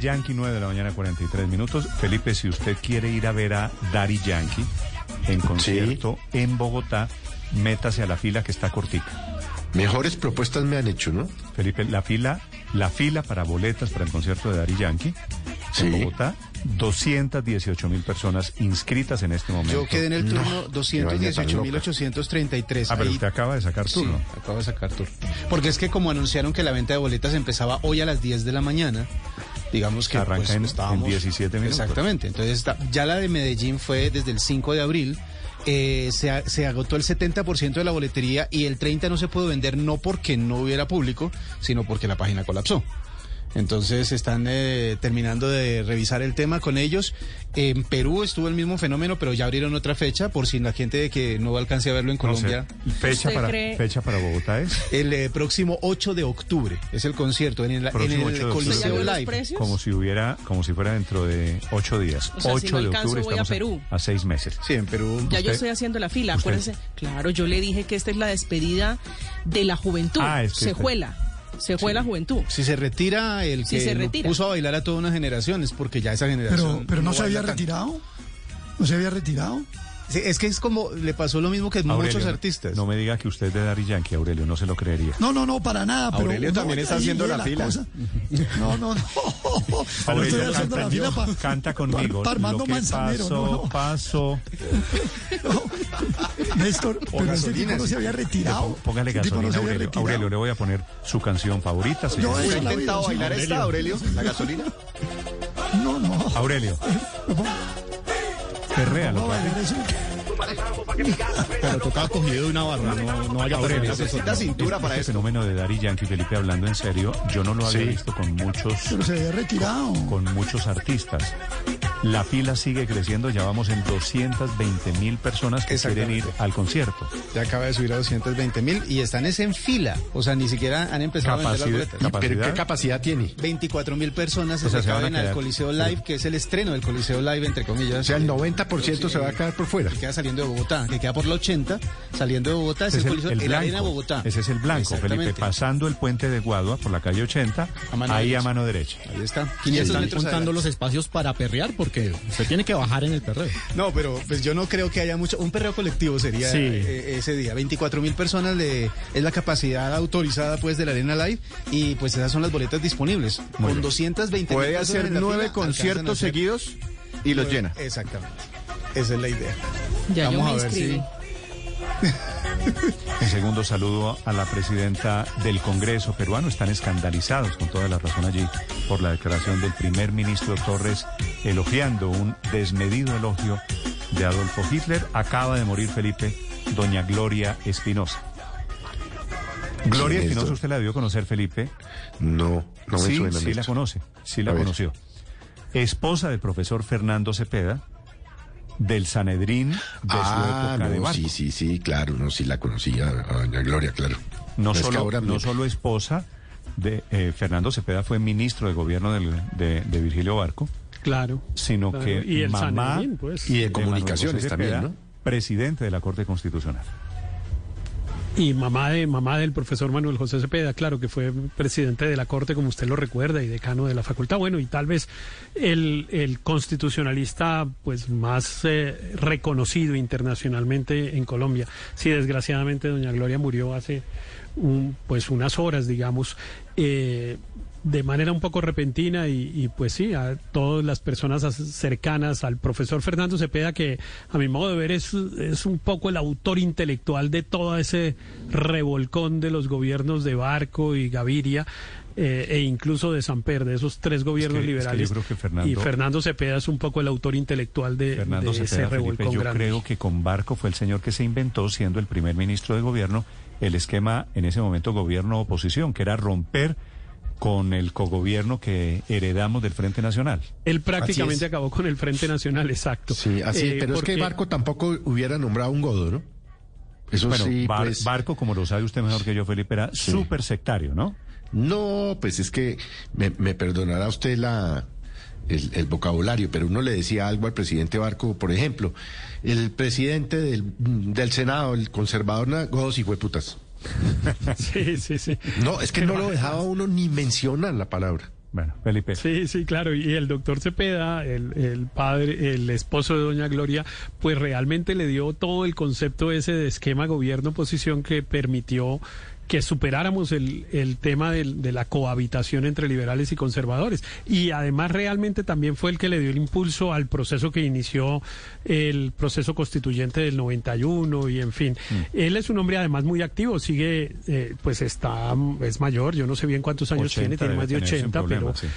Yankee, 9 de la mañana, 43 minutos. Felipe, si usted quiere ir a ver a Daddy Yankee en concierto en Bogotá, métase a la fila que está cortica. Mejores propuestas me han hecho, ¿no? Felipe, la fila, la fila para boletas para el concierto de Daddy Yankee en Bogotá, 218 mil personas inscritas en este momento. Yo quedé en el turno 218.833. Ah, pero Ahí- usted acaba de sacar turno. Sí, acabo de sacar turno. Porque es que como anunciaron que la venta de boletas empezaba hoy a las 10 de la mañana, digamos que Arranca pues, en- en estábamos... 17 minutos. Exactamente. Entonces está- ya la de Medellín fue desde el 5 de abril. eh, se, se agotó el 70% de la boletería y el 30% no se pudo vender no porque no hubiera público, sino porque la página colapsó. Entonces están eh, terminando de revisar el tema con ellos. En Perú estuvo el mismo fenómeno, pero ya abrieron otra fecha por si la gente que no alcance a verlo en No sé, Colombia. fecha para, fecha para Bogotá es. El eh, próximo 8 de octubre es el concierto en el, en el 8 de Coliseo. Live. Como si hubiera, como si fuera dentro de ocho días. O sea, si 8 no de alcanzo, octubre voy a estamos Perú. a seis meses. Sí, en Perú. Ya yo estoy haciendo la fila, usted- acuérdense. Claro, yo le dije que esta es la despedida de la juventud. Ah, es que se juela, se juela la juventud. Si se retira el Si que se retira. puso a bailar a toda una generación es porque ya esa generación. Pero, pero no, se había tanto. retirado. ¿No se había retirado? Sí, es que es como le pasó lo mismo que Aurelio, muchos no- artistas. No me diga que usted es de Daddy Yankee, Aurelio, no se lo creería. No, no, no, para nada. Pero Aurelio también está haciendo la fila. cosa. No, no, no. No Aurelio, estoy haciendo canta, la fila pa- canta conmigo. pa- pa Armando lo que Manzanero, pasó, no, no. pasó. Néstor, pero ese tipo no se había retirado. Póngale no gasolina, había Aurelio. retirado. Aurelio, le voy a poner su canción favorita. se Yo la vi, sí. Aurelio? ¿La gasolina? No, no. Aurelio. Perréalo. No. Pero tocaba cogido de una barra, no, no vaya a Aurelio, perder. necesita cintura para este eso. fenómeno de Daddy Yankee, Felipe, hablando en serio, yo no lo había Sí. visto con muchos, Pero se había retirado. con muchos artistas. La fila sigue creciendo, ya vamos en 220 mil personas que quieren ir al concierto. Ya acaba de subir a 220 mil y están es en fila. O sea, ni siquiera han empezado a vender las Capacidad- boletas. ¿Y pero qué capacidad tiene? 24 mil personas O sea, se se van a caben al Coliseo Live, que es el estreno del Coliseo Live, entre comillas. O sea, el 90% se va a quedar por fuera. Queda saliendo de Bogotá, que queda por la 80, saliendo de Bogotá, es Ese es el, el el Arena blanco. Bogotá. Ese es el blanco, Felipe. Pasando el puente de Guadua por la calle 80, mano ahí derecha. a mano derecha. Ahí está. Y 500 están metros contando los espacios para perrear porque se tiene que bajar en el perreo. No, pero pues yo no creo que haya mucho. Un perreo colectivo sería Sí. eh, ese día. 24 mil personas le, es la capacidad autorizada pues de la Arena Live y pues esas son las boletas disponibles. Muy Con bien. 220 Puede mil personas hacer nueve conciertos a seguidos y los llena. Exactamente. Esa es la idea. Ya yo Vamos me a ver inscribí. si. En segundo saludo a la presidenta del Congreso peruano. Están escandalizados con toda la razón allí por la declaración del primer ministro Torres elogiando un desmedido elogio de Adolfo Hitler. Acaba de morir Felipe, doña Gloria Espinosa. Gloria Sí, Espinosa, ¿usted la debió conocer, Felipe? No, no me sí, suena. sí la conoce, sí la conoció. Esposa del profesor Fernando Cepeda, del Sanedrín de su Ah, época de no, Barco. sí, sí, sí, claro, no, sí la conocía, a doña Gloria, claro. No, es que solo, ahora no me- solo esposa de eh, Fernando Cepeda fue ministro de gobierno del- de, de Virgilio Barco, Claro. sino Claro, que y el mamá Sanedrín, pues. Y de comunicaciones también, ¿no? Presidente de la Corte Constitucional. Y mamá de mamá del profesor Manuel José Cepeda, claro que fue presidente de la Corte, como usted lo recuerda, y decano de la facultad. Bueno, y tal vez el, el constitucionalista pues más eh, reconocido internacionalmente en Colombia. Sí, desgraciadamente doña Gloria murió hace un, pues unas horas, digamos. eh, de manera un poco repentina y, y, pues sí, a todas las personas as- cercanas al profesor Fernando Cepeda, que a mi modo de ver es, es un poco el autor intelectual de todo ese revolcón de los gobiernos de Barco y Gaviria, eh, e incluso de Samper, de esos tres gobiernos Es que- es que liberales. yo creo que Fernando- y Fernando Cepeda es un poco el autor intelectual de, Fernando de ese Cepeda, Felipe, revolcón yo grande. creo que con Barco fue el señor que se inventó, siendo el primer ministro de gobierno, el esquema en ese momento gobierno-oposición, que era romper con el cogobierno que heredamos del Frente Nacional. Él prácticamente acabó con el Frente Nacional, exacto. Sí, así es, Eh, pero es que porque- Barco tampoco hubiera nombrado un godo, ¿no? Eso bueno, sí, Bar- pues... Barco, como lo sabe usted mejor que yo, Felipe, era súper sectario, ¿no? No, pues es que me, me perdonará usted la, el, el vocabulario, pero uno le decía algo al presidente Barco, por ejemplo, el presidente del, del Senado, el conservador, na- godos y hueputas. Sí, sí, sí. No, es que no lo dejaba uno ni mencionar la palabra. Bueno, Felipe. Sí, sí, claro. Y el doctor Cepeda, el, el padre, el esposo de doña Gloria, pues realmente le dio todo el concepto ese de esquema gobierno-oposición que permitió que superáramos el, el tema del- de la cohabitación entre liberales y conservadores. Y además realmente también fue el que le dio el impulso al proceso que inició el proceso constituyente del 91 y en fin. Él es un hombre además muy activo, sigue, eh, pues está, es mayor, yo no sé bien cuántos años 80 tiene, tiene más de tener sin 80, problema, pero... sí.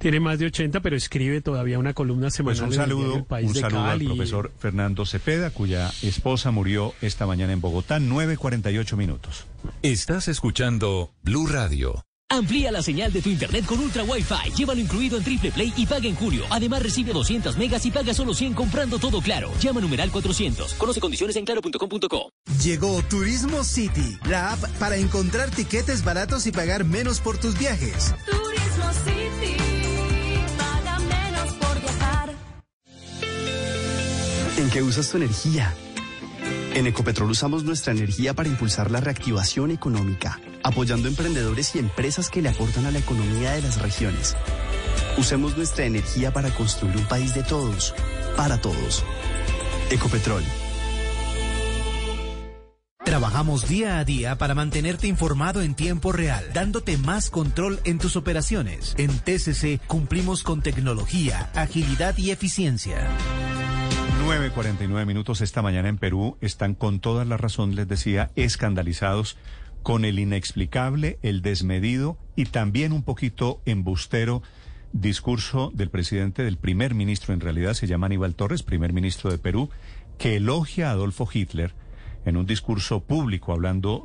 Tiene más de 80, pero escribe todavía una columna semanal. Pues un en el saludo, El País un de saludo al profesor Fernando Cepeda, cuya esposa murió esta mañana en Bogotá, 9.48 minutos. Estás escuchando Blue Radio. Amplía la señal de tu internet con Ultra Wi-Fi. Llévalo incluido en Triple Play y paga en julio. Además recibe 200 megas y paga solo 100 comprando todo claro. Llama numeral 400. Conoce condiciones en claro.com.co. Llegó Turismo City, la app para encontrar tiquetes baratos y pagar menos por tus viajes. Turismo City, ¿En qué usas tu energía? En Ecopetrol usamos nuestra energía para impulsar la reactivación económica, apoyando emprendedores y empresas que le aportan a la economía de las regiones. Usemos nuestra energía para construir un país de todos, para todos. Ecopetrol. Trabajamos día a día para mantenerte informado en tiempo real, dándote más control en tus operaciones. En TCC cumplimos con tecnología, agilidad y eficiencia. 9.49 minutos esta mañana en Perú están con toda la razón, les decía, escandalizados con el inexplicable, el desmedido y también un poquito embustero discurso del presidente, del primer ministro, en realidad se llama Aníbal Torres, primer ministro de Perú, que elogia a Adolfo Hitler en un discurso público hablando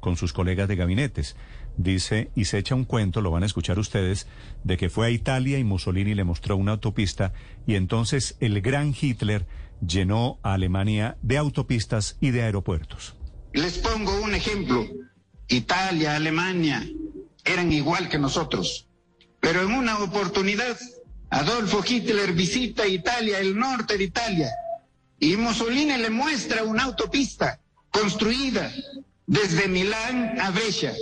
con sus colegas de gabinetes. Dice, y se echa un cuento, lo van a escuchar ustedes, de que fue a Italia y Mussolini le mostró una autopista y entonces el gran Hitler llenó a Alemania de autopistas y de aeropuertos. Les pongo un ejemplo. Italia, Alemania eran igual que nosotros. Pero en una oportunidad, Adolfo Hitler visita Italia, el norte de Italia, y Mussolini le muestra una autopista construida desde Milán a Brescia.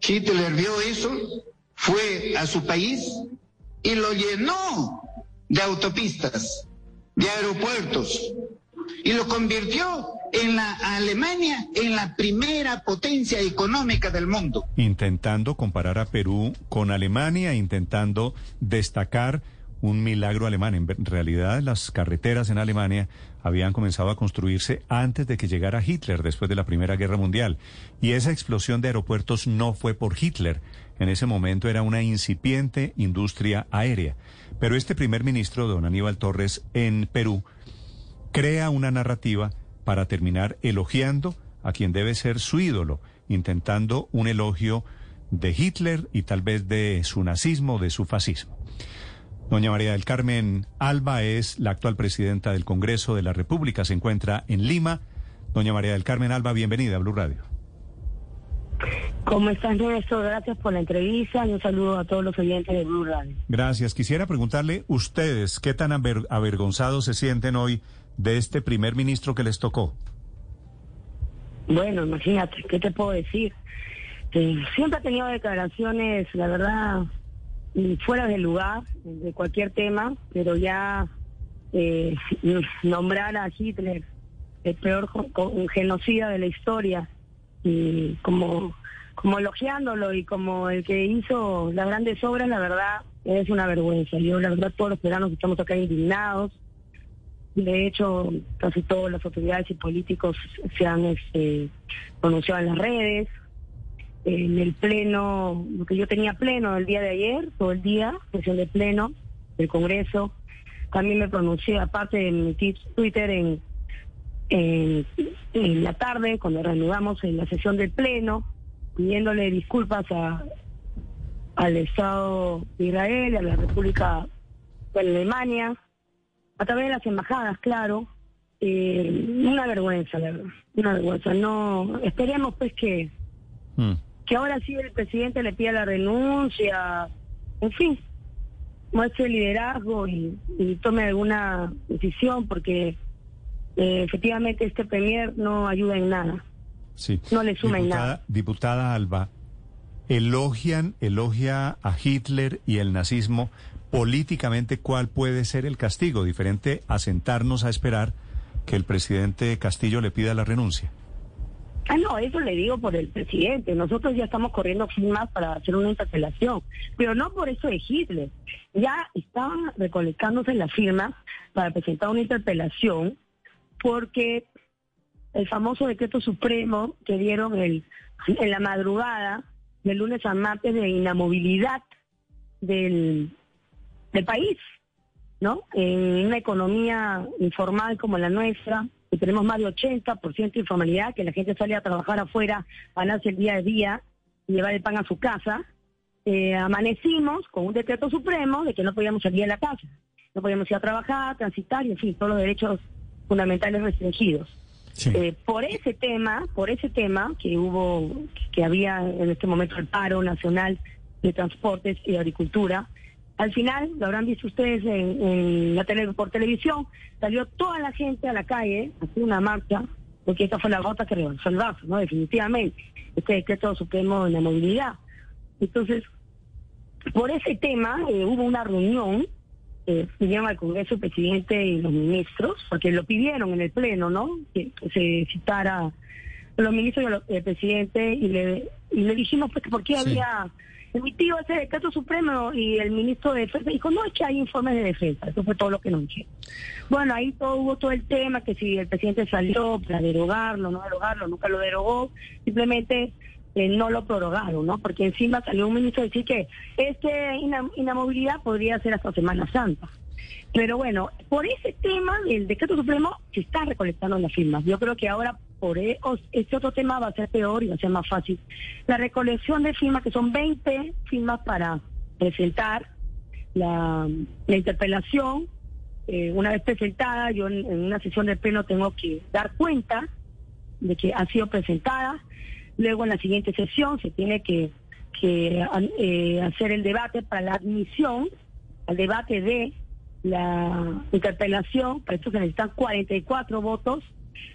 Hitler vio eso, fue a su país y lo llenó de autopistas, de aeropuertos, y lo convirtió en la Alemania en la primera potencia económica del mundo. intentando comparar a Perú con Alemania, intentando destacar un milagro alemán. En realidad, las carreteras en Alemania habían comenzado a construirse antes de que llegara Hitler, después de la Primera Guerra Mundial. Y esa explosión de aeropuertos no fue por Hitler. En ese momento era una incipiente industria aérea. Pero este primer ministro, don Aníbal Torres, en Perú, crea una narrativa para terminar elogiando a quien debe ser su ídolo, intentando un elogio de Hitler y tal vez de su nazismo, de su fascismo. Doña María del Carmen Alba es la actual presidenta del Congreso de la República, se encuentra en Lima. Doña María del Carmen Alba, bienvenida a Blue Radio. ¿Cómo estás, Néstor? Gracias por la entrevista y un saludo a todos los oyentes de Blue Radio. Gracias. Quisiera preguntarle, ustedes, ¿qué tan aver- avergonzados se sienten hoy de este primer ministro que les tocó? Bueno, imagínate, ¿qué te puedo decir? Eh, siempre ha tenido declaraciones, la verdad, mm, fuera de lugar, de cualquier tema, pero ya eh, nombrar a Hitler el peor genocida de la historia, y como, como elogiándolo y como el que hizo las grandes obras, la verdad, es una vergüenza. Yo, la verdad, todos los peruanos estamos acá indignados. De hecho, casi todas las autoridades y políticos se han este, pronunciado en las redes. en el pleno, porque yo tenía pleno el día de ayer, todo el día, sesión de pleno del Congreso. También me pronuncié, aparte de mi Twitter, en, en, en la tarde, cuando reanudamos en la sesión del pleno, pidiéndole disculpas a, al Estado de Israel, a la República de Alemania, a través de las embajadas, claro. Eh, una vergüenza, la verdad, una vergüenza. No, esperemos pues que, Mm. que ahora sí el presidente le pida la renuncia, en fin, muestre liderazgo y, y tome alguna decisión porque eh, efectivamente este premier no ayuda en nada. Sí. No le suma en nada. Diputada Alba, elogian, elogia a Hitler y el nazismo. Políticamente, ¿cuál puede ser el castigo? Diferente a sentarnos a esperar que el presidente Castillo le pida la renuncia. Ah, no, eso le digo por el presidente. Nosotros ya estamos corriendo firmas para hacer una interpelación, pero no por eso de Hitler. Ya estaban recolectándose las firmas para presentar una interpelación porque el famoso decreto supremo que dieron el, en la madrugada del lunes a martes de inamovilidad del, del país, ¿no? En una economía informal como la nuestra, que tenemos más de 80% de informalidad, que la gente sale a trabajar afuera, ganarse el día a día, y llevar el pan a su casa, eh, amanecimos con un decreto supremo de que no podíamos salir de la casa, no podíamos ir a trabajar, transitar, y en fin, todos los derechos fundamentales restringidos. Eh, por ese tema, por ese tema que hubo, que había en este momento el paro nacional de transportes y de agricultura, al final, lo habrán visto ustedes en, en la tele, por televisión, salió toda la gente a la calle hacer una marcha, porque esta fue la gota que rebasó el vaso, ¿no? Definitivamente, este decreto supremo de la movilidad. Entonces, por ese tema eh, hubo una reunión, eh, pidieron al Congreso el presidente y los ministros, porque lo pidieron en el Pleno, ¿no? Que, se citara a los ministros y el presidente y le, y le dijimos pues que por qué Sí. había emitido ese decreto supremo y el ministro de defensa dijo, no, es que hay informes de defensa, eso fue todo lo que nos dijeron. Bueno, ahí todo hubo todo el tema, que si el presidente salió para derogarlo, no derogarlo, nunca lo derogó, simplemente eh, no lo prorogaron, ¿no? Porque encima salió un ministro a decir que este ina- inamovilidad podría ser hasta Semana Santa. Pero bueno, por ese tema del decreto supremo se está recolectando las firmas. Yo creo que ahora por e- este otro tema va a ser peor y va a ser más fácil. La recolección de firmas, que son 20 firmas para presentar la, la interpelación, eh, una vez presentada, yo en, en una sesión de pleno tengo que dar cuenta de que ha sido presentada. Luego en la siguiente sesión se tiene que, que eh, hacer el debate para la admisión al debate de la interpelación. Para esto se necesitan 44 votos.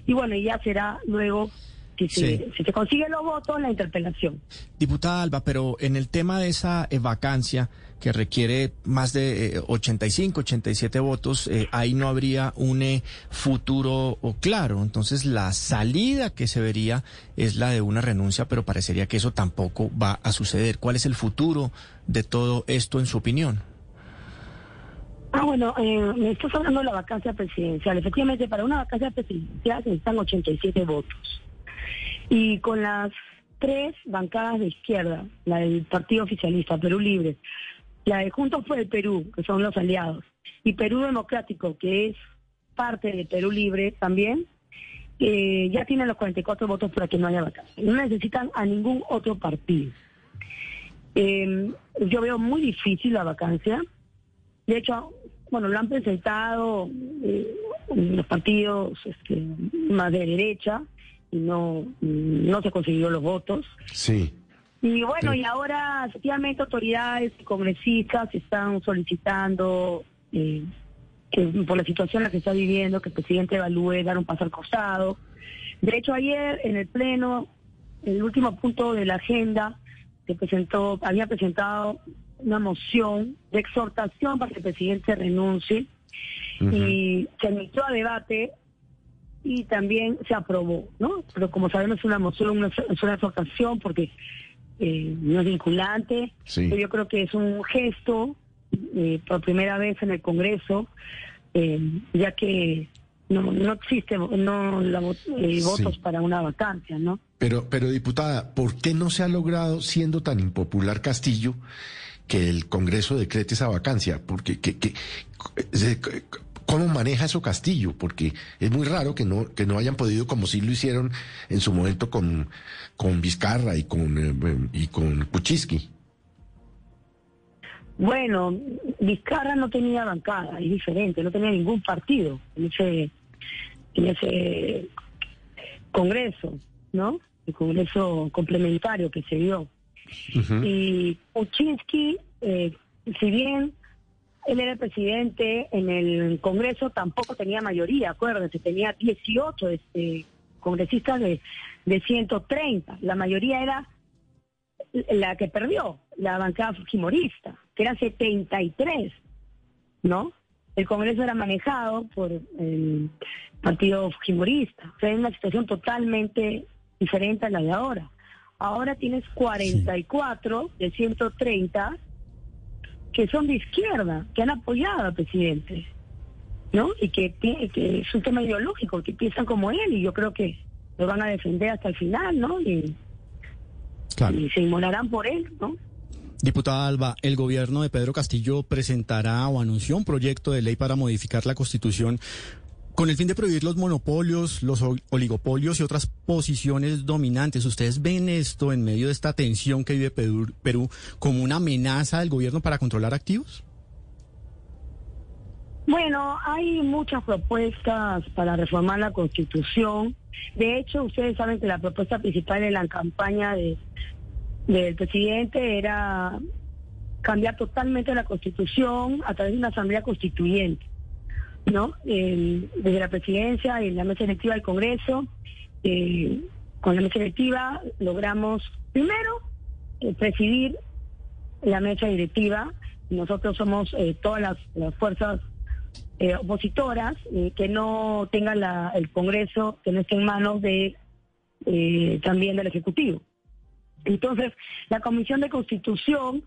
Y bueno, ya será luego, si se, Sí. si se consiguen los votos, la interpelación. Diputada Alba, pero en el tema de esa vacancia que requiere más de eh, 85, 87 votos, eh, ahí no habría un eh, futuro claro. Entonces la salida que se vería es la de una renuncia, pero parecería que eso tampoco va a suceder. ¿Cuál es el futuro de todo esto en su opinión? Ah, bueno, eh, me estás hablando de la vacancia presidencial. Efectivamente, para una vacancia presidencial se necesitan 87 votos. Y con las tres bancadas de izquierda, la del Partido Oficialista, Perú Libre, la de Juntos por el Perú, que son los aliados, y Perú Democrático, que es parte de Perú Libre también, eh, ya tienen los 44 votos para que no haya vacancia. No necesitan a ningún otro partido. Eh, yo veo muy difícil la vacancia. De hecho, bueno, lo han presentado eh, los partidos este, más de derecha y no, no se consiguió los votos. Sí. Y bueno, y ahora efectivamente autoridades y congresistas están solicitando eh, que por la situación en la que está viviendo, que el presidente evalúe dar un paso al costado. De hecho, ayer en el Pleno, el último punto de la agenda, que presentó, había presentado una moción de exhortación para que el presidente renuncie y se admitió a debate y también se aprobó, ¿no? Pero como sabemos es una moción, una- es una exhortación porque eh, no es vinculante, Sí. yo creo que es un gesto eh, por primera vez en el Congreso, eh, ya que no, no existe no la eh, Sí. votos para una vacancia, ¿no? Pero, pero diputada, ¿por qué no se ha logrado, siendo tan impopular Castillo, que el Congreso decrete esa vacancia? Porque, que, que- ¿cómo maneja eso Castillo? Porque es muy raro que no, que no hayan podido, como sí lo hicieron en su momento con, con Vizcarra y con, eh, y con Kuczynski. Bueno, Vizcarra no tenía bancada, es diferente, no tenía ningún partido en ese, en ese congreso, ¿no? El congreso complementario que se dio. Y Kuczynski, eh, si bien él era el presidente en el Congreso, tampoco tenía mayoría, acuérdense, tenía 18 este, congresistas de, de 130. La mayoría era la que perdió, la bancada fujimorista, que era 73, ¿no? El Congreso era manejado por el partido fujimorista. O sea, es una situación totalmente diferente a la de ahora. Ahora tienes 44 de 130 que son de izquierda, que han apoyado al presidente, ¿no? Y que, que es un tema ideológico, que piensan como él y yo creo que lo van a defender hasta el final, ¿no? Y, y se inmolarán por él, ¿no? Diputada Alba, el gobierno de Pedro Castillo presentará o anunció un proyecto de ley para modificar la Constitución con el fin de prohibir los monopolios, los ol- oligopolios y otras posiciones dominantes. ¿Ustedes ven esto en medio de esta tensión que vive Perú, como una amenaza del gobierno para controlar activos? Bueno, hay muchas propuestas para reformar la Constitución. De hecho, ustedes saben que la propuesta principal de la campaña de, del presidente era cambiar totalmente la Constitución a través de una asamblea constituyente, ¿no? Desde la presidencia y la mesa electiva del Congreso, eh, con la mesa electiva logramos primero eh, presidir la mesa directiva. Nosotros somos eh, todas las, fuerzas opositoras que no tengan el Congreso, que no esté en manos de también del Ejecutivo. Entonces, la Comisión de Constitución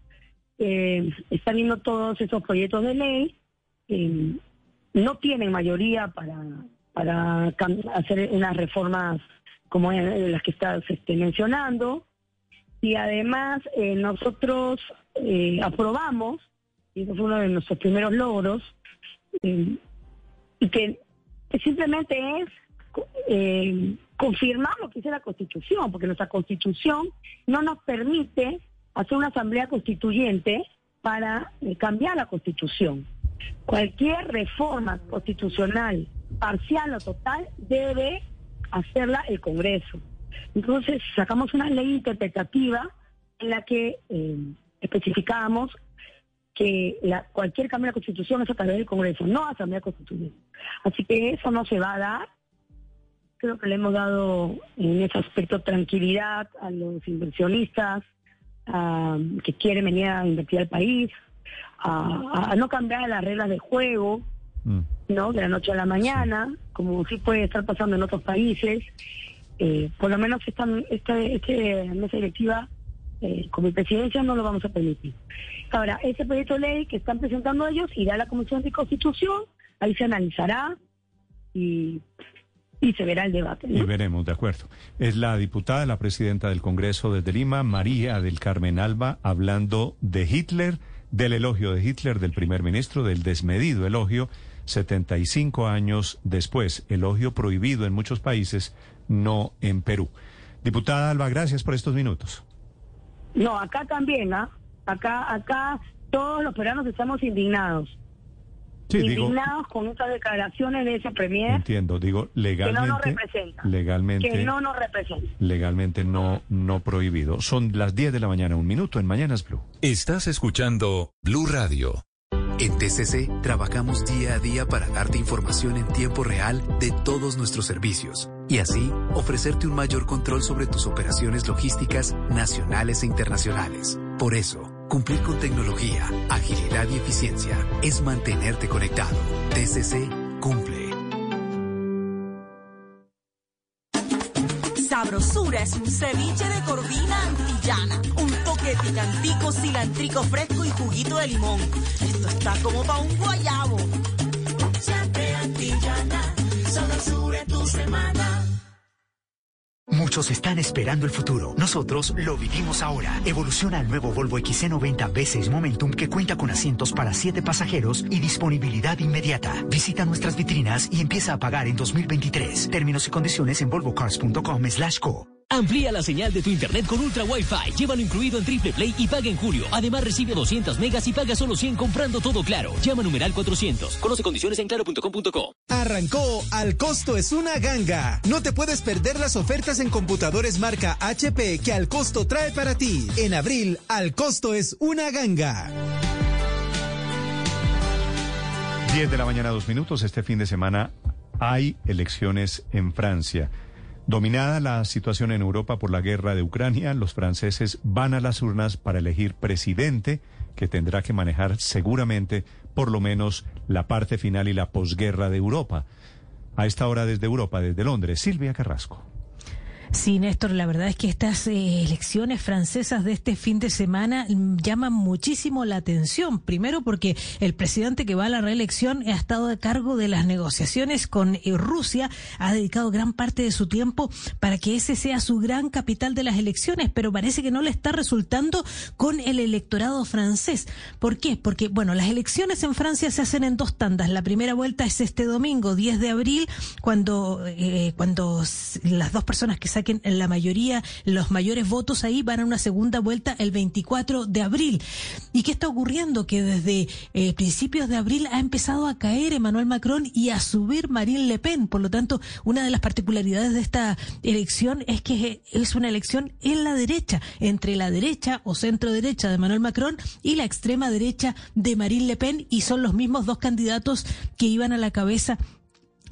está viendo todos esos proyectos de ley, no tienen mayoría para, para hacer unas reformas como eh, las que estás este, mencionando, y además eh, nosotros eh, aprobamos, y eso fue uno de nuestros primeros logros, y que, simplemente es co- confirmar lo que dice la Constitución, porque nuestra Constitución no nos permite hacer una asamblea constituyente para cambiar la Constitución. Cualquier reforma constitucional, parcial o total, debe hacerla el Congreso. Entonces sacamos una ley interpretativa en la que eh, especificábamos que cualquier cambio de la Constitución es a través del Congreso, no Asamblea Constituyente. Así que eso no se va a dar. Creo que le hemos dado en ese aspecto tranquilidad a los inversionistas que quieren venir a invertir al país, a, a no cambiar las reglas de juego, ¿no? De la noche a la mañana, como sí puede estar pasando en otros países. Eh, por lo menos esta, esta, este mesa directiva, eh, con mi presidencia, no lo vamos a permitir. Ahora, ese proyecto de ley que están presentando ellos irá a la Comisión de Constitución, ahí se analizará y, y se verá el debate. Y veremos, de acuerdo. Es la diputada, la presidenta del Congreso desde Lima, María del Carmen Alba, hablando de Hitler, del elogio de Hitler, del primer ministro, del desmedido elogio, 75 años después. Elogio prohibido en muchos países, no en Perú. Diputada Alba, gracias por estos minutos. No, acá también, ¿ah? Acá, acá todos los peruanos estamos indignados. Sí, digo, indignados con estas declaraciones de ese premier entiendo, digo, que no nos legalmente, representa. legalmente, Que no nos representa. legalmente no, no prohibido. Son las 10 de la mañana, un minuto en Mañanas Blue. Estás escuchando Blue Radio. En TCC trabajamos día a día para darte información en tiempo real de todos nuestros servicios y así ofrecerte un mayor control sobre tus operaciones logísticas nacionales e internacionales. Por eso, cumplir con tecnología, agilidad y eficiencia es mantenerte conectado. TCC cumple. Sabrosura es un ceviche de corvina antillana. Un toque picantico, cilantrico fresco y juguito de limón. Esto está como pa' un guayabo. Antillana, Muchos están esperando el futuro. Nosotros lo vivimos ahora. Evoluciona el nuevo Volvo XC90 V6 Momentum que cuenta con asientos para 7 pasajeros y disponibilidad inmediata. Visita nuestras vitrinas y empieza a pagar en 2023. Términos y condiciones en volvocars.com/co. Amplía la señal de tu internet con Ultra Wi-Fi. Llévalo incluido en Triple Play y paga en julio. Además recibe 200 megas y paga solo 100 comprando todo claro. Llama numeral 400. Conoce condiciones en claro.com.co. Arrancó Al Costo es una ganga. No te puedes perder las ofertas en computadores marca HP que Al Costo trae para ti. En abril, Al Costo es una ganga. 10 de la mañana, dos minutos. Este fin de semana hay elecciones en Francia. Dominada la situación en Europa por la guerra de Ucrania, los franceses van a las urnas para elegir presidente que tendrá que manejar seguramente por lo menos la parte final y la posguerra de Europa. A esta hora desde Europa, desde Londres, Silvia Carrasco. Sí, Néstor, la verdad es que estas eh, elecciones francesas de este fin de semana llaman muchísimo la atención. Primero porque el presidente que va a la reelección ha estado a cargo de las negociaciones con eh, Rusia, ha dedicado gran parte de su tiempo para que ese sea su gran capital de las elecciones, pero parece que no le está resultando con el electorado francés. ¿Por qué? Porque, bueno, las elecciones en Francia se hacen en dos tandas. La primera vuelta es este domingo, 10 de abril, cuando, eh, cuando las dos personas que saquen la mayoría, los mayores votos ahí van a una segunda vuelta el 24 de abril. ¿Y qué está ocurriendo? Que desde eh, principios de abril ha empezado a caer Emmanuel Macron y a subir Marine Le Pen. Por lo tanto, una de las particularidades de esta elección es que es una elección en la derecha, entre la derecha o centro derecha de Emmanuel Macron y la extrema derecha de Marine Le Pen y son los mismos dos candidatos que iban a la cabeza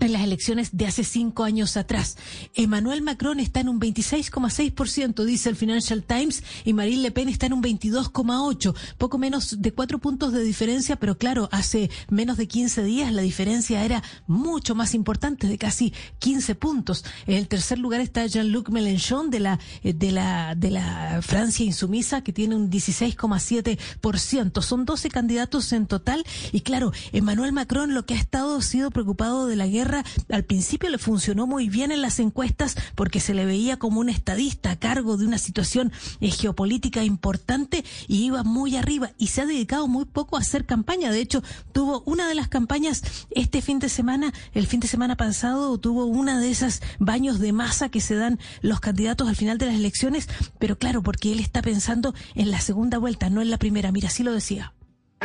en las elecciones de hace cinco años atrás. Emmanuel Macron está en un 26,6%, dice el Financial Times, y Marine Le Pen está en un 22,8%, poco menos de cuatro puntos de diferencia, pero claro, hace menos de 15 días la diferencia era mucho más importante, de casi 15 puntos. En el tercer lugar está Jean-Luc Mélenchon de la, de la, de la Francia insumisa, que tiene un 16,7%. Son 12 candidatos en total, y claro, Emmanuel Macron lo que ha estado ha sido preocupado de la guerra al principio le funcionó muy bien en las encuestas porque se le veía como un estadista a cargo de una situación eh, geopolítica importante y iba muy arriba y se ha dedicado muy poco a hacer campaña. De hecho, tuvo una de las campañas este fin de semana, el fin de semana pasado tuvo una de esas baños de masa que se dan los candidatos al final de las elecciones, pero claro, porque él está pensando en la segunda vuelta, no en la primera. Mira, así lo decía.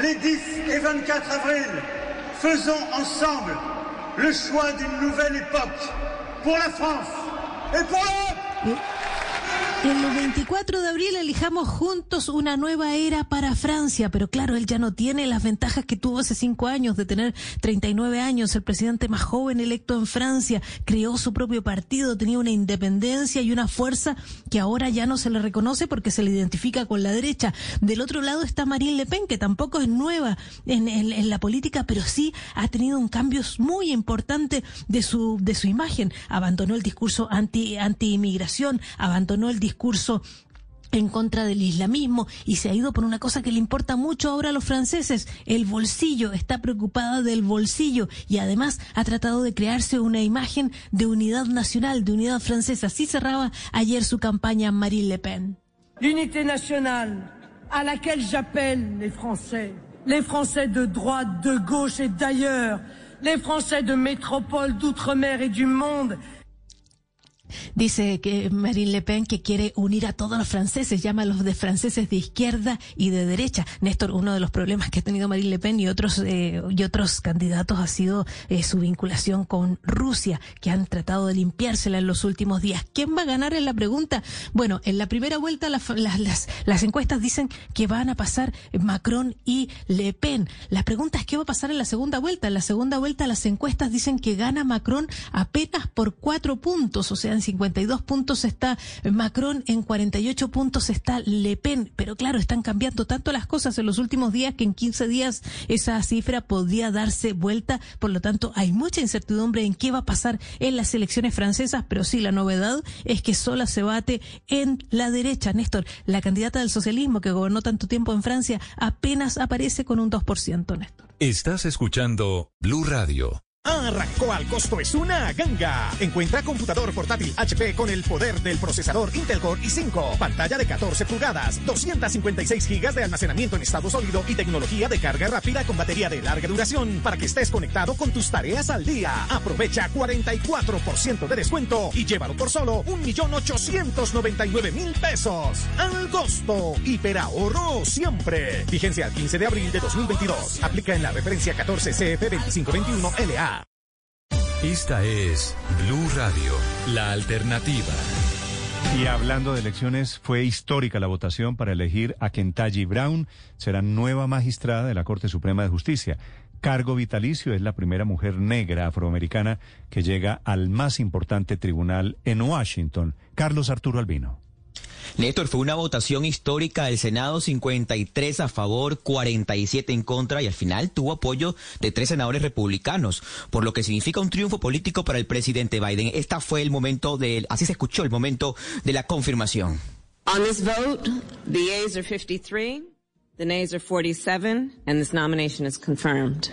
Les 10 et 24 avril, faisons ensemble le choix d'une nouvelle époque pour la France et pour l'Europe. El 24 de abril elijamos juntos una nueva era para Francia, pero claro, él ya no tiene las ventajas que tuvo hace cinco años de tener 39 años, el presidente más joven electo en Francia, creó su propio partido, tenía una independencia y una fuerza que ahora ya no se le reconoce porque se le identifica con la derecha. Del otro lado está Marine Le Pen, que tampoco es nueva en, en, en la política, pero sí ha tenido un cambio muy importante de su, de su imagen. Abandonó el discurso anti, anti-inmigración, abandonó el discurso en contra del islamismo y se ha ido por una cosa que le importa mucho ahora a los franceses, el bolsillo, está preocupada del bolsillo y además ha tratado de crearse una imagen de unidad nacional, de unidad francesa. Así cerraba ayer su campaña Marine Le Pen. L'unité nationale à laquelle j'appelle les Français, les Français de droite, de gauche et d'ailleurs, les Français de métropole, d'outre-mer et du monde. Dice que Marine Le Pen que quiere unir a todos los franceses, llama a los de franceses de izquierda y de derecha. Néstor, uno de los problemas que ha tenido Marine Le Pen y otros eh, y otros candidatos ha sido eh, su vinculación con Rusia, que han tratado de limpiársela en los últimos días. ¿Quién va a ganar en la pregunta? Bueno, en la primera vuelta las, las, las encuestas dicen que van a pasar Macron y Le Pen. La pregunta es qué va a pasar en la segunda vuelta. En la segunda vuelta las encuestas dicen que gana Macron apenas por cuatro puntos, o sea, en 52 puntos está Macron, en 48 puntos está Le Pen. Pero claro, están cambiando tanto las cosas en los últimos días que en 15 días esa cifra podría darse vuelta. Por lo tanto, hay mucha incertidumbre en qué va a pasar en las elecciones francesas, pero sí, la novedad es que sola se bate en la derecha. Néstor, la candidata del socialismo que gobernó tanto tiempo en Francia, apenas aparece con un 2%, Néstor. Estás escuchando Blue Radio. Arrancó al costo es una ganga. Encuentra computador portátil HP con el poder del procesador Intel Core i5, pantalla de 14 pulgadas, 256 gigas de almacenamiento en estado sólido y tecnología de carga rápida con batería de larga duración para que estés conectado con tus tareas al día. Aprovecha 44% de descuento y llévalo por solo 1.899.000 pesos. Al costo, hiperahorro siempre. Vigencia al 15 de abril de 2022. Aplica en la referencia 14 CF 2521 LA. Esta es Blue Radio, la alternativa. Y hablando de elecciones, fue histórica la votación para elegir a Kentaji Brown, será nueva magistrada de la Corte Suprema de Justicia. Cargo vitalicio es la primera mujer negra afroamericana que llega al más importante tribunal en Washington. Carlos Arturo Albino. Néstor, fue una votación histórica del Senado, 53 a favor, 47 en contra y al final tuvo apoyo de tres senadores republicanos, por lo que significa un triunfo político para el presidente Biden. Esta fue el momento de, así se escuchó el momento de la confirmación. On this vote, the yeas are 53, the nays are 47, and this nomination is confirmed.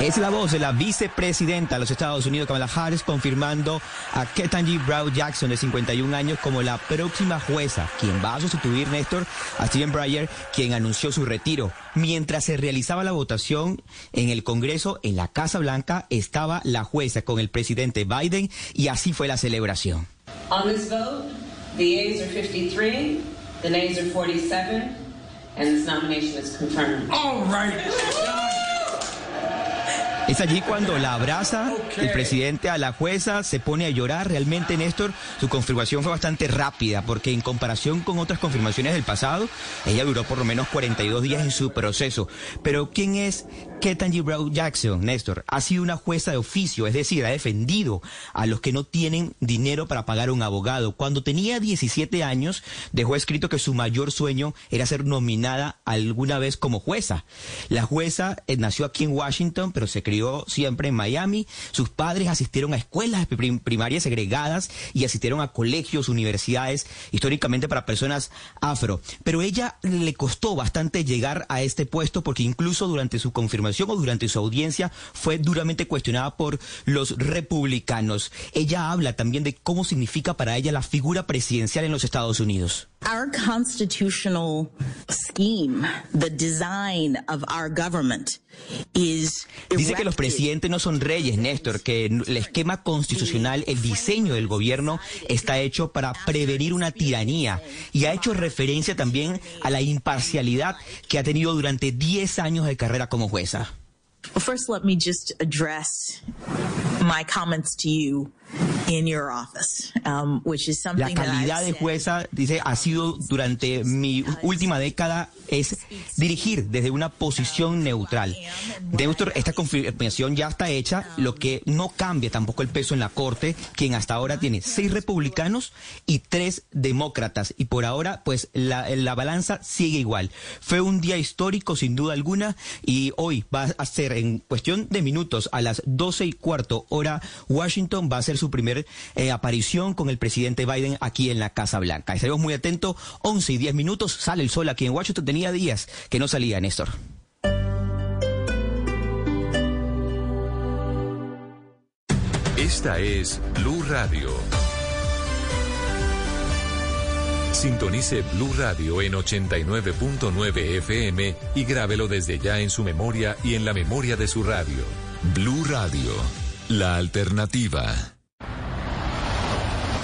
Es la voz de la vicepresidenta de los Estados Unidos, Kamala Harris, confirmando a Ketanji Brown Jackson, de 51 años, como la próxima jueza, quien va a sustituir, Néstor, a Stephen Breyer, quien anunció su retiro. Mientras se realizaba la votación en el Congreso, en la Casa Blanca, estaba la jueza con el presidente Biden y así fue la celebración. On this vote, the yeas are 53, the nays are 47, and this nomination is confirmed. All right. Es allí cuando la abraza el presidente a la jueza, se pone a llorar. Realmente, Néstor, su confirmación fue bastante rápida, porque en comparación con otras confirmaciones del pasado, ella duró por lo menos 42 días en su proceso. Pero, ¿quién es Ketanji Brown Jackson, Néstor? Ha sido una jueza de oficio, es decir, ha defendido a los que no tienen dinero para pagar un abogado. Cuando tenía 17 años, dejó escrito que su mayor sueño era ser nominada alguna vez como jueza. La jueza eh, nació aquí en Washington, pero se crió siempre en Miami. Sus padres asistieron a escuelas prim- primarias segregadas y asistieron a colegios, universidades, históricamente para personas afro. Pero ella le costó bastante llegar a este puesto porque incluso durante su confirmación o durante su audiencia fue duramente cuestionada por los republicanos. Ella habla también de cómo significa para ella la figura presidencial en los Estados Unidos. Our constitutional scheme, the design of our government is Dice que los presidentes no son reyes, Néstor, que el esquema constitucional, el diseño del gobierno está hecho para prevenir una tiranía y ha hecho referencia también a la imparcialidad que ha tenido durante 10 años de carrera como jueza. Well, first, let me just address my comments to you in your office, um, which is La something that I've calidad de jueza, dice, ha sido durante mi última década es dirigir desde una posición neutral. Néstor, esta confirmación ya está hecha, lo que no cambia tampoco el peso en la Corte, quien hasta ahora tiene seis republicanos y tres demócratas. Y por ahora, pues la, la balanza sigue igual. Fue un día histórico, sin duda alguna, y hoy va a ser en cuestión de minutos, a las 12 y cuarto hora Washington, va a ser su primer eh, aparición con el presidente Biden aquí en la Casa Blanca. Estaremos muy atentos, 11 y 10 minutos, sale el sol aquí en Washington, tenía días que no salía, Néstor. Esta es Blue Radio. Sintonice Blue Radio en 89.9 FM y grábelo desde ya en su memoria y en la memoria de su radio. Blue Radio, la alternativa.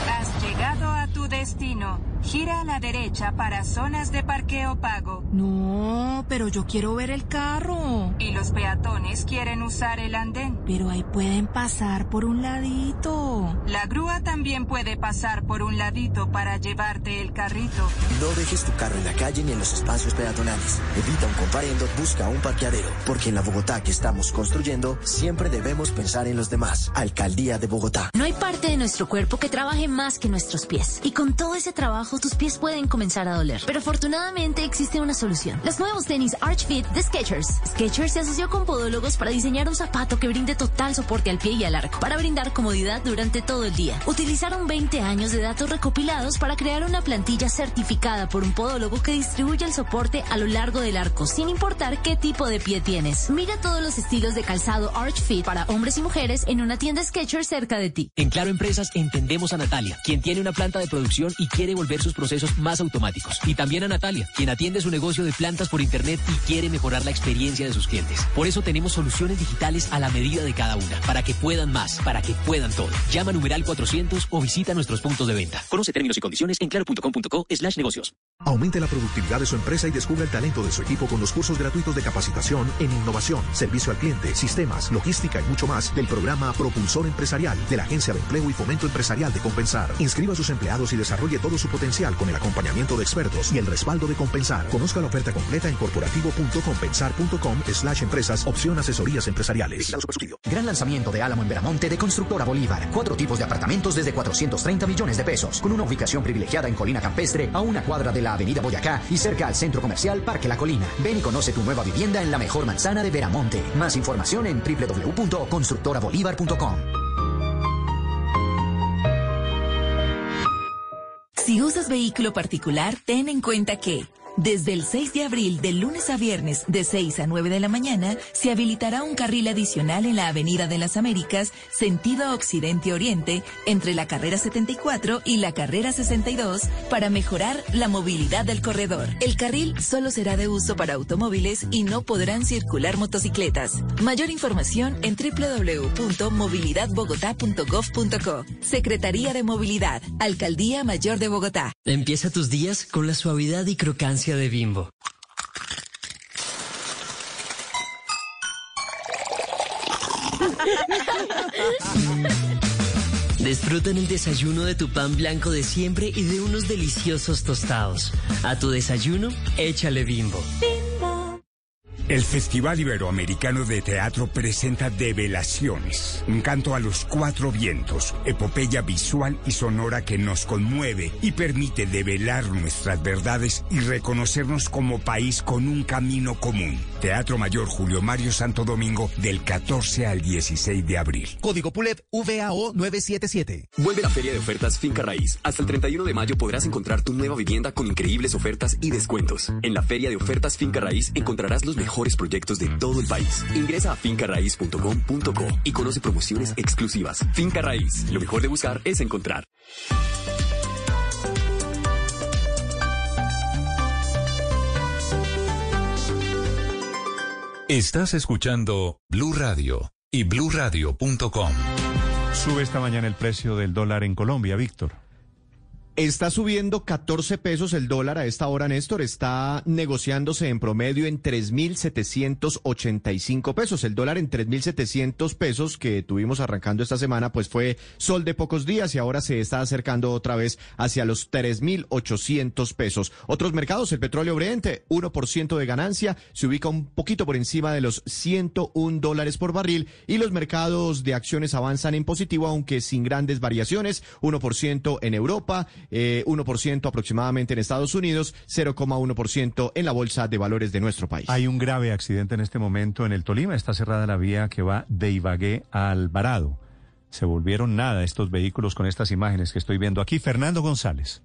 Has llegado a tu destino. Gira a la derecha para zonas de parqueo pago. No, pero yo quiero ver el carro. Y los peatones quieren usar el andén. Pero ahí pueden pasar por un ladito. La grúa también puede pasar por un ladito para llevarte el carrito. No dejes tu carro en la calle ni en los espacios peatonales. Evita un comparendo, busca un parqueadero. Porque en la Bogotá que estamos construyendo, siempre debemos pensar en los demás. Alcaldía de Bogotá. No hay parte de nuestro cuerpo que trabaje más que nuestros pies. Y con todo ese trabajo tus pies pueden comenzar a doler. Pero afortunadamente existe una solución. Los nuevos tenis Arch Fit de Skechers. Skechers se asoció con podólogos para diseñar un zapato que brinde total soporte al pie y al arco, para brindar comodidad durante todo el día. Utilizaron 20 años de datos recopilados para crear una plantilla certificada por un podólogo que distribuye el soporte a lo largo del arco, sin importar qué tipo de pie tienes. Mira todos los estilos de calzado Arch Fit para hombres y mujeres en una tienda Skechers cerca de ti. En Claro Empresas entendemos a Natalia, quien tiene una planta de producción y quiere volver sus procesos más automáticos. Y también a Natalia, quien atiende su negocio de plantas por internet y quiere mejorar la experiencia de sus clientes. Por eso tenemos soluciones digitales a la medida de cada una, para que puedan más, para que puedan todo. Llama numeral 400 o visita nuestros puntos de venta. Conoce términos y condiciones en claro.com.co slash negocios. Aumente la productividad de su empresa y descubra el talento de su equipo con los cursos gratuitos de capacitación en innovación, servicio al cliente, sistemas, logística y mucho más del programa Propulsor Empresarial de la Agencia de Empleo y Fomento Empresarial de Compensar. Inscriba a sus empleados y desarrolle todo su potencial con el acompañamiento de expertos y el respaldo de Compensar. Conozca la oferta completa en corporativo.compensar.com slash empresas opción asesorías empresariales. Gran lanzamiento de Álamo en Veramonte de Constructora Bolívar. Cuatro tipos de apartamentos desde 430 millones de pesos, con una ubicación privilegiada en Colina Campestre, a una cuadra de la Avenida Boyacá y cerca al Centro Comercial Parque La Colina. Ven y conoce tu nueva vivienda en la mejor manzana de Veramonte. Más información en www.constructorabolívar.com. Si usas vehículo particular, ten en cuenta que desde el 6 de abril, de lunes a viernes, de 6 a 9 de la mañana, se habilitará un carril adicional en la Avenida de las Américas, sentido occidente-oriente, entre la carrera 74 y la carrera 62, para mejorar la movilidad del corredor. El carril solo será de uso para automóviles y no podrán circular motocicletas. Mayor información en www.movilidadbogotá.gov.co. Secretaría de Movilidad, Alcaldía Mayor de Bogotá. Empieza tus días con la suavidad y crocancia de Bimbo. Disfruta el desayuno de tu pan blanco de siempre y de unos deliciosos tostados. A tu desayuno, échale Bimbo. El Festival Iberoamericano de Teatro presenta Develaciones, un canto a los cuatro vientos, epopeya visual y sonora que nos conmueve y permite develar nuestras verdades y reconocernos como país con un camino común. Teatro Mayor Julio Mario Santo Domingo del 14 al 16 de abril. Código PULEP VAO 977. Vuelve la feria de ofertas Finca Raíz. Hasta el 31 de mayo podrás encontrar tu nueva vivienda con increíbles ofertas y descuentos. En la feria de ofertas Finca Raíz encontrarás los mejores proyectos de todo el país. Ingresa a fincarraíz.com.co y conoce promociones exclusivas. Finca Raíz, lo mejor de buscar es encontrar. Estás escuchando Blue Radio y bluradio.com. Sube esta mañana el precio del dólar en Colombia, Víctor. Está subiendo 14 pesos el dólar a esta hora, Néstor. Está negociándose en promedio en 3.785 pesos. El dólar en 3.700 pesos que tuvimos arrancando esta semana, pues fue sol de pocos días y ahora se está acercando otra vez hacia los 3.800 pesos. Otros mercados, el petróleo Brent, 1% de ganancia, se ubica un poquito por encima de los 101 dólares por barril y los mercados de acciones avanzan en positivo, aunque sin grandes variaciones, 1% en Europa eh, 1% aproximadamente en Estados Unidos, 0,1% en la Bolsa de Valores de nuestro país. Hay un grave accidente en este momento en el Tolima. Está cerrada la vía que va de Ibagué a Alvarado. Se volvieron nada estos vehículos con estas imágenes que estoy viendo aquí. Fernando González.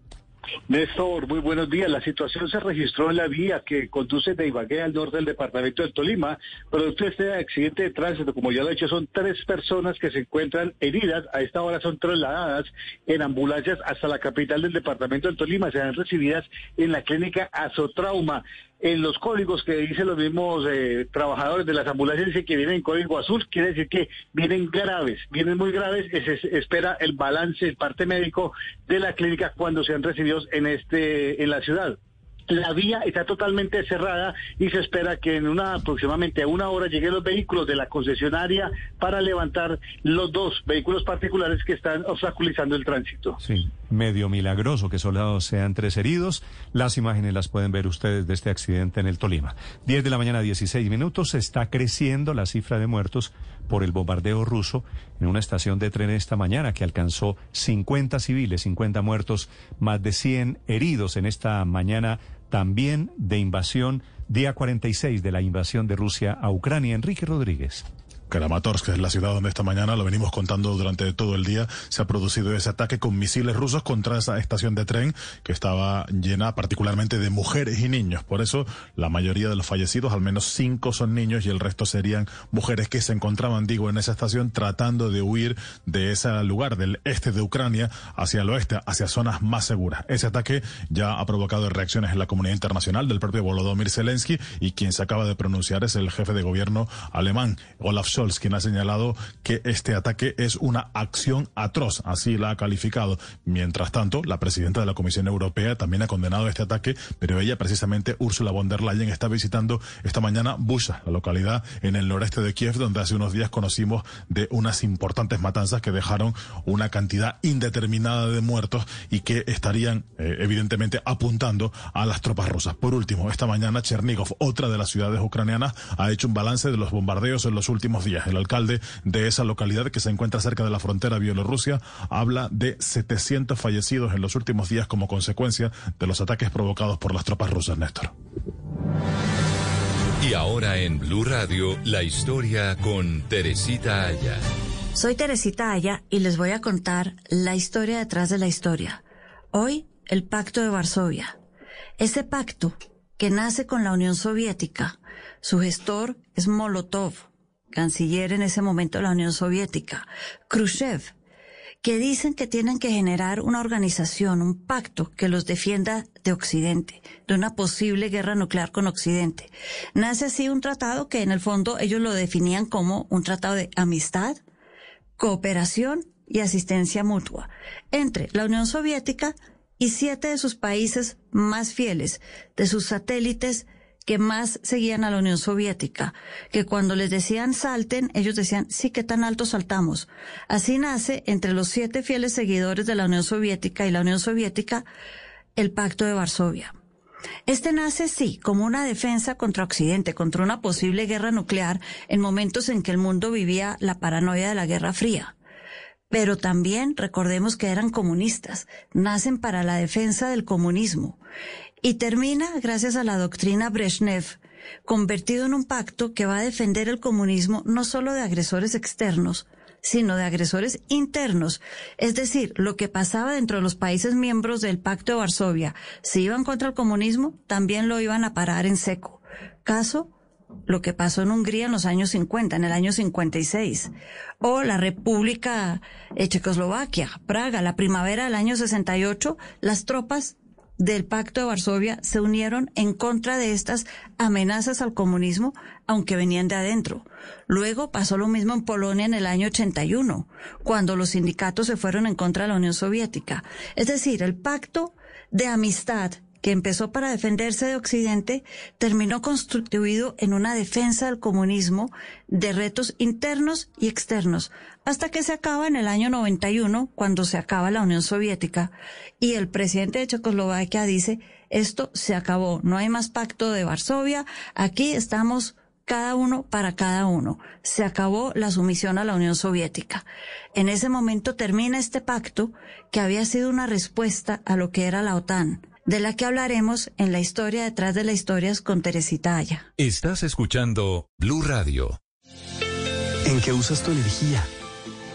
Néstor, muy buenos días. La situación se registró en la vía que conduce de Ibagué al norte del departamento del Tolima. Producto de este accidente de tránsito, como ya lo he dicho, son tres personas que se encuentran heridas. A esta hora son trasladadas en ambulancias hasta la capital del departamento del Tolima. Serán recibidas en la clínica Azotrauma en los códigos que dicen los mismos eh, trabajadores de las ambulancias que vienen en código azul, quiere decir que vienen graves, vienen muy graves, se espera el balance, el parte médico de la clínica cuando sean recibidos en este en la ciudad. La vía está totalmente cerrada y se espera que en una aproximadamente una hora lleguen los vehículos de la concesionaria para levantar los dos vehículos particulares que están obstaculizando el tránsito. Sí, medio milagroso que solo sean tres heridos. Las imágenes las pueden ver ustedes de este accidente en el Tolima. 10 de la mañana, 16 minutos. Está creciendo la cifra de muertos por el bombardeo ruso en una estación de tren esta mañana que alcanzó 50 civiles, 50 muertos, más de 100 heridos en esta mañana también de invasión, día 46 de la invasión de Rusia a Ucrania. Enrique Rodríguez. Kramatorsk, que es la ciudad donde esta mañana, lo venimos contando durante todo el día, se ha producido ese ataque con misiles rusos contra esa estación de tren que estaba llena particularmente de mujeres y niños. Por eso, la mayoría de los fallecidos, al menos cinco son niños y el resto serían mujeres que se encontraban, digo, en esa estación tratando de huir de ese lugar del este de Ucrania hacia el oeste, hacia zonas más seguras. Ese ataque ya ha provocado reacciones en la comunidad internacional del propio Volodymyr Zelensky y quien se acaba de pronunciar es el jefe de gobierno alemán, Olaf Scholz quien ha señalado que este ataque es una acción atroz, así la ha calificado. Mientras tanto, la presidenta de la Comisión Europea también ha condenado este ataque, pero ella precisamente, Ursula von der Leyen, está visitando esta mañana Busha, la localidad en el noreste de Kiev, donde hace unos días conocimos de unas importantes matanzas que dejaron una cantidad indeterminada de muertos y que estarían eh, evidentemente apuntando a las tropas rusas. Por último, esta mañana Chernigov, otra de las ciudades ucranianas, ha hecho un balance de los bombardeos en los últimos días el alcalde de esa localidad que se encuentra cerca de la frontera Bielorrusia habla de 700 fallecidos en los últimos días como consecuencia de los ataques provocados por las tropas rusas, Néstor. Y ahora en Blue Radio, la historia con Teresita Aya. Soy Teresita Aya y les voy a contar la historia detrás de la historia. Hoy, el Pacto de Varsovia. Ese pacto que nace con la Unión Soviética. Su gestor es Molotov, canciller en ese momento de la Unión Soviética, Khrushchev, que dicen que tienen que generar una organización, un pacto que los defienda de Occidente, de una posible guerra nuclear con Occidente. Nace así un tratado que en el fondo ellos lo definían como un tratado de amistad, cooperación y asistencia mutua entre la Unión Soviética y siete de sus países más fieles, de sus satélites que más seguían a la Unión Soviética, que cuando les decían salten, ellos decían, sí, que tan alto saltamos. Así nace entre los siete fieles seguidores de la Unión Soviética y la Unión Soviética el Pacto de Varsovia. Este nace, sí, como una defensa contra Occidente, contra una posible guerra nuclear en momentos en que el mundo vivía la paranoia de la Guerra Fría. Pero también recordemos que eran comunistas, nacen para la defensa del comunismo y termina gracias a la doctrina Brezhnev, convertido en un pacto que va a defender el comunismo no solo de agresores externos, sino de agresores internos. Es decir, lo que pasaba dentro de los países miembros del Pacto de Varsovia, si iban contra el comunismo, también lo iban a parar en seco. Caso lo que pasó en Hungría en los años 50, en el año 56, o la República Checoslovaquia, Praga, la primavera del año 68, las tropas del Pacto de Varsovia se unieron en contra de estas amenazas al comunismo, aunque venían de adentro. Luego pasó lo mismo en Polonia en el año 81, cuando los sindicatos se fueron en contra de la Unión Soviética. Es decir, el pacto de amistad que empezó para defenderse de Occidente, terminó constituido en una defensa del comunismo de retos internos y externos, hasta que se acaba en el año 91, cuando se acaba la Unión Soviética, y el presidente de Checoslovaquia dice, esto se acabó, no hay más pacto de Varsovia, aquí estamos cada uno para cada uno. Se acabó la sumisión a la Unión Soviética. En ese momento termina este pacto que había sido una respuesta a lo que era la OTAN de la que hablaremos en la historia detrás de las historias con Teresita Aya. Estás escuchando Blue Radio. ¿En qué usas tu energía?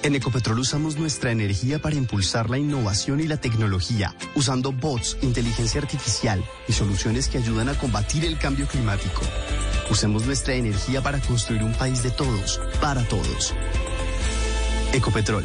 En Ecopetrol usamos nuestra energía para impulsar la innovación y la tecnología, usando bots, inteligencia artificial y soluciones que ayudan a combatir el cambio climático. Usemos nuestra energía para construir un país de todos, para todos. Ecopetrol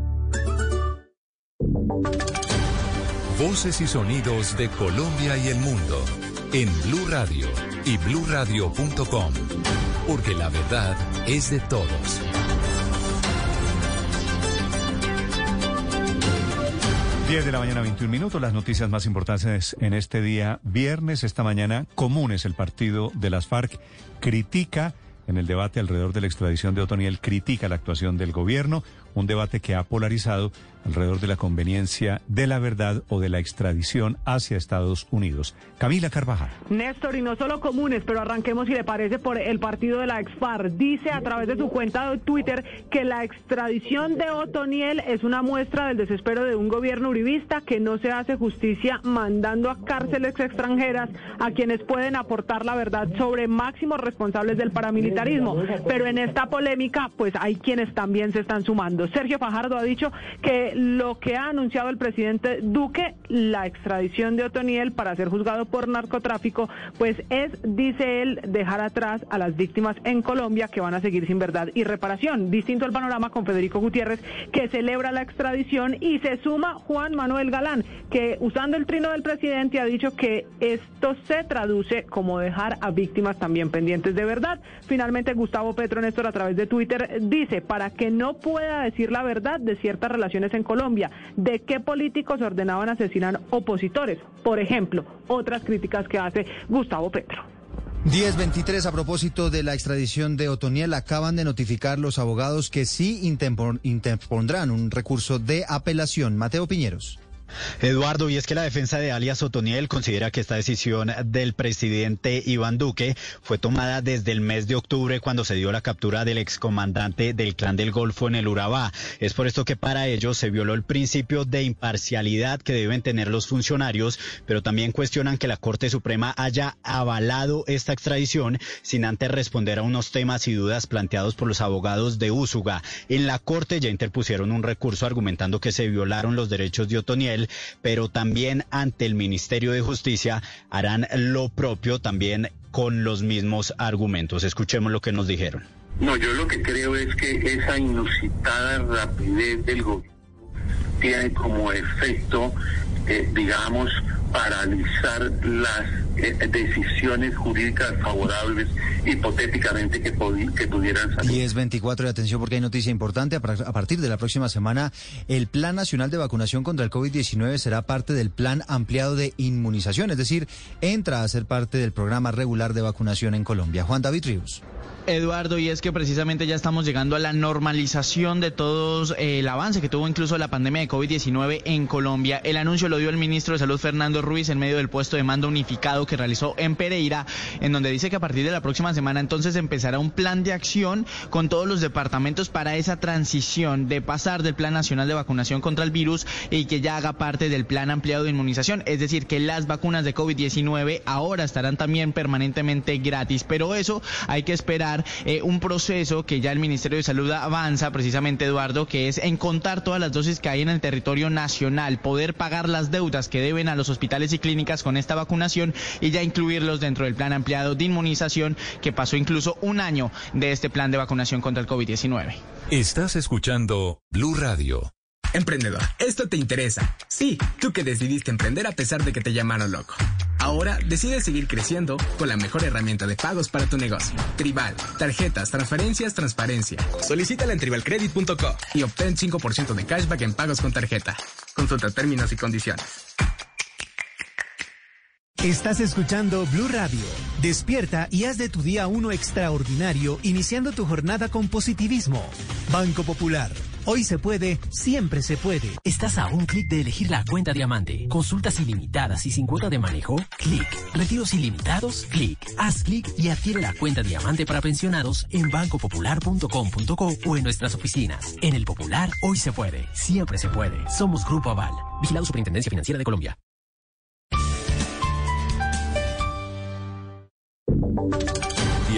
Voces y sonidos de Colombia y el mundo en Blue Radio y bluradio.com. porque la verdad es de todos. 10 de la mañana, 21 minutos. Las noticias más importantes en este día, viernes, esta mañana, Comunes, el partido de las FARC, critica en el debate alrededor de la extradición de Otoniel, critica la actuación del gobierno, un debate que ha polarizado alrededor de la conveniencia de la verdad o de la extradición hacia Estados Unidos. Camila Carvajal. Néstor, y no solo comunes, pero arranquemos si le parece por el partido de la Expar. Dice a través de su cuenta de Twitter que la extradición de Otoniel es una muestra del desespero de un gobierno uribista que no se hace justicia mandando a cárceles extranjeras a quienes pueden aportar la verdad sobre máximos responsables del paramilitarismo. Pero en esta polémica, pues hay quienes también se están sumando. Sergio Fajardo ha dicho que lo que ha anunciado el presidente Duque, la extradición de Otoniel para ser juzgado por narcotráfico, pues es, dice él, dejar atrás a las víctimas en Colombia que van a seguir sin verdad y reparación. Distinto el panorama con Federico Gutiérrez, que celebra la extradición y se suma Juan Manuel Galán, que usando el trino del presidente ha dicho que esto se traduce como dejar a víctimas también pendientes de verdad. Finalmente, Gustavo Petro Néstor a través de Twitter dice, para que no pueda decir la verdad de ciertas relaciones en Colombia, de qué políticos ordenaban asesinar opositores. Por ejemplo, otras críticas que hace Gustavo Petro. 1023 a propósito de la extradición de Otoniel, acaban de notificar los abogados que sí interpondrán un recurso de apelación. Mateo Piñeros. Eduardo, y es que la defensa de alias Otoniel considera que esta decisión del presidente Iván Duque fue tomada desde el mes de octubre cuando se dio la captura del excomandante del Clan del Golfo en el Urabá. Es por esto que para ello se violó el principio de imparcialidad que deben tener los funcionarios, pero también cuestionan que la Corte Suprema haya avalado esta extradición sin antes responder a unos temas y dudas planteados por los abogados de Úsuga. En la Corte ya interpusieron un recurso argumentando que se violaron los derechos de Otoniel pero también ante el Ministerio de Justicia harán lo propio también con los mismos argumentos. Escuchemos lo que nos dijeron. No, yo lo que creo es que esa inusitada rapidez del gobierno tiene como efecto, eh, digamos, paralizar las eh, decisiones jurídicas favorables hipotéticamente que, que pudieran salir. Y es 24 de atención porque hay noticia importante. A partir de la próxima semana, el Plan Nacional de Vacunación contra el COVID-19 será parte del Plan Ampliado de Inmunización, es decir, entra a ser parte del programa regular de vacunación en Colombia. Juan David Ríos. Eduardo, y es que precisamente ya estamos llegando a la normalización de todo eh, el avance que tuvo incluso la pandemia de COVID-19 en Colombia. El anuncio lo dio el ministro de Salud Fernando Ruiz en medio del puesto de mando unificado que realizó en Pereira, en donde dice que a partir de la próxima semana entonces empezará un plan de acción con todos los departamentos para esa transición de pasar del Plan Nacional de Vacunación contra el virus y que ya haga parte del Plan Ampliado de Inmunización. Es decir, que las vacunas de COVID-19 ahora estarán también permanentemente gratis, pero eso hay que esperar eh, un proceso que ya el Ministerio de Salud avanza precisamente, Eduardo, que es en contar todas las dosis que hay en el territorio nacional, poder pagar las deudas que deben a los hospitales y clínicas con esta vacunación y ya incluirlos dentro del plan ampliado de inmunización que pasó incluso un año de este plan de vacunación contra el COVID-19. Estás escuchando Blue Radio. Emprendedor, esto te interesa. Sí, tú que decidiste emprender a pesar de que te llamaron loco. Ahora decides seguir creciendo con la mejor herramienta de pagos para tu negocio. Tribal, tarjetas, transferencias, transparencia. Solicítala en tribalcredit.com y obtén 5% de cashback en pagos con tarjeta. Consulta términos y condiciones. Estás escuchando Blue Radio. Despierta y haz de tu día uno extraordinario, iniciando tu jornada con positivismo. Banco Popular Hoy se puede, siempre se puede. Estás a un clic de elegir la cuenta diamante. Consultas ilimitadas y sin cuota de manejo. Clic. Retiros ilimitados. Clic. Haz clic y adquiere la cuenta diamante para pensionados en bancopopular.com.co o en nuestras oficinas. En el Popular, hoy se puede, siempre se puede. Somos Grupo Aval. Vigilado Superintendencia Financiera de Colombia.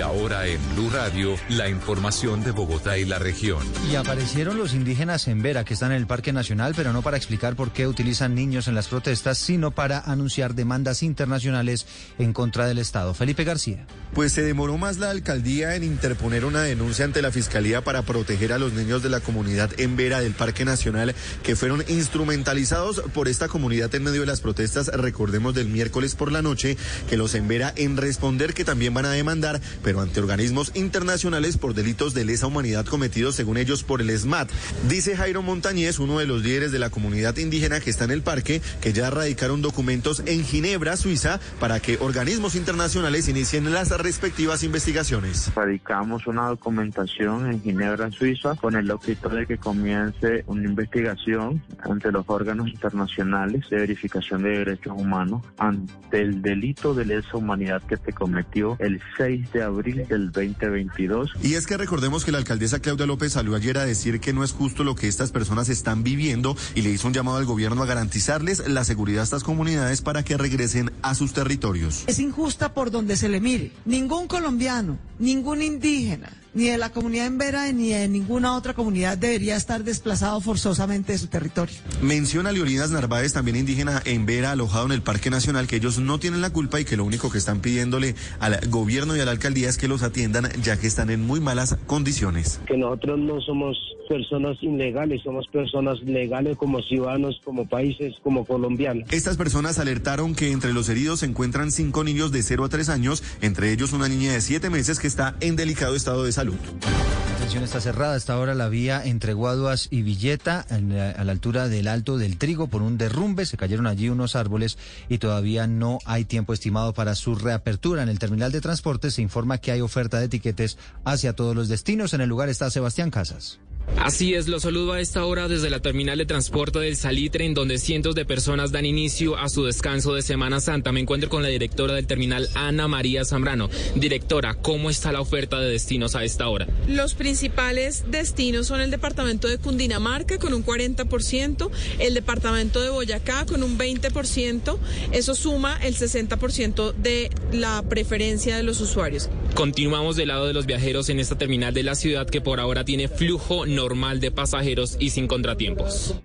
Ahora en Blue Radio, la información de Bogotá y la región. Y aparecieron los indígenas en Vera, que están en el Parque Nacional, pero no para explicar por qué utilizan niños en las protestas, sino para anunciar demandas internacionales en contra del Estado. Felipe García. Pues se demoró más la alcaldía en interponer una denuncia ante la Fiscalía para proteger a los niños de la comunidad en Vera del Parque Nacional, que fueron instrumentalizados por esta comunidad en medio de las protestas, recordemos del miércoles por la noche, que los en Vera en responder que también van a demandar, pero ante organismos internacionales por delitos de lesa humanidad cometidos, según ellos, por el SMAT. Dice Jairo Montañez, uno de los líderes de la comunidad indígena que está en el parque, que ya radicaron documentos en Ginebra, Suiza, para que organismos internacionales inicien las respectivas investigaciones. Radicamos una documentación en Ginebra, Suiza, con el objetivo de que comience una investigación ante los órganos internacionales de verificación de derechos humanos ante el delito de lesa humanidad que se cometió el 6 de abril del 2022. Y es que recordemos que la alcaldesa Claudia López salió ayer a decir que no es justo lo que estas personas están viviendo y le hizo un llamado al gobierno a garantizarles la seguridad a estas comunidades para que regresen a sus territorios. Es injusta por donde se le mire. Ningún colombiano, ningún indígena, ni de la comunidad en Vera ni de ninguna otra comunidad debería estar desplazado forzosamente de su territorio. Menciona Leonidas Narváez, también indígena en Vera, alojado en el Parque Nacional, que ellos no tienen la culpa y que lo único que están pidiéndole al gobierno y a la alcaldía es que los atiendan ya que están en muy malas condiciones. Que nosotros no somos personas ilegales, somos personas legales como ciudadanos, como países, como colombianos. Estas personas alertaron que entre los heridos se encuentran cinco niños de 0 a 3 años, entre ellos una niña de 7 meses que está en delicado estado de salud. La atención está cerrada hasta ahora la vía entre Guaduas y Villeta, a la altura del Alto del Trigo, por un derrumbe. Se cayeron allí unos árboles y todavía no hay tiempo estimado para su reapertura. En el terminal de transporte se informa que hay oferta de etiquetes hacia todos los destinos. En el lugar está Sebastián Casas. Así es, lo saludo a esta hora desde la terminal de transporte del Salitre, en donde cientos de personas dan inicio a su descanso de Semana Santa. Me encuentro con la directora del terminal, Ana María Zambrano. Directora, ¿cómo está la oferta de destinos a esta hora? Los principales destinos son el departamento de Cundinamarca con un 40%, el departamento de Boyacá con un 20%, eso suma el 60% de la preferencia de los usuarios. Continuamos del lado de los viajeros en esta terminal de la ciudad que por ahora tiene flujo normal de pasajeros y sin contratiempos.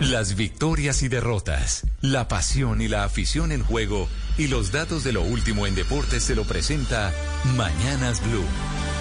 Las victorias y derrotas, la pasión y la afición en juego y los datos de lo último en deportes se lo presenta Mañanas Blue.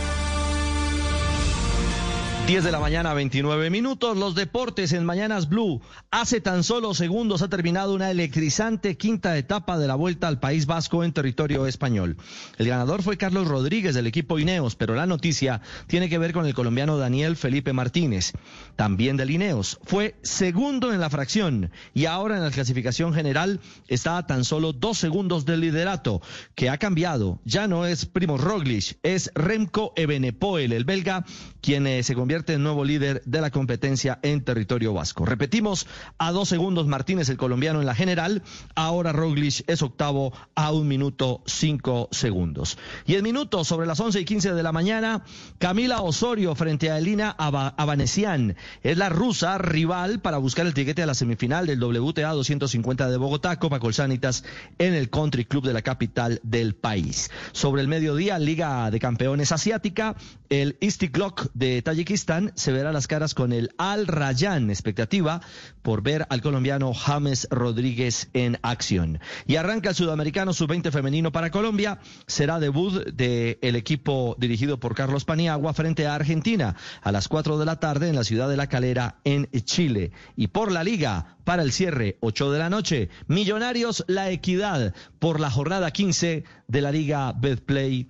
10 de la mañana, 29 minutos. Los deportes en Mañanas Blue. Hace tan solo segundos ha terminado una electrizante quinta etapa de la vuelta al País Vasco en territorio español. El ganador fue Carlos Rodríguez del equipo Ineos, pero la noticia tiene que ver con el colombiano Daniel Felipe Martínez, también del Ineos. Fue segundo en la fracción y ahora en la clasificación general está a tan solo dos segundos del liderato, que ha cambiado. Ya no es Primo Roglic, es Remco Evenepoel, el belga, quien se convierte en nuevo líder de la competencia en territorio vasco. Repetimos, a dos segundos Martínez, el colombiano en la general, ahora Roglic es octavo a un minuto cinco segundos. Y en minutos, sobre las once y quince de la mañana, Camila Osorio frente a Elina Aba- Abanesian. Es la rusa rival para buscar el tiquete a la semifinal del WTA 250 de Bogotá, Copa Colsanitas, en el Country Club de la capital del país. Sobre el mediodía, Liga de Campeones Asiática, el Istiklok de Tayikistán se verá las caras con el Al Rayyan, expectativa por ver al colombiano James Rodríguez en acción. Y arranca el sudamericano sub-20 femenino para Colombia, será debut del equipo dirigido por Carlos Paniagua frente a Argentina a las 4 de la tarde en la ciudad de La Calera en Chile. Y por la liga, para el cierre, 8 de la noche, Millonarios La Equidad por la jornada 15 de la Liga Betplay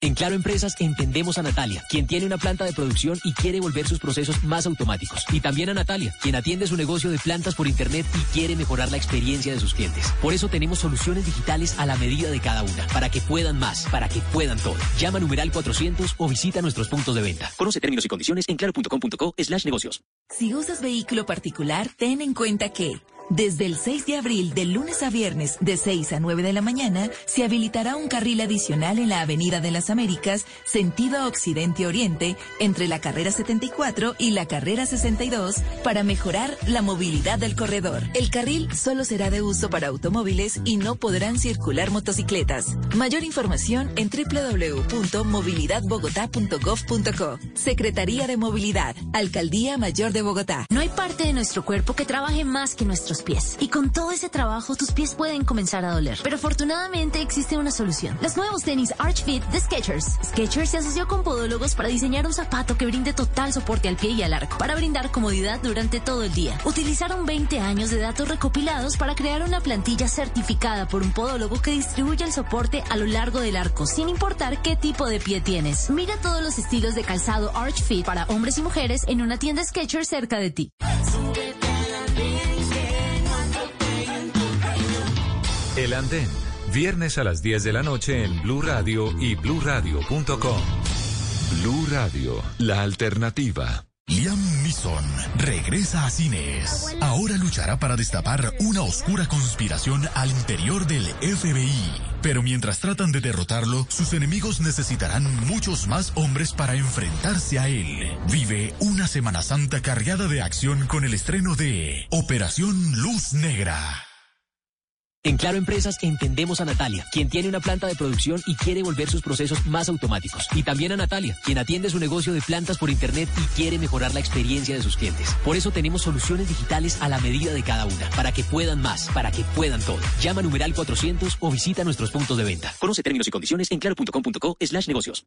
En Claro Empresas entendemos a Natalia, quien tiene una planta de producción y quiere volver sus procesos más automáticos. Y también a Natalia, quien atiende su negocio de plantas por Internet y quiere mejorar la experiencia de sus clientes. Por eso tenemos soluciones digitales a la medida de cada una, para que puedan más, para que puedan todo. Llama a numeral 400 o visita nuestros puntos de venta. Conoce términos y condiciones en claro.com.co slash negocios. Si usas vehículo particular, ten en cuenta que Desde el 6 de abril, de lunes a viernes, de 6 a 9 de la mañana, se habilitará un carril adicional en la Avenida de las Américas, sentido occidente-oriente, entre la carrera 74 y la carrera 62, para mejorar la movilidad del corredor. El carril solo será de uso para automóviles y no podrán circular motocicletas. Mayor información en www.movilidadbogotá.gov.co. Secretaría de Movilidad, Alcaldía Mayor de Bogotá. No hay parte de nuestro cuerpo que trabaje más que nuestros pies. Y con todo ese trabajo, tus pies pueden comenzar a doler. Pero afortunadamente existe una solución. Los nuevos tenis Arch Fit de Skechers. Skechers se asoció con podólogos para diseñar un zapato que brinde total soporte al pie y al arco, para brindar comodidad durante todo el día. Utilizaron 20 años de datos recopilados para crear una plantilla certificada por un podólogo que distribuye el soporte a lo largo del arco, sin importar qué tipo de pie tienes. Mira todos los estilos de calzado Arch Fit para hombres y mujeres en una tienda Skechers cerca de ti. El Andén, viernes a las 10 de la noche en Blue Radio y bluradio.com. Blue Radio, la alternativa. Liam Neeson regresa a cines. Ahora luchará para destapar una oscura conspiración al interior del FBI. Pero mientras tratan de derrotarlo, sus enemigos necesitarán muchos más hombres para enfrentarse a él. Vive una Semana Santa cargada de acción con el estreno de Operación Luz Negra. En Claro Empresas entendemos a Natalia, quien tiene una planta de producción y quiere volver sus procesos más automáticos. Y también a Natalia, quien atiende su negocio de plantas por Internet y quiere mejorar la experiencia de sus clientes. Por eso tenemos soluciones digitales a la medida de cada una, para que puedan más, para que puedan todo. Llama numeral 400 o visita nuestros puntos de venta. Conoce términos y condiciones en claro.com.co slash negocios.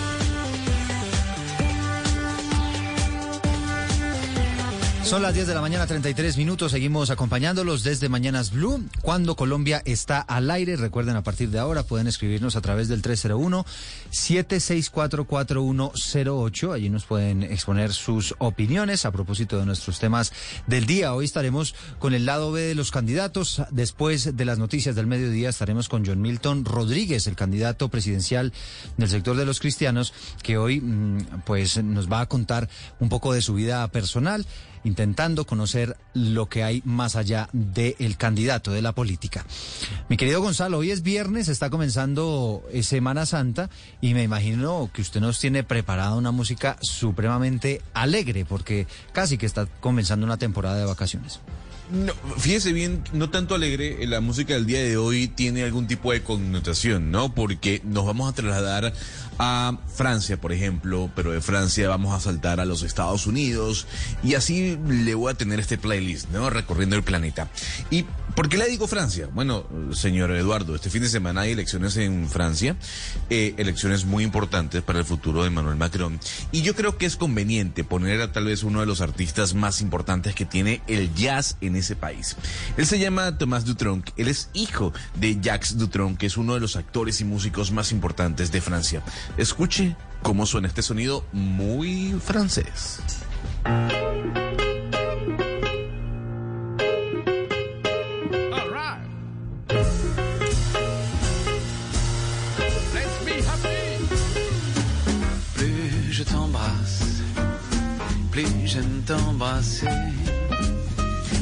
Son las 10 de la mañana, 33 minutos. Seguimos acompañándolos desde Mañanas Blue. Cuando Colombia está al aire, recuerden a partir de ahora pueden escribirnos a través del 301-764-4108. Allí nos pueden exponer sus opiniones a propósito de nuestros temas del día. Hoy estaremos con el lado B de los candidatos. Después de las noticias del mediodía estaremos con John Milton Rodríguez, el candidato presidencial del sector de los cristianos, que hoy mm, pues nos va a contar un poco de su vida personal intentando conocer lo que hay más allá del candidato de la política. Mi querido Gonzalo, hoy es viernes, está comenzando eh, Semana Santa y me imagino que usted nos tiene preparada una música supremamente alegre porque casi que está comenzando una temporada de vacaciones. No, fíjese bien, no tanto alegre, la música del día de hoy tiene algún tipo de connotación, ¿no? Porque nos vamos a trasladar a Francia, por ejemplo, pero de Francia vamos a saltar a los Estados Unidos y así le voy a tener este playlist, ¿no? Recorriendo el planeta. ¿Y por qué le digo Francia? Bueno, señor Eduardo, este fin de semana hay elecciones en Francia, eh, elecciones muy importantes para el futuro de Emmanuel Macron y yo creo que es conveniente poner a tal vez uno de los artistas más importantes que tiene el jazz en ese país. Él se llama Thomas Dutronc, él es hijo de Jacques Dutronc, que es uno de los actores y músicos más importantes de Francia. Escuche cómo suena este sonido muy francés. Plus je t'embrasse, plus j'aime t'embrasser.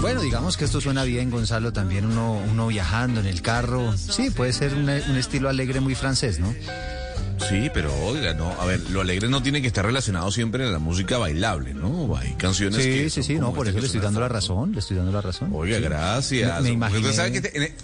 Bueno, digamos que esto suena bien, Gonzalo, también uno, uno viajando en el carro. Sí, puede ser un, un estilo alegre muy francés, ¿no? Sí, pero oiga, no, a ver, lo alegre no tiene que estar relacionado siempre en la música bailable, ¿no? Hay canciones sí, que Sí, sí, no, por eso le estoy dando la razón, le estoy dando la razón. Oiga, Sí. gracias. Me, me Porque imaginé... usted sabe que este- en,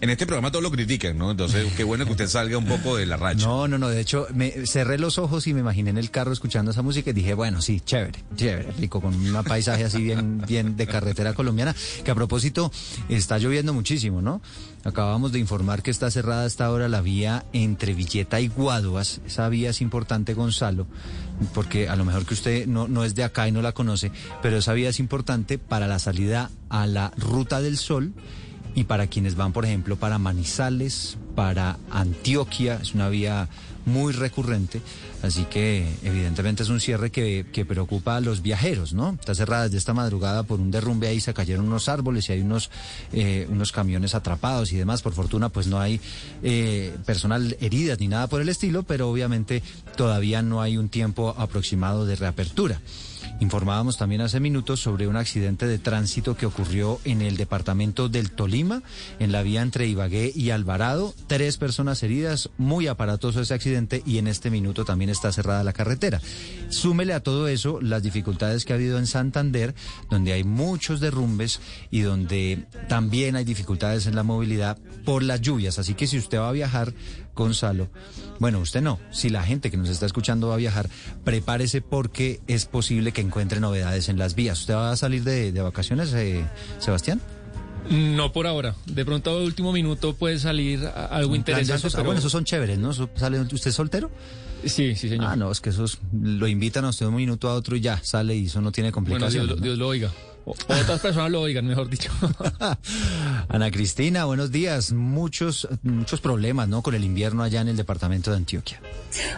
en este programa todos lo critican, ¿no? Entonces, qué bueno que usted salga un poco de la racha. No, no, no. De hecho, me cerré los ojos y me imaginé en el carro escuchando esa música y dije, bueno, sí, chévere, chévere, rico, con un paisaje así bien, bien de carretera colombiana. Que a propósito, está lloviendo muchísimo, ¿no? Acabamos de informar que está cerrada a esta hora la vía entre Villeta y Guaduas. Esa vía es importante, Gonzalo, porque a lo mejor que usted no, no es de acá y no la conoce, pero esa vía es importante para la salida a la Ruta del Sol y para quienes van, por ejemplo, para Manizales, para Antioquia, es una vía muy recurrente, así que evidentemente es un cierre que, que preocupa a los viajeros, ¿no? Está cerrada desde esta madrugada por un derrumbe ahí, se cayeron unos árboles y hay unos, eh, unos camiones atrapados y demás. Por fortuna, pues no hay eh, personal heridas ni nada por el estilo, pero obviamente todavía no hay un tiempo aproximado de reapertura. Informábamos también hace minutos sobre un accidente de tránsito que ocurrió en el departamento del Tolima, en la vía entre Ibagué y Alvarado. Tres personas heridas, muy aparatoso ese accidente y en este minuto también está cerrada la carretera. Súmele a todo eso las dificultades que ha habido en Santander, donde hay muchos derrumbes y donde también hay dificultades en la movilidad por las lluvias. Así que si usted va a viajar, Gonzalo, bueno, usted no, si la gente que nos está escuchando va a viajar, prepárese porque es posible que encuentre novedades en las vías. ¿Usted va a salir de, de vacaciones, eh, Sebastián? No por ahora. De pronto a último minuto puede salir algo Un de interesante. esos- ah, bueno, esos son chéveres, ¿no? Sale- ¿Usted es soltero? Sí, sí, señor. Ah, no, es que esos lo invitan a usted un minuto a otro y ya sale y eso no tiene Bueno, Dios, complicaciones. lo- ¿no? Dios lo oiga. O, otras personas lo oigan, mejor dicho. Ana Cristina, buenos días. Muchos, muchos problemas, ¿no? Con el invierno allá en el departamento de Antioquia.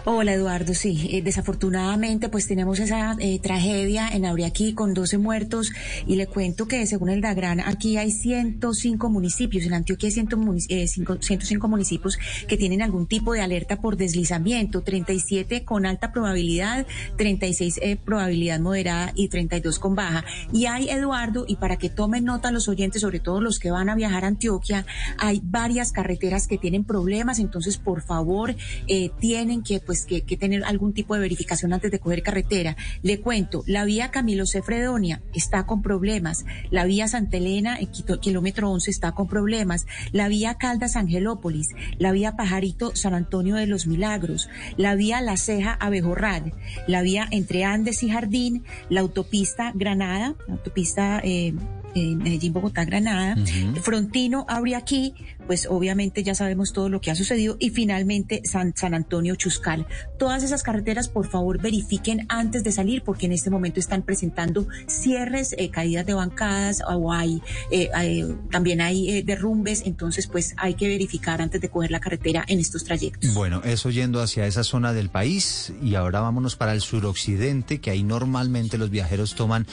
Hola Eduardo, sí, eh, desafortunadamente pues tenemos esa eh, tragedia en Auriaquí con 12 muertos y le cuento que según el DAGRAN aquí hay 105 municipios, en Antioquia hay 100 munic- eh, cinco- 105 municipios que tienen algún tipo de alerta por deslizamiento, 37 con alta probabilidad, 36 eh, probabilidad moderada y 32 con baja. Y hay Eduardo, y para que tomen nota los oyentes, sobre todo los que van a viajar a Antioquia, hay varias carreteras que tienen problemas, entonces por favor eh, tienen que pues que, tener algún tipo de verificación antes de coger carretera. Le cuento, la vía Camilo C. Fredonia está con problemas, la vía Santa Elena, kilómetro 11, está con problemas, la vía Caldas Angelópolis, la vía Pajarito San Antonio de los Milagros, la vía La Ceja Abejorral, la vía entre Andes y Jardín, la autopista Granada, la autopista eh, eh, Medellín, Bogotá, Granada, Frontino, Abriaquí, pues obviamente ya sabemos todo lo que ha sucedido. Y finalmente San, San Antonio, Chuscal. Todas esas carreteras, por favor, verifiquen antes de salir porque en este momento están presentando cierres, eh, caídas de bancadas o hay, eh, hay- también hay eh, derrumbes, entonces pues hay que verificar antes de coger la carretera en estos trayectos. Bueno, eso yendo hacia esa zona del país. Y ahora vámonos para el suroccidente, que ahí normalmente los viajeros toman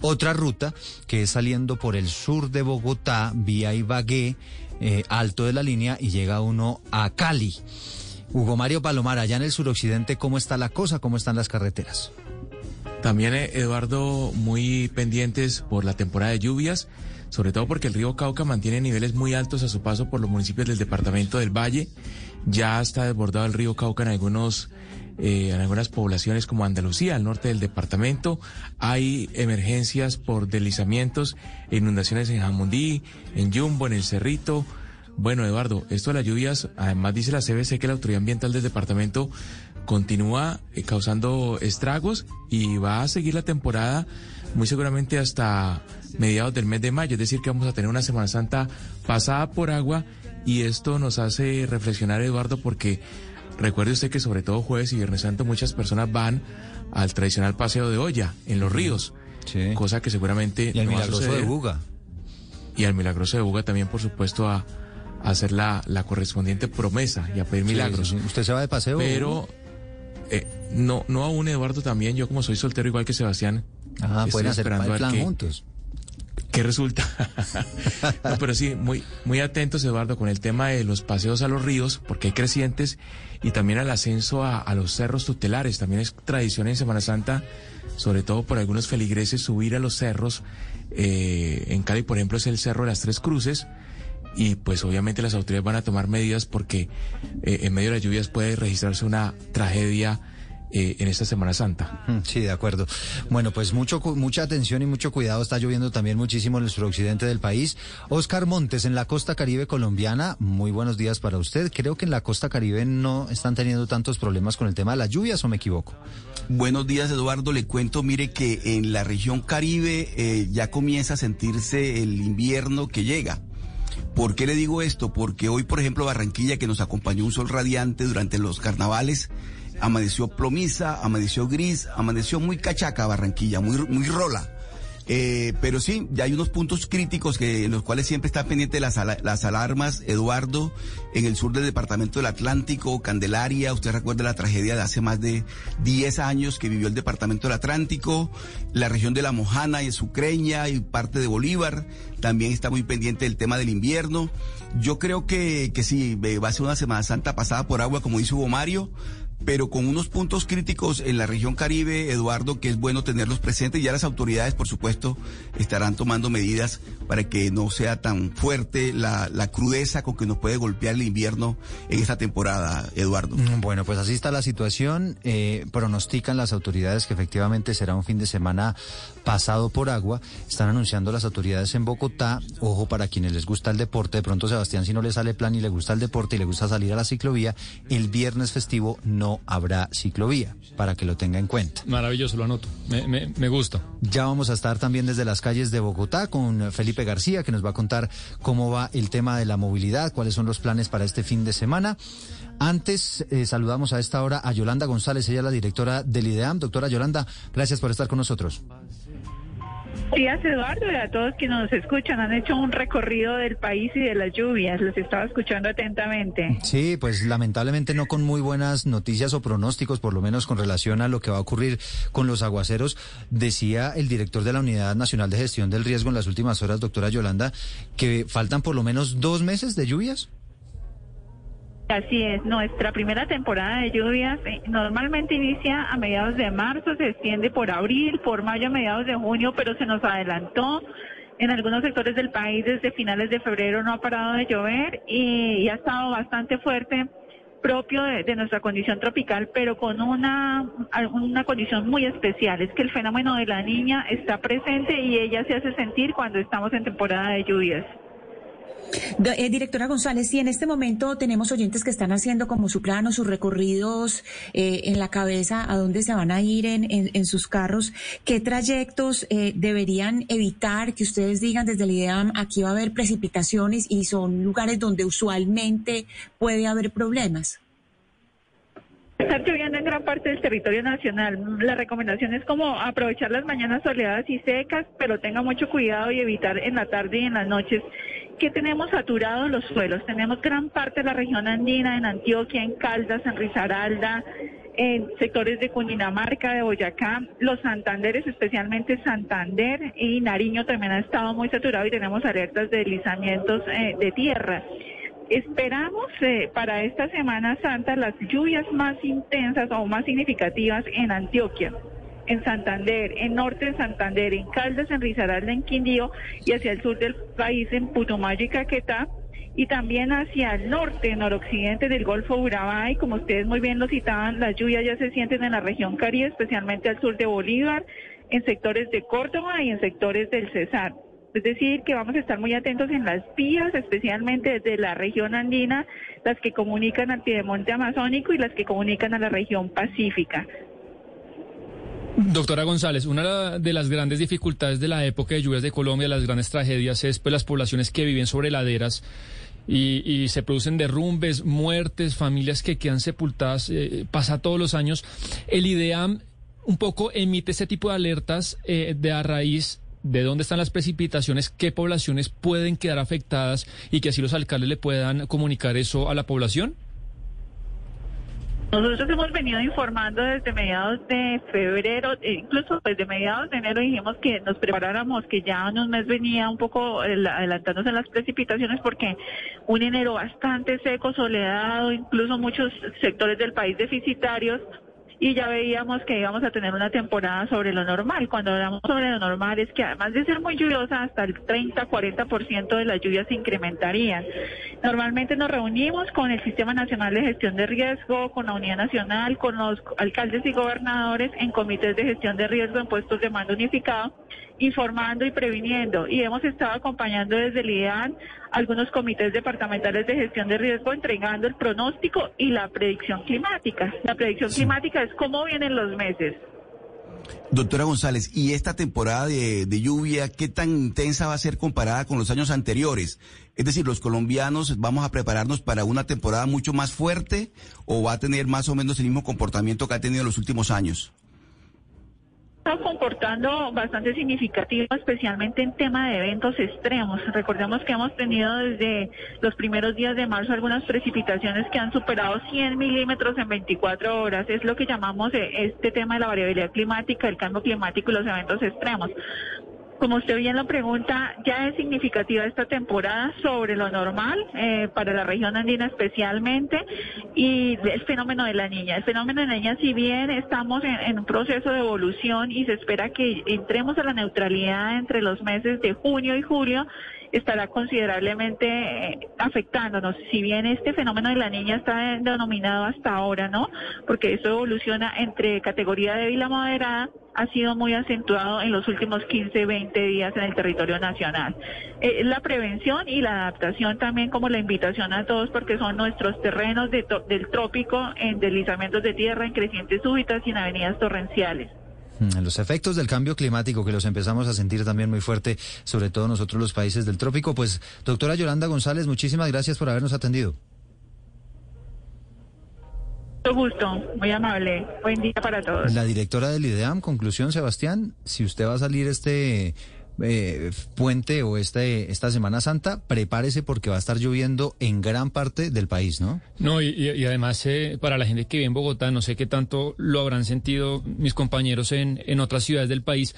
otra ruta, que es saliendo por el sur de Bogotá, vía Ibagué, eh, alto de la línea y llega uno a Cali. Hugo Mario Palomar, allá en el suroccidente, ¿cómo está la cosa? ¿Cómo están las carreteras? También, eh, Eduardo, muy pendientes por la temporada de lluvias, sobre todo porque el río Cauca mantiene niveles muy altos a su paso por los municipios del departamento del Valle. Ya está desbordado el río Cauca en algunos eh, en algunas poblaciones como Andalucía, al norte del departamento. Hay emergencias por deslizamientos inundaciones en Jamundí, en Yumbo, en el Cerrito. Bueno, Eduardo, esto de las lluvias, además dice la CBC que la Autoridad Ambiental del departamento continúa eh, causando estragos y va a seguir la temporada muy seguramente hasta mediados del mes de mayo, es decir, que vamos a tener una Semana Santa pasada por agua y esto nos hace reflexionar, Eduardo, porque recuerde usted que sobre todo jueves y viernes santo muchas personas van al tradicional paseo de olla en los ríos, cosa que seguramente Y al no va a milagroso de. Buga. Y al milagroso de Buga también, por supuesto, a, a hacer la, la correspondiente promesa y a pedir Sí, milagros. sí, sí. ¿Usted se va de paseo? Pero eh, no, no aún, Eduardo, también. Yo como soy soltero igual que Sebastián. Ah, pueden hacer el plan juntos. ¿Qué resulta? no, pero sí, muy, muy atentos, Eduardo, con el tema de los paseos a los ríos, porque hay crecientes, y también al ascenso a, los cerros tutelares. También es tradición en Semana Santa, sobre todo por algunos feligreses, subir a los cerros. Eh, en Cali, por ejemplo, es el Cerro de las Tres Cruces, y pues obviamente las autoridades van a tomar medidas porque eh, en medio de las lluvias puede registrarse una tragedia eh, en esta Semana Santa. Mm, sí, de acuerdo. Bueno, pues mucho, mucha atención y mucho cuidado. Está lloviendo también muchísimo en el suroccidente del país. Oscar Montes, en la costa caribe colombiana, muy buenos días para usted. Creo que en la costa caribe no están teniendo tantos problemas con el tema de las lluvias, ¿o me equivoco? Buenos días, Eduardo. Le cuento, mire que en la región caribe eh, ya comienza a sentirse el invierno que llega. ¿Por qué le digo esto? Porque hoy, por ejemplo, Barranquilla, que nos acompañó un sol radiante durante los carnavales, amaneció plomiza, amaneció gris, amaneció muy cachaca Barranquilla, muy, muy rola. Eh, pero sí, ya hay unos puntos críticos que, en los cuales siempre está pendiente las, las alarmas. Eduardo, en el sur del departamento del Atlántico, Candelaria, usted recuerda la tragedia de hace más de 10 años que vivió el departamento del Atlántico, la región de La Mojana y Sucreña y parte de Bolívar, también está muy pendiente del tema del invierno. Yo creo que, que sí, va a ser una Semana Santa pasada por agua, como dice Hugo Mario, pero con unos puntos críticos en la región Caribe, Eduardo, que es bueno tenerlos presentes. Ya las autoridades, por supuesto, estarán tomando medidas para que no sea tan fuerte la, crudeza con que nos puede golpear el invierno en esta temporada, Eduardo. Mm, bueno, pues así está la situación. Eh, pronostican las autoridades que efectivamente será un fin de semana pasado por agua. Están anunciando las autoridades en Bogotá. Ojo para quienes les gusta el deporte. De pronto, Sebastián, si no le sale plan y le gusta el deporte y le gusta salir a la ciclovía, el viernes festivo no habrá ciclovía, para que lo tenga en cuenta. Maravilloso, lo anoto. Me, gusta. Ya vamos a estar también desde las calles de Bogotá con Felipe García, que nos va a contar cómo va el tema de la movilidad, cuáles son los planes para este fin de semana. Antes, eh, saludamos a esta hora a Yolanda González, ella es la directora del IDEAM. Doctora Yolanda, gracias por estar con nosotros días, Eduardo, y a todos que nos escuchan. Han hecho un recorrido del país y de las lluvias. Los estaba escuchando atentamente. Sí, pues lamentablemente no con muy buenas noticias o pronósticos, por lo menos con relación a lo que va a ocurrir con los aguaceros. Decía el director de la Unidad Nacional de Gestión del Riesgo en las últimas horas, doctora Yolanda, que faltan por lo menos dos meses de lluvias. Así es, nuestra primera temporada de lluvias eh, normalmente inicia a mediados de marzo, se extiende por abril, por mayo, a mediados de junio, pero se nos adelantó. En algunos sectores del país desde finales de febrero no ha parado de llover y, ha estado bastante fuerte propio de, nuestra condición tropical, pero con una, una condición muy especial, es que el fenómeno de la niña está presente y ella se hace sentir cuando estamos en temporada de lluvias. Eh, directora González, si en este momento tenemos oyentes que están haciendo como su plano, sus recorridos eh, en la cabeza, a dónde se van a ir en, en, sus carros, ¿qué trayectos eh, deberían evitar que ustedes digan desde el IDEAM, aquí va a haber precipitaciones y son lugares donde usualmente puede haber problemas? Está lloviendo en gran parte del territorio nacional. La recomendación es como aprovechar las mañanas soleadas y secas, pero tenga mucho cuidado y evitar en la tarde y en las noches que tenemos saturados los suelos. Tenemos gran parte de la región andina, en Antioquia, en Caldas, en Risaralda, en sectores de Cundinamarca, de Boyacá, los Santanderes, especialmente Santander y Nariño también ha estado muy saturado y tenemos alertas de deslizamientos eh, de tierra. Esperamos eh, para esta Semana Santa las lluvias más intensas o más significativas en Antioquia en Santander, en norte en Santander, en Caldas, en Risaralda, en Quindío y hacia el sur del país en Putumayo y Caquetá y también hacia el norte, noroccidente del Golfo Urabá y como ustedes muy bien lo citaban, las lluvias ya se sienten en la región Caribe, especialmente al sur de Bolívar, en sectores de Córdoba y en sectores del Cesar. Es decir, que vamos a estar muy atentos en las vías, especialmente desde la región andina, las que comunican al piedemonte amazónico y las que comunican a la región pacífica. Doctora González, una de las grandes dificultades de la época de lluvias de Colombia, las grandes tragedias, es pues las poblaciones que viven sobre laderas y, se producen derrumbes, muertes, familias que quedan sepultadas, eh, pasa todos los años. El IDEAM un poco emite ese tipo de alertas eh, de a raíz de dónde están las precipitaciones, qué poblaciones pueden quedar afectadas y que así los alcaldes le puedan comunicar eso a la población. Nosotros hemos venido informando desde mediados de febrero, e incluso desde mediados de enero dijimos que nos preparáramos, que ya en un mes venía un poco adelantándose las precipitaciones porque un enero bastante seco, soledado, incluso muchos sectores del país deficitarios y ya veíamos que íbamos a tener una temporada sobre lo normal. Cuando hablamos sobre lo normal es que además de ser muy lluviosa, hasta el 30-40% de las lluvias se incrementarían. Normalmente nos reunimos con el Sistema Nacional de Gestión de Riesgo, con la Unidad Nacional, con los alcaldes y gobernadores en comités de gestión de riesgo en puestos de mando unificado, informando y previniendo. Y hemos estado acompañando desde el IDEAN algunos comités departamentales de gestión de riesgo entregando el pronóstico y la predicción climática. La predicción climática es cómo vienen los meses. Doctora González, ¿y esta temporada de, de, lluvia qué tan intensa va a ser comparada con los años anteriores? Es decir, ¿los colombianos vamos a prepararnos para una temporada mucho más fuerte o va a tener más o menos el mismo comportamiento que ha tenido en los últimos años? Está comportando bastante significativo, especialmente en tema de eventos extremos. Recordemos que hemos tenido desde los primeros días de marzo algunas precipitaciones que han superado 100 milímetros en 24 horas. Es lo que llamamos eh, este tema de la variabilidad climática, el cambio climático y los eventos extremos. Como usted bien lo pregunta, ya es significativa esta temporada sobre lo normal eh, para la región andina especialmente y el fenómeno de la niña. El fenómeno de la niña, si bien estamos en, en un proceso de evolución y se espera que entremos a la neutralidad entre los meses de junio y julio, estará considerablemente eh, afectándonos. Si bien este fenómeno de la niña está denominado hasta ahora, ¿no? Porque eso evoluciona entre categoría débil a moderada, ha sido muy acentuado en los últimos 15, 20 días en el territorio nacional. Eh, la prevención y la adaptación también como la invitación a todos porque son nuestros terrenos de del trópico en deslizamientos de tierra, en crecientes súbitas y en avenidas torrenciales. Mm, los efectos del cambio climático que los empezamos a sentir también muy fuerte, sobre todo nosotros los países del trópico. Pues, doctora Yolanda González, muchísimas gracias por habernos atendido. Mucho gusto, muy amable. Buen día para todos. La directora del IDEAM, conclusión, Sebastián, si usted va a salir este eh, puente o este, esta Semana Santa, prepárese porque va a estar lloviendo en gran parte del país, ¿no? No, y, además eh, para la gente que vive en Bogotá, no sé qué tanto lo habrán sentido mis compañeros en, en otras ciudades del país,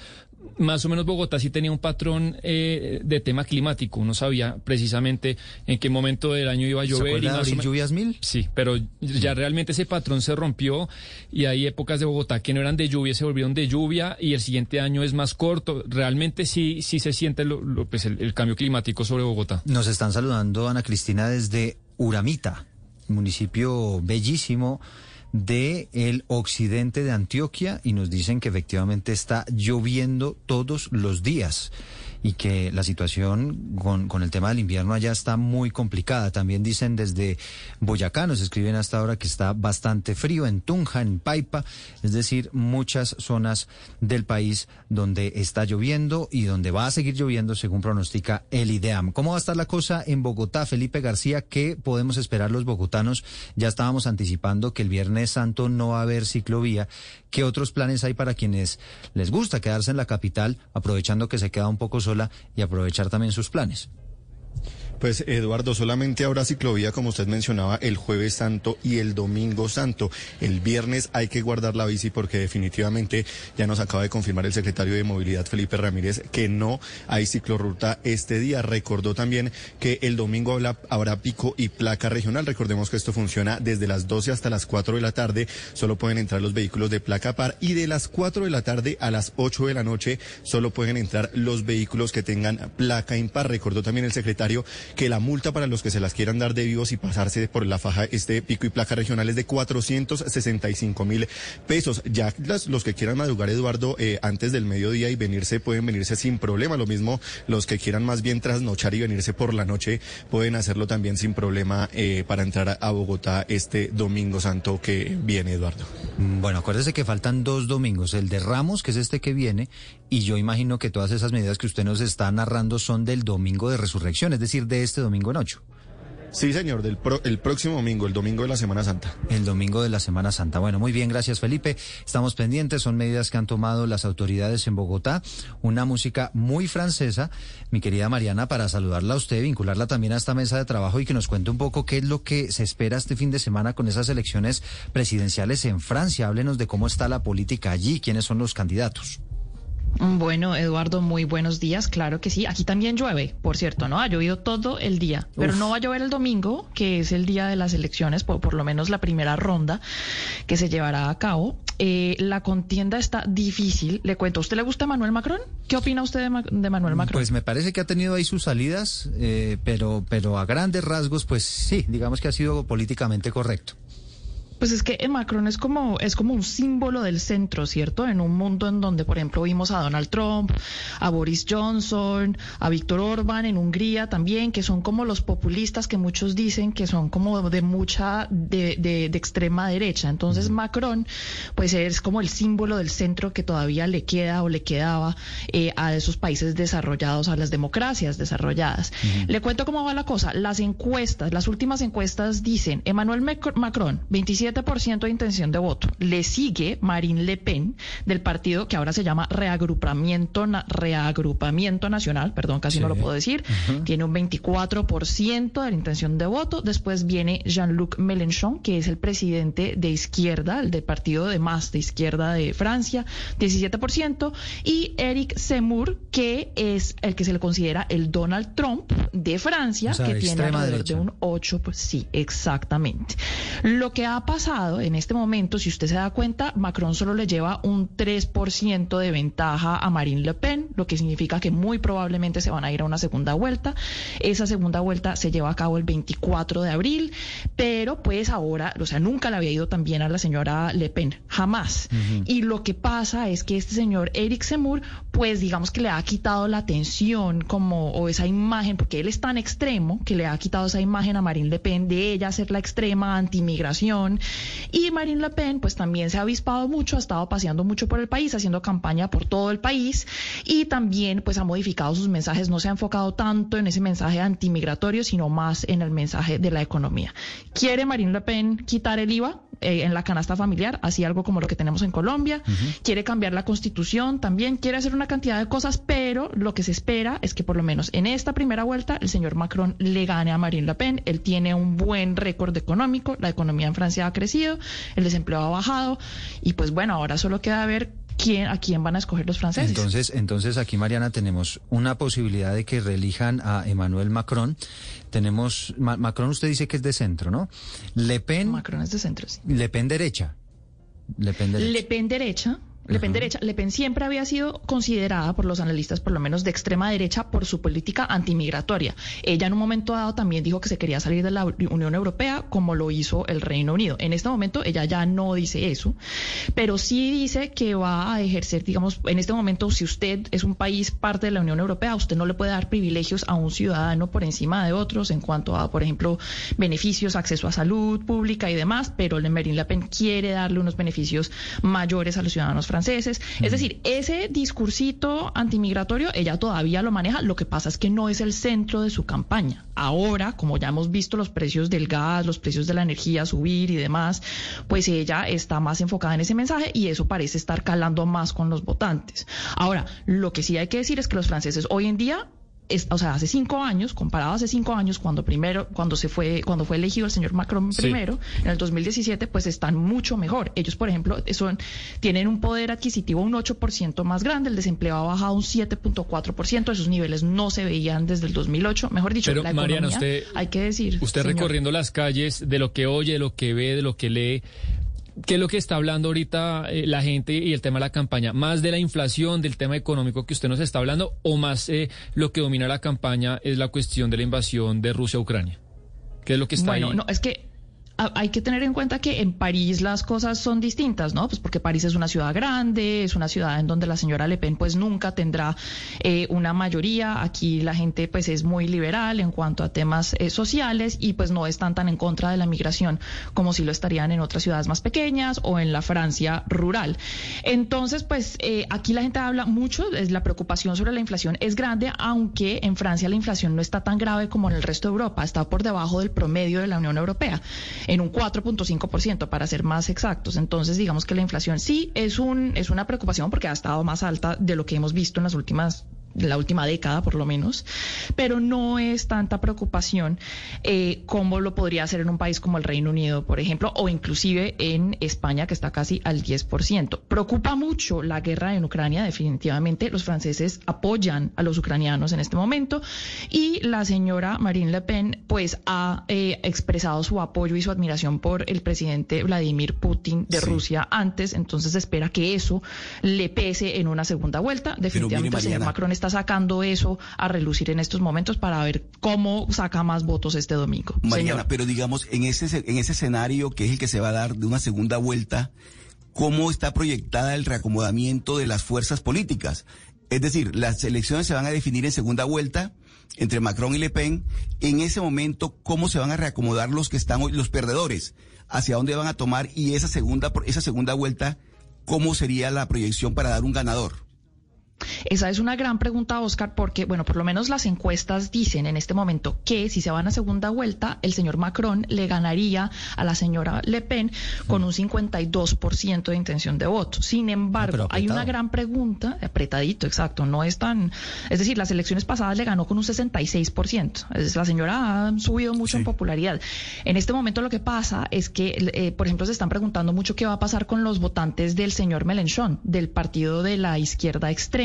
más o menos Bogotá sí tenía un patrón eh, de tema climático. Uno sabía precisamente en qué momento del año iba a llover. ¿Se y más lluvias mil? Sí, pero ya realmente ese patrón se rompió y hay épocas de Bogotá que no eran de lluvia, se volvieron de lluvia y el siguiente año es más corto. Realmente sí, sí se siente lo, pues el, el cambio climático sobre Bogotá. Nos están saludando Ana Cristina desde Uramita, municipio bellísimo de el occidente de Antioquia y nos dicen que efectivamente está lloviendo todos los días y que la situación con, con, el tema del invierno allá está muy complicada. También dicen desde Boyacá, nos escriben hasta ahora que está bastante frío en Tunja, en Paipa, es decir, muchas zonas del país donde está lloviendo y donde va a seguir lloviendo según pronostica el IDEAM. ¿Cómo va a estar la cosa en Bogotá, Felipe García? ¿Qué podemos esperar los bogotanos? Ya estábamos anticipando que el Viernes Santo no va a haber ciclovía. ¿Qué otros planes hay para quienes les gusta quedarse en la capital, aprovechando que se queda un poco y aprovechar también sus planes? Pues Eduardo, solamente habrá ciclovía, como usted mencionaba, el jueves santo y el domingo santo. El viernes hay que guardar la bici porque definitivamente ya nos acaba de confirmar el secretario de Movilidad, Felipe Ramírez, que no hay ciclorruta este día. Recordó también que el domingo habrá, habrá pico y placa regional. Recordemos que esto funciona desde las 12 hasta las 4 de la tarde. Solo pueden entrar los vehículos de placa par y de las 4 de la tarde a las 8 de la noche solo pueden entrar los vehículos que tengan placa impar. Recordó también el secretario que la multa para los que se las quieran dar de vivos y pasarse por la faja este pico y placa regional es de 465 mil pesos. Ya los que quieran madrugar, Eduardo, eh, antes del mediodía y venirse, pueden venirse sin problema. Lo mismo los que quieran más bien trasnochar y venirse por la noche, pueden hacerlo también sin problema eh, para entrar a Bogotá este domingo santo que viene, Eduardo. Mm, bueno, acuérdese que faltan dos domingos, el de Ramos, que es este que viene, y yo imagino que todas esas medidas que usted nos está narrando son del domingo de resurrección, es decir, de este domingo en ocho. Sí, señor, del el próximo domingo, el domingo de la Semana Santa. El domingo de la Semana Santa. Bueno, muy bien, gracias Felipe. Estamos pendientes, son medidas que han tomado las autoridades en Bogotá. Una música muy francesa, mi querida Mariana, para saludarla a usted, vincularla también a esta mesa de trabajo y que nos cuente un poco qué es lo que se espera este fin de semana con esas elecciones presidenciales en Francia. Háblenos de cómo está la política allí, quiénes son los candidatos. Bueno, Eduardo, muy buenos días. Claro que sí. Aquí también llueve, por cierto, ¿no? Ha llovido todo el día, pero no va a llover el domingo, que es el día de las elecciones, por, por lo menos la primera ronda que se llevará a cabo. Eh, la contienda está difícil. Le cuento, ¿a usted le gusta Manuel Macron? ¿Qué opina usted de, Ma- de Manuel Macron? Pues me parece que ha tenido ahí sus salidas, eh, pero, pero a grandes rasgos, pues sí, digamos que ha sido políticamente correcto. Pues es que Macron es como, es como un símbolo del centro, ¿cierto? En un mundo en donde, por ejemplo, vimos a Donald Trump, a Boris Johnson, a Víctor Orban en Hungría también, que son como los populistas que muchos dicen que son como de mucha, de, de, de extrema derecha. Entonces Macron, pues es como el símbolo del centro que todavía le queda o le quedaba eh, a esos países desarrollados, a las democracias desarrolladas. Le cuento cómo va la cosa. Las encuestas, las últimas encuestas dicen Emmanuel Mac- Macron, 27% de intención de voto. Le sigue Marine Le Pen del partido que ahora se llama Reagrupamiento, Na- Reagrupamiento Nacional, perdón, casi no lo puedo decir. Tiene un 24% de la intención de voto. Después viene Jean-Luc Mélenchon, que es el presidente de izquierda, el del partido de más de izquierda de Francia, 17%. Y Eric Zemmour, que es el que se le considera el Donald Trump de Francia, O sea, que tiene alrededor derecha. de un 8, pues sí, exactamente. Lo que ha pasado en este momento, si usted se da cuenta, Macron solo le lleva un 3% de ventaja a Marine Le Pen, lo que significa que muy probablemente se van a ir a una segunda vuelta. Esa segunda vuelta se lleva a cabo el 24 de abril, pero pues ahora, o sea, nunca le había ido tan bien a la señora Le Pen, jamás. Y lo que pasa es que este señor Eric Zemmour, pues digamos que le ha quitado la atención como, o esa imagen, porque él es tan extremo que le ha quitado esa imagen a Marine Le Pen de ella ser la extrema anti-inmigración. Y Marine Le Pen, pues también se ha avispado mucho, ha estado paseando mucho por el país, haciendo campaña por todo el país y también pues ha modificado sus mensajes, no se ha enfocado tanto en ese mensaje antimigratorio, sino más en el mensaje de la economía. ¿Quiere Marine Le Pen quitar el IVA? eh, en la canasta familiar, así algo como lo que tenemos en Colombia, quiere cambiar la constitución, también quiere hacer una cantidad de cosas, pero lo que se espera es que por lo menos en esta primera vuelta el señor Macron le gane a Marine Le Pen, él tiene un buen récord económico, la economía en Francia ha crecido, el desempleo ha bajado y pues bueno, ahora solo queda ver quién a quién van a escoger los franceses. Entonces, entonces aquí, Mariana, tenemos una posibilidad de que reelijan a Emmanuel Macron. Tenemos, Ma- Macron usted dice que es de centro, ¿no? Le Pen... Macron es de centro, sí. Le Pen derecha. Le Pen derecha. Le Pen derecha. Le Pen derecha. Le Pen siempre había sido considerada por los analistas, por lo menos de extrema derecha, por su política antimigratoria. Ella en un momento dado también dijo que se quería salir de la Unión Europea, como lo hizo el Reino Unido. En este momento ella ya no dice eso, pero sí dice que va a ejercer, digamos, en este momento, si usted es un país parte de la Unión Europea, usted no le puede dar privilegios a un ciudadano por encima de otros en cuanto a, por ejemplo, beneficios, acceso a salud pública y demás, pero Marine Le Pen quiere darle unos beneficios mayores a los ciudadanos franceses. Es decir, ese discursito antimigratorio ella todavía lo maneja, lo que pasa es que no es el centro de su campaña. Ahora, como ya hemos visto los precios del gas, los precios de la energía subir y demás, pues ella está más enfocada en ese mensaje y eso parece estar calando más con los votantes. Ahora, lo que sí hay que decir es que los franceses hoy en día es- o sea, hace cinco años, comparado hace cinco años, cuando primero, cuando se fue, cuando fue elegido el señor Macron Sí. primero, en el 2017, pues están mucho mejor. Ellos, por ejemplo, son, tienen un poder adquisitivo un 8% más grande, el desempleo ha bajado un 7.4%, esos niveles no se veían desde el 2008. Mejor dicho, Pero, la Mariana, economía, usted- hay que decir. Usted señor. recorriendo las calles, de lo que oye, de lo que ve, de lo que lee, ¿qué es lo que está hablando ahorita eh, la gente y el tema de la campaña? ¿Más de la inflación, del tema económico que usted nos está hablando, o más eh, lo que domina la campaña es la cuestión de la invasión de Rusia a Ucrania? ¿Qué es lo que está bueno, ahí? no, es que hay que tener en cuenta que en París las cosas son distintas, ¿no? Pues porque París es una ciudad grande, es una ciudad en donde la señora Le Pen pues nunca tendrá eh, una mayoría. Aquí la gente pues es muy liberal en cuanto a temas eh, sociales y pues no están tan en contra de la migración como si lo estarían en otras ciudades más pequeñas o en la Francia rural. Entonces pues eh, aquí la gente habla mucho, es la preocupación sobre la inflación es grande, aunque en Francia la inflación no está tan grave como en el resto de Europa, está por debajo del promedio de la Unión Europea en un 4.5% para ser más exactos. Entonces, digamos que la inflación sí es un es una preocupación porque ha estado más alta de lo que hemos visto en las últimas la última década por lo menos, pero no es tanta preocupación eh, como lo podría hacer en un país como el Reino Unido, por ejemplo, o inclusive en España, que está casi al 10%. Preocupa mucho la guerra en Ucrania, definitivamente. Los franceses apoyan a los ucranianos en este momento y la señora Marine Le Pen pues ha eh, expresado su apoyo y su admiración por el presidente Vladimir Putin de Rusia antes, entonces espera que eso le pese en una segunda vuelta. Definitivamente el señor Macron está sacando eso a relucir en estos momentos para ver cómo saca más votos este domingo. Mariana, pero digamos, en ese, en ese escenario que es el que se va a dar de una segunda vuelta, ¿cómo está proyectada el reacomodamiento de las fuerzas políticas? Es decir, las elecciones se van a definir en segunda vuelta entre Macron y Le Pen. En ese momento, ¿cómo se van a reacomodar los que están hoy, los perdedores? ¿Hacia dónde van a tomar? Y esa segunda, esa segunda vuelta, ¿cómo sería la proyección para dar un ganador? Esa es una gran pregunta, Oscar, porque, bueno, por lo menos las encuestas dicen en este momento que si se van a segunda vuelta, el señor Macron le ganaría a la señora Le Pen con un 52% de intención de voto. Sin embargo, hay una gran pregunta, apretadito, exacto, no es tan... Es decir, las elecciones pasadas le ganó con un 66%. Es, la señora ha subido mucho en popularidad. En este momento lo que pasa es que, eh, por ejemplo, se están preguntando mucho qué va a pasar con los votantes del señor Mélenchon, del partido de la izquierda extrema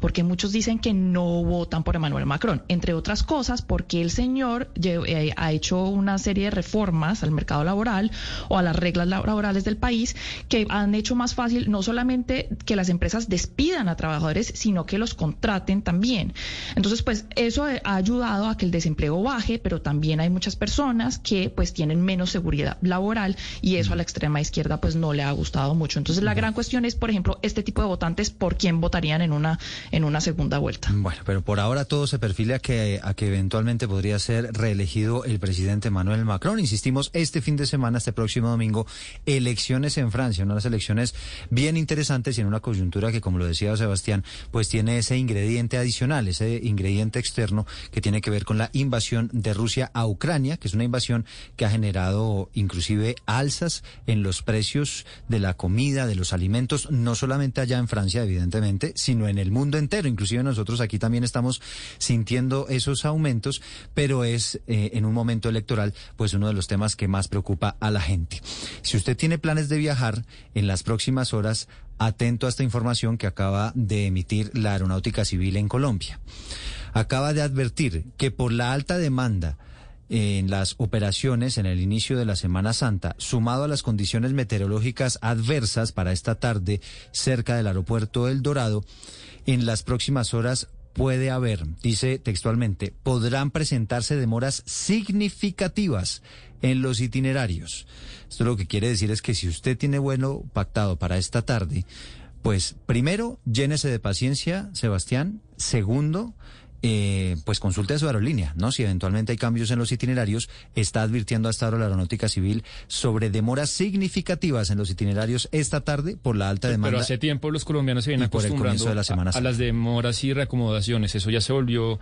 porque muchos dicen que no votan por Emmanuel Macron, entre otras cosas porque el señor eh, ha hecho una serie de reformas al mercado laboral o a las reglas laborales del país que han hecho más fácil no solamente que las empresas despidan a trabajadores, sino que los contraten también. Entonces, pues eso ha ayudado a que el desempleo baje, pero también hay muchas personas que pues tienen menos seguridad laboral y eso a la extrema izquierda pues no le ha gustado mucho. Entonces, la gran cuestión es, por ejemplo, este tipo de votantes, ¿por quién votarían en una, en una segunda vuelta. Bueno, pero por ahora todo se perfila que, a que eventualmente podría ser reelegido el presidente Emmanuel Macron. Insistimos, este fin de semana, este próximo domingo, elecciones en Francia, unas elecciones bien interesantes y en una coyuntura que, como lo decía Sebastián, pues tiene ese ingrediente adicional, ese ingrediente externo que tiene que ver con la invasión de Rusia a Ucrania, que es una invasión que ha generado inclusive alzas en los precios de la comida, de los alimentos, no solamente allá en Francia, evidentemente, sino en el mundo entero. Inclusive nosotros aquí también estamos sintiendo esos aumentos, pero es eh, en un momento electoral, pues uno de los temas que más preocupa a la gente. Si usted tiene planes de viajar en las próximas horas, atento a esta información que acaba de emitir la Aeronáutica Civil en Colombia. Acaba de advertir que por la alta demanda en las operaciones en el inicio de la Semana Santa, sumado a las condiciones meteorológicas adversas para esta tarde cerca del aeropuerto El Dorado, en las próximas horas puede haber, dice textualmente, podrán presentarse demoras significativas en los itinerarios. Esto lo que quiere decir es que si usted tiene vuelo pactado para esta tarde, pues primero, llénese de paciencia, Sebastián. Segundo, eh, pues consulte a su aerolínea, ¿no? Si eventualmente hay cambios en los itinerarios, está advirtiendo hasta ahora la Aeronáutica Civil sobre demoras significativas en los itinerarios esta tarde por la alta demanda. Pero hace tiempo los colombianos se vienen acostumbrando de la semana a, a, las demoras y reacomodaciones. Eso ya se volvió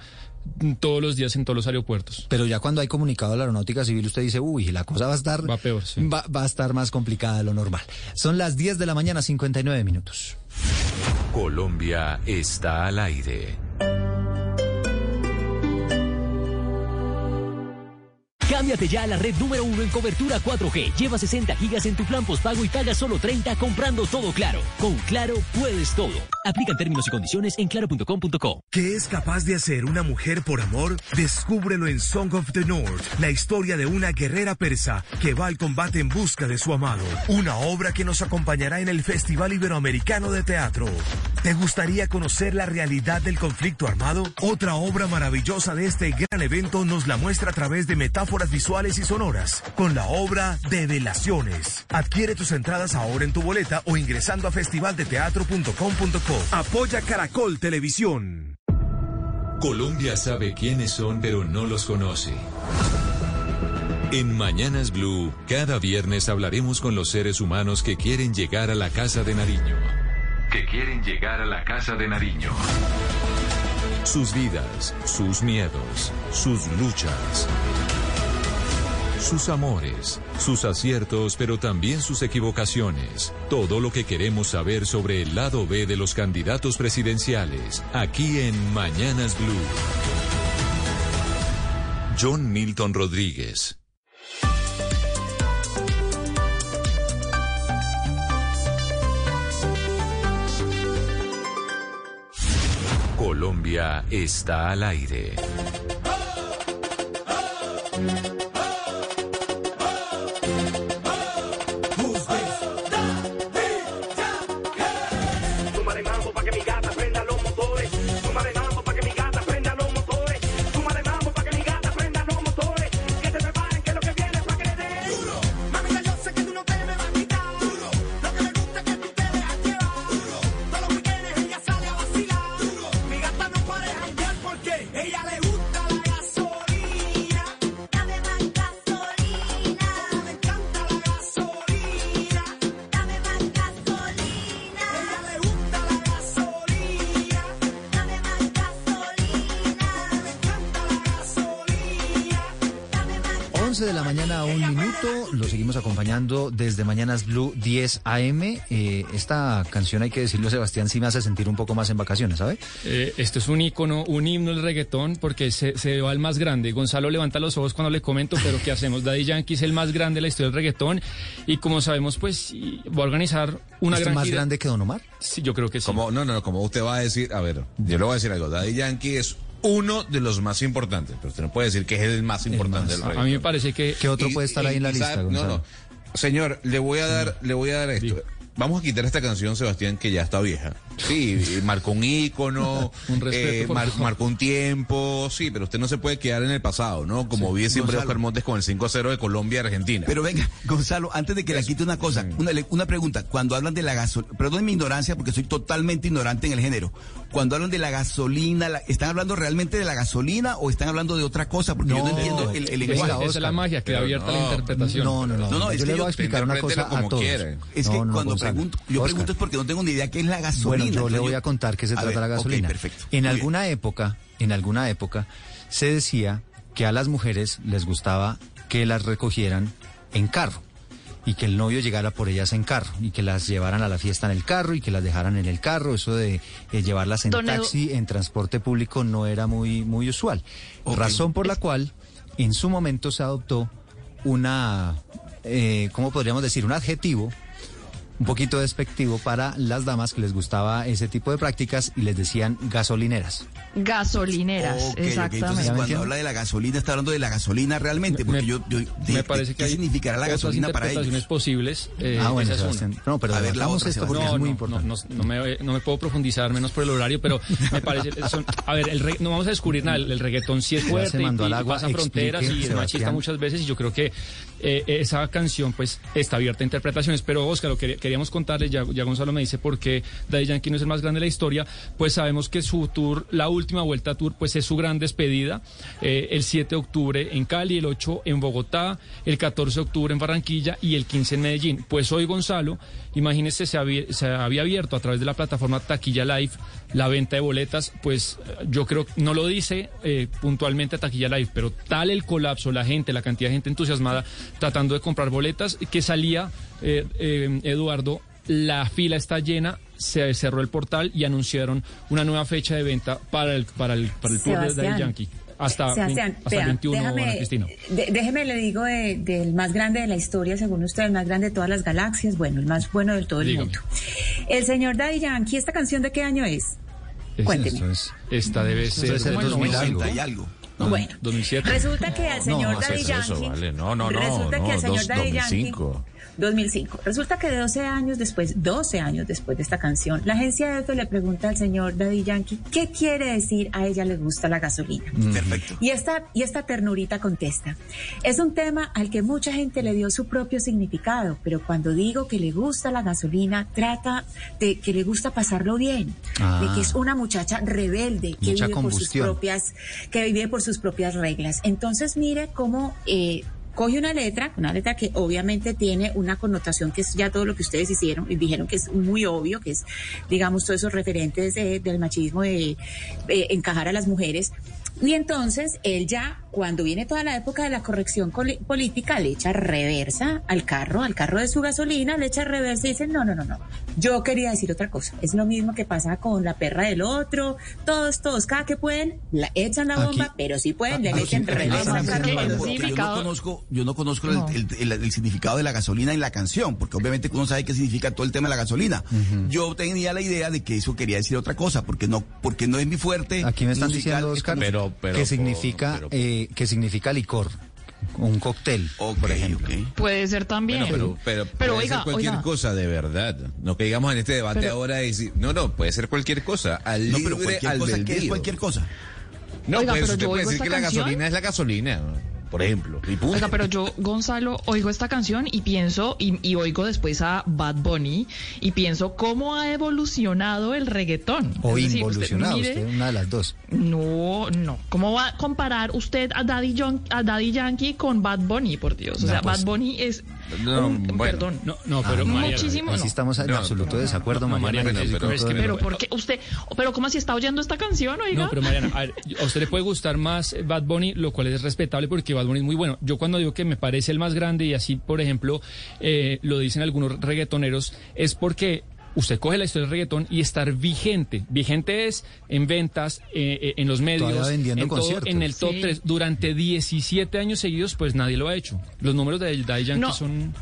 todos los días en todos los aeropuertos. Pero ya cuando hay comunicado a la Aeronáutica Civil, usted dice, uy, la cosa va a estar... Va peor, sí. va, va a estar más complicada de lo normal. Son las 10 de la mañana, 59 minutos. Colombia está al aire. Cámbiate ya a la red número uno en cobertura 4G. Lleva 60 gigas en tu plan postpago y paga solo 30 comprando todo claro. Con Claro puedes todo. Aplican términos y condiciones en claro.com.co. ¿Qué es capaz de hacer una mujer por amor? Descúbrelo en Song of the North, la historia de una guerrera persa que va al combate en busca de su amado. Una obra que nos acompañará en el Festival Iberoamericano de Teatro. ¿Te gustaría conocer la realidad del conflicto armado? Otra obra maravillosa de este gran evento nos la muestra a través de metáforas visuales y sonoras con la obra Develaciones. Adquiere tus entradas ahora en tu boleta o ingresando a festivaldeteatro.com.co. Apoya Caracol Televisión. Colombia sabe quiénes son, pero no los conoce. En Mañanas Blue, cada viernes hablaremos con los seres humanos que quieren llegar a la Casa de Nariño. Que quieren llegar a la Casa de Nariño. Sus vidas, sus miedos, sus luchas. Sus amores, sus aciertos, pero también sus equivocaciones. Todo lo que queremos saber sobre el lado B de los candidatos presidenciales, aquí en Mañanas Blue. John Milton Rodríguez. Colombia está al aire. Desde Mañanas Blue 10 AM. Eh, esta canción, hay que decirlo, Sebastián, sí me hace sentir un poco más en vacaciones, ¿sabe? Eh, esto es un ícono, un himno del reggaetón, porque se, se va al más grande. Gonzalo levanta los ojos cuando le comento, pero ¿qué hacemos? Daddy Yankee es el más grande de la historia del reggaetón. Y como sabemos, pues va a organizar una ¿Este gran más gira- grande que Don Omar? Sí, yo creo que sí. Como, no, no, no, como usted va a decir, a ver, yo le voy a decir algo. Daddy Yankee es uno de los más importantes, pero usted no puede decir que es el más importante del A, mí me parece que... ¿Qué otro Y- puede estar y- ahí en la lista, sabe- No, Gonzalo? no. Señor, le voy a dar, le voy a dar esto. Vamos a quitar esta canción, Sebastián, que ya está vieja. Sí, marcó un ícono, Un respeto, eh, mar- marcó un tiempo, sí, pero usted no se puede quedar en el pasado, ¿no? Como vive siempre Gonzalo. Oscar Montes con el 5 a 0 de Colombia y Argentina. Pero venga, Gonzalo, antes de que le quite una cosa, una, una pregunta. Cuando hablan de la gasolina, perdón mi ignorancia porque soy totalmente ignorante en el género. Cuando hablan de la gasolina, la- ¿están hablando realmente de la gasolina o están hablando de otra cosa? Porque yo no entiendo el, el lenguaje. esa es la magia, queda la no, interpretación. No, no, no. No, no, es yo que le voy a explicar una cosa a como todos. Es que No, no, cuando Gonzalo. pregunto, yo Oscar. pregunto es porque no tengo ni idea qué es la gasolina. Bueno, yo le voy yo- a contar qué se A trata ver, la gasolina. perfecto. En Muy bien. alguna época, en alguna época, se decía que a las mujeres les gustaba que las recogieran en carro y que el novio llegara por ellas en carro y que las llevaran a la fiesta en el carro y que las dejaran en el carro. Eso de eh, llevarlas en Don Edu- taxi, en transporte público, no era muy, muy usual. Razón por la cual, en su momento se adoptó una, eh, ¿cómo podríamos decir? Un adjetivo un poquito despectivo para las damas que les gustaba ese tipo de prácticas y les decían gasolineras. Gasolineras, exactamente. Entonces, ¿Ya me cuando habla de la gasolina, está hablando de la gasolina realmente. Porque Me- yo, yo- Me de- parece que ¿qué hay significará la gasolina para ellos? posibles. eh, ah, bueno. No, pero A ver, la otra, esto porque No, es muy no, importante. No, no, no me, no me puedo profundizar menos por el horario, pero me parece. son- a ver, el re- no vamos a descubrir nada. El, el reggaetón sí es Ya se fuerte y, al agua, pasa fronteras y es machista muchas veces. Y yo creo que eh, esa canción, pues, está abierta a interpretaciones. Pero, Oscar, lo que queríamos contarles, ya, ya Gonzalo me dice por qué Daddy Yankee no es el más grande de la historia. Pues sabemos que su tour, la última vuelta a tour, pues es su gran despedida. Eh, el 7 de octubre en Cali, el 8 en Bogotá, el 14 de octubre en Barranquilla y el 15 en Medellín. Pues hoy Gonzalo, imagínese, se había, se había abierto a través de la plataforma Taquilla Live la venta de boletas, pues eh, yo creo, no lo dice eh, puntualmente Taquilla Live, pero tal el colapso, la gente, la cantidad de gente entusiasmada tratando de comprar boletas, que salía, Eduardo, la fila está llena, se cerró el portal y anunciaron una nueva fecha de venta para el, para el, para el tour de. Daddy Yankee. Hasta, Sebastián, hasta vea, el 21, Ana déjame, Cristina. de- déjeme le digo de- del más grande de la historia, según usted, el más grande de todas las galaxias, bueno, el más bueno de todo el Dígame. mundo. El señor Daddy Yankee, ¿esta canción de qué año es? Es- Cuénteme. esto es- esta debe ser debe ser como el 2000 90. algo. y algo. Bueno, 2007. resulta que al señor no, Daddy eso, Yankee. vale. No, no, no, Resulta no, que al señor dos- Daddy 2005. Yankee. 2005. Resulta que 12 años después, 12 años después de esta canción, la agencia EFE le pregunta al señor Daddy Yankee qué quiere decir a ella le gusta la gasolina. Perfecto. Y esta, y esta ternurita contesta, es un tema al que mucha gente le dio su propio significado, pero cuando digo que le gusta la gasolina, trata de que le gusta pasarlo bien, Ah. de que es una muchacha rebelde que Mucha vive por sus propias, que vive por sus propias reglas. Entonces mire cómo eh, coge una letra, una letra que obviamente tiene una connotación que es ya todo lo que ustedes hicieron y dijeron que es muy obvio, que es, digamos, todos esos referentes eh, del machismo de eh, encajar a las mujeres. Y entonces él ya, cuando viene toda la época de la corrección política, le echa reversa al carro, al carro de su gasolina, le echa reversa y dice, no, no, no, no, yo quería decir otra cosa. Es lo mismo que pasa con la perra del otro, todos, todos, cada que pueden, la echan la bomba, Aquí- pero si pueden, le Aquí- meten reversa al carro. yo no conozco, yo no conozco el, el- el- el significado de la gasolina en la canción, porque obviamente uno sabe qué significa todo el tema de la gasolina. Yo tenía la idea de que eso quería decir otra cosa, porque no, porque no es mi fuerte. Aquí me están musical, diciendo, Oscar, pero, que significa eh, que significa licor, un cóctel, por ejemplo. Puede ser también. Bueno, pero, pero, Pero puede oiga, ser cualquier oiga. cosa de verdad. No que digamos en este debate Pero- ahora y decir, no, no, puede ser cualquier cosa. Al No, libre pero cualquier cosa, ¿qué es cualquier cosa? No, Oiga, pues pero usted puede decir que esta la canción. gasolina es la gasolina, por ejemplo. Punto. Oiga, pero yo, Gonzalo, oigo esta canción y pienso, y, y oigo después a Bad Bunny, y pienso cómo ha evolucionado el reggaetón. O Es decir, involucionado, mire- usted, una de las dos. No, no. ¿Cómo va a comparar usted a Daddy, Yon- a Daddy Yankee con Bad Bunny, por Dios? O No, sea, pues- Bad Bunny es... No, un- bueno. Perdón. No, no, pero Mariana, muchísimo. así no. estamos en No, absoluto pero- desacuerdo, no, Mariana. Mariana, pero es que- Pero ¿por qué usted, pero cómo si está oyendo esta canción, oiga? No, pero Mariana, a, ver, a usted le puede gustar más Bad Bunny, lo cual es respetable porque Bad Bunny es muy bueno. Yo cuando digo que me parece el más grande y así, por ejemplo, eh, lo dicen algunos reggaetoneros, es porque usted coge la historia del reggaetón y estar vigente. Vigente es en ventas, eh, eh, en los medios, en, todo- en el top Sí. 3. Durante 17 años seguidos, pues nadie lo ha hecho. Los números de Daddy Yankee No. son...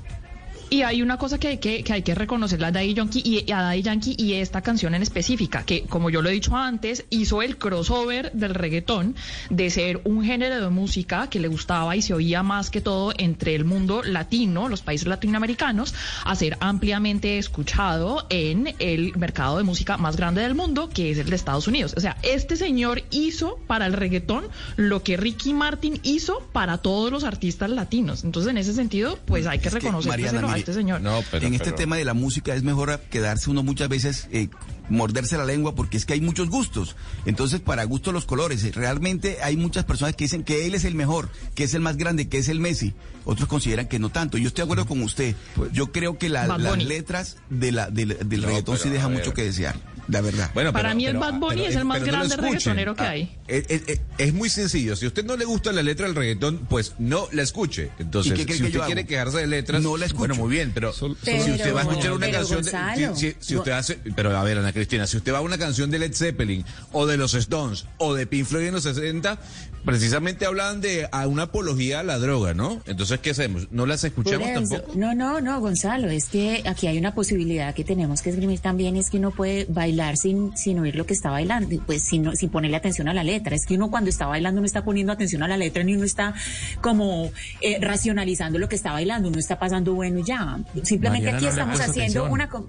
Y hay una cosa que hay que, que hay que reconocerle a Daddy Yankee y a Daddy Yankee y esta canción en específica, que como yo lo he dicho antes, hizo el crossover del reggaetón de ser un género de música que le gustaba y se oía más que todo entre el mundo latino, los países latinoamericanos, a ser ampliamente escuchado en el mercado de música más grande del mundo, que es el de Estados Unidos. O sea, este señor hizo para el reggaetón lo que Ricky Martin hizo para todos los artistas latinos. Entonces, en ese sentido, pues hay que Es que, reconocer Mariana, a este señor. en este tema de la música es mejor quedarse uno muchas veces, eh, morderse la lengua, porque es que hay muchos gustos. Entonces, para gusto los colores. Realmente hay muchas personas que dicen que él es el mejor, que es el más grande, que es el Messi. Otros consideran que no tanto. Yo estoy de acuerdo con usted. Yo creo que la- las letras de la, del, del No, reggaetón sí dejan mucho que desear. La verdad. Bueno, Para pero- mí el pero- Bad Bunny pero- es el más no grande escuchen. reggaetonero que Ah, hay. Es, es- es- es muy sencillo. Si a usted no le gusta la letra del reggaetón, pues no la escuche. Entonces, ¿Y qué cree si usted quiere quejarse de letras, No la escucho. bueno, muy bien, pero, Sol- si usted va a escuchar una canción, de- si, si- si usted hace, pero a ver, Ana Cristina, si usted va a una canción de Led Zeppelin o de los Stones o de Pink Floyd en los 60, precisamente hablan de a una apología a la droga, ¿no? Entonces, ¿qué hacemos? ¿No las escuchamos tampoco? No, no, no, Gonzalo, es que aquí hay una posibilidad que tenemos que esgrimir también, es que uno puede bailar sin, sin oír lo que está bailando, pues sin, sin ponerle atención a la letra. Es que uno cuando está bailando no está poniendo atención a la letra ni uno está como eh, racionalizando lo que está bailando, uno está pasando bueno y ya. Simplemente Mariana, aquí no estamos haciendo atención. una... co-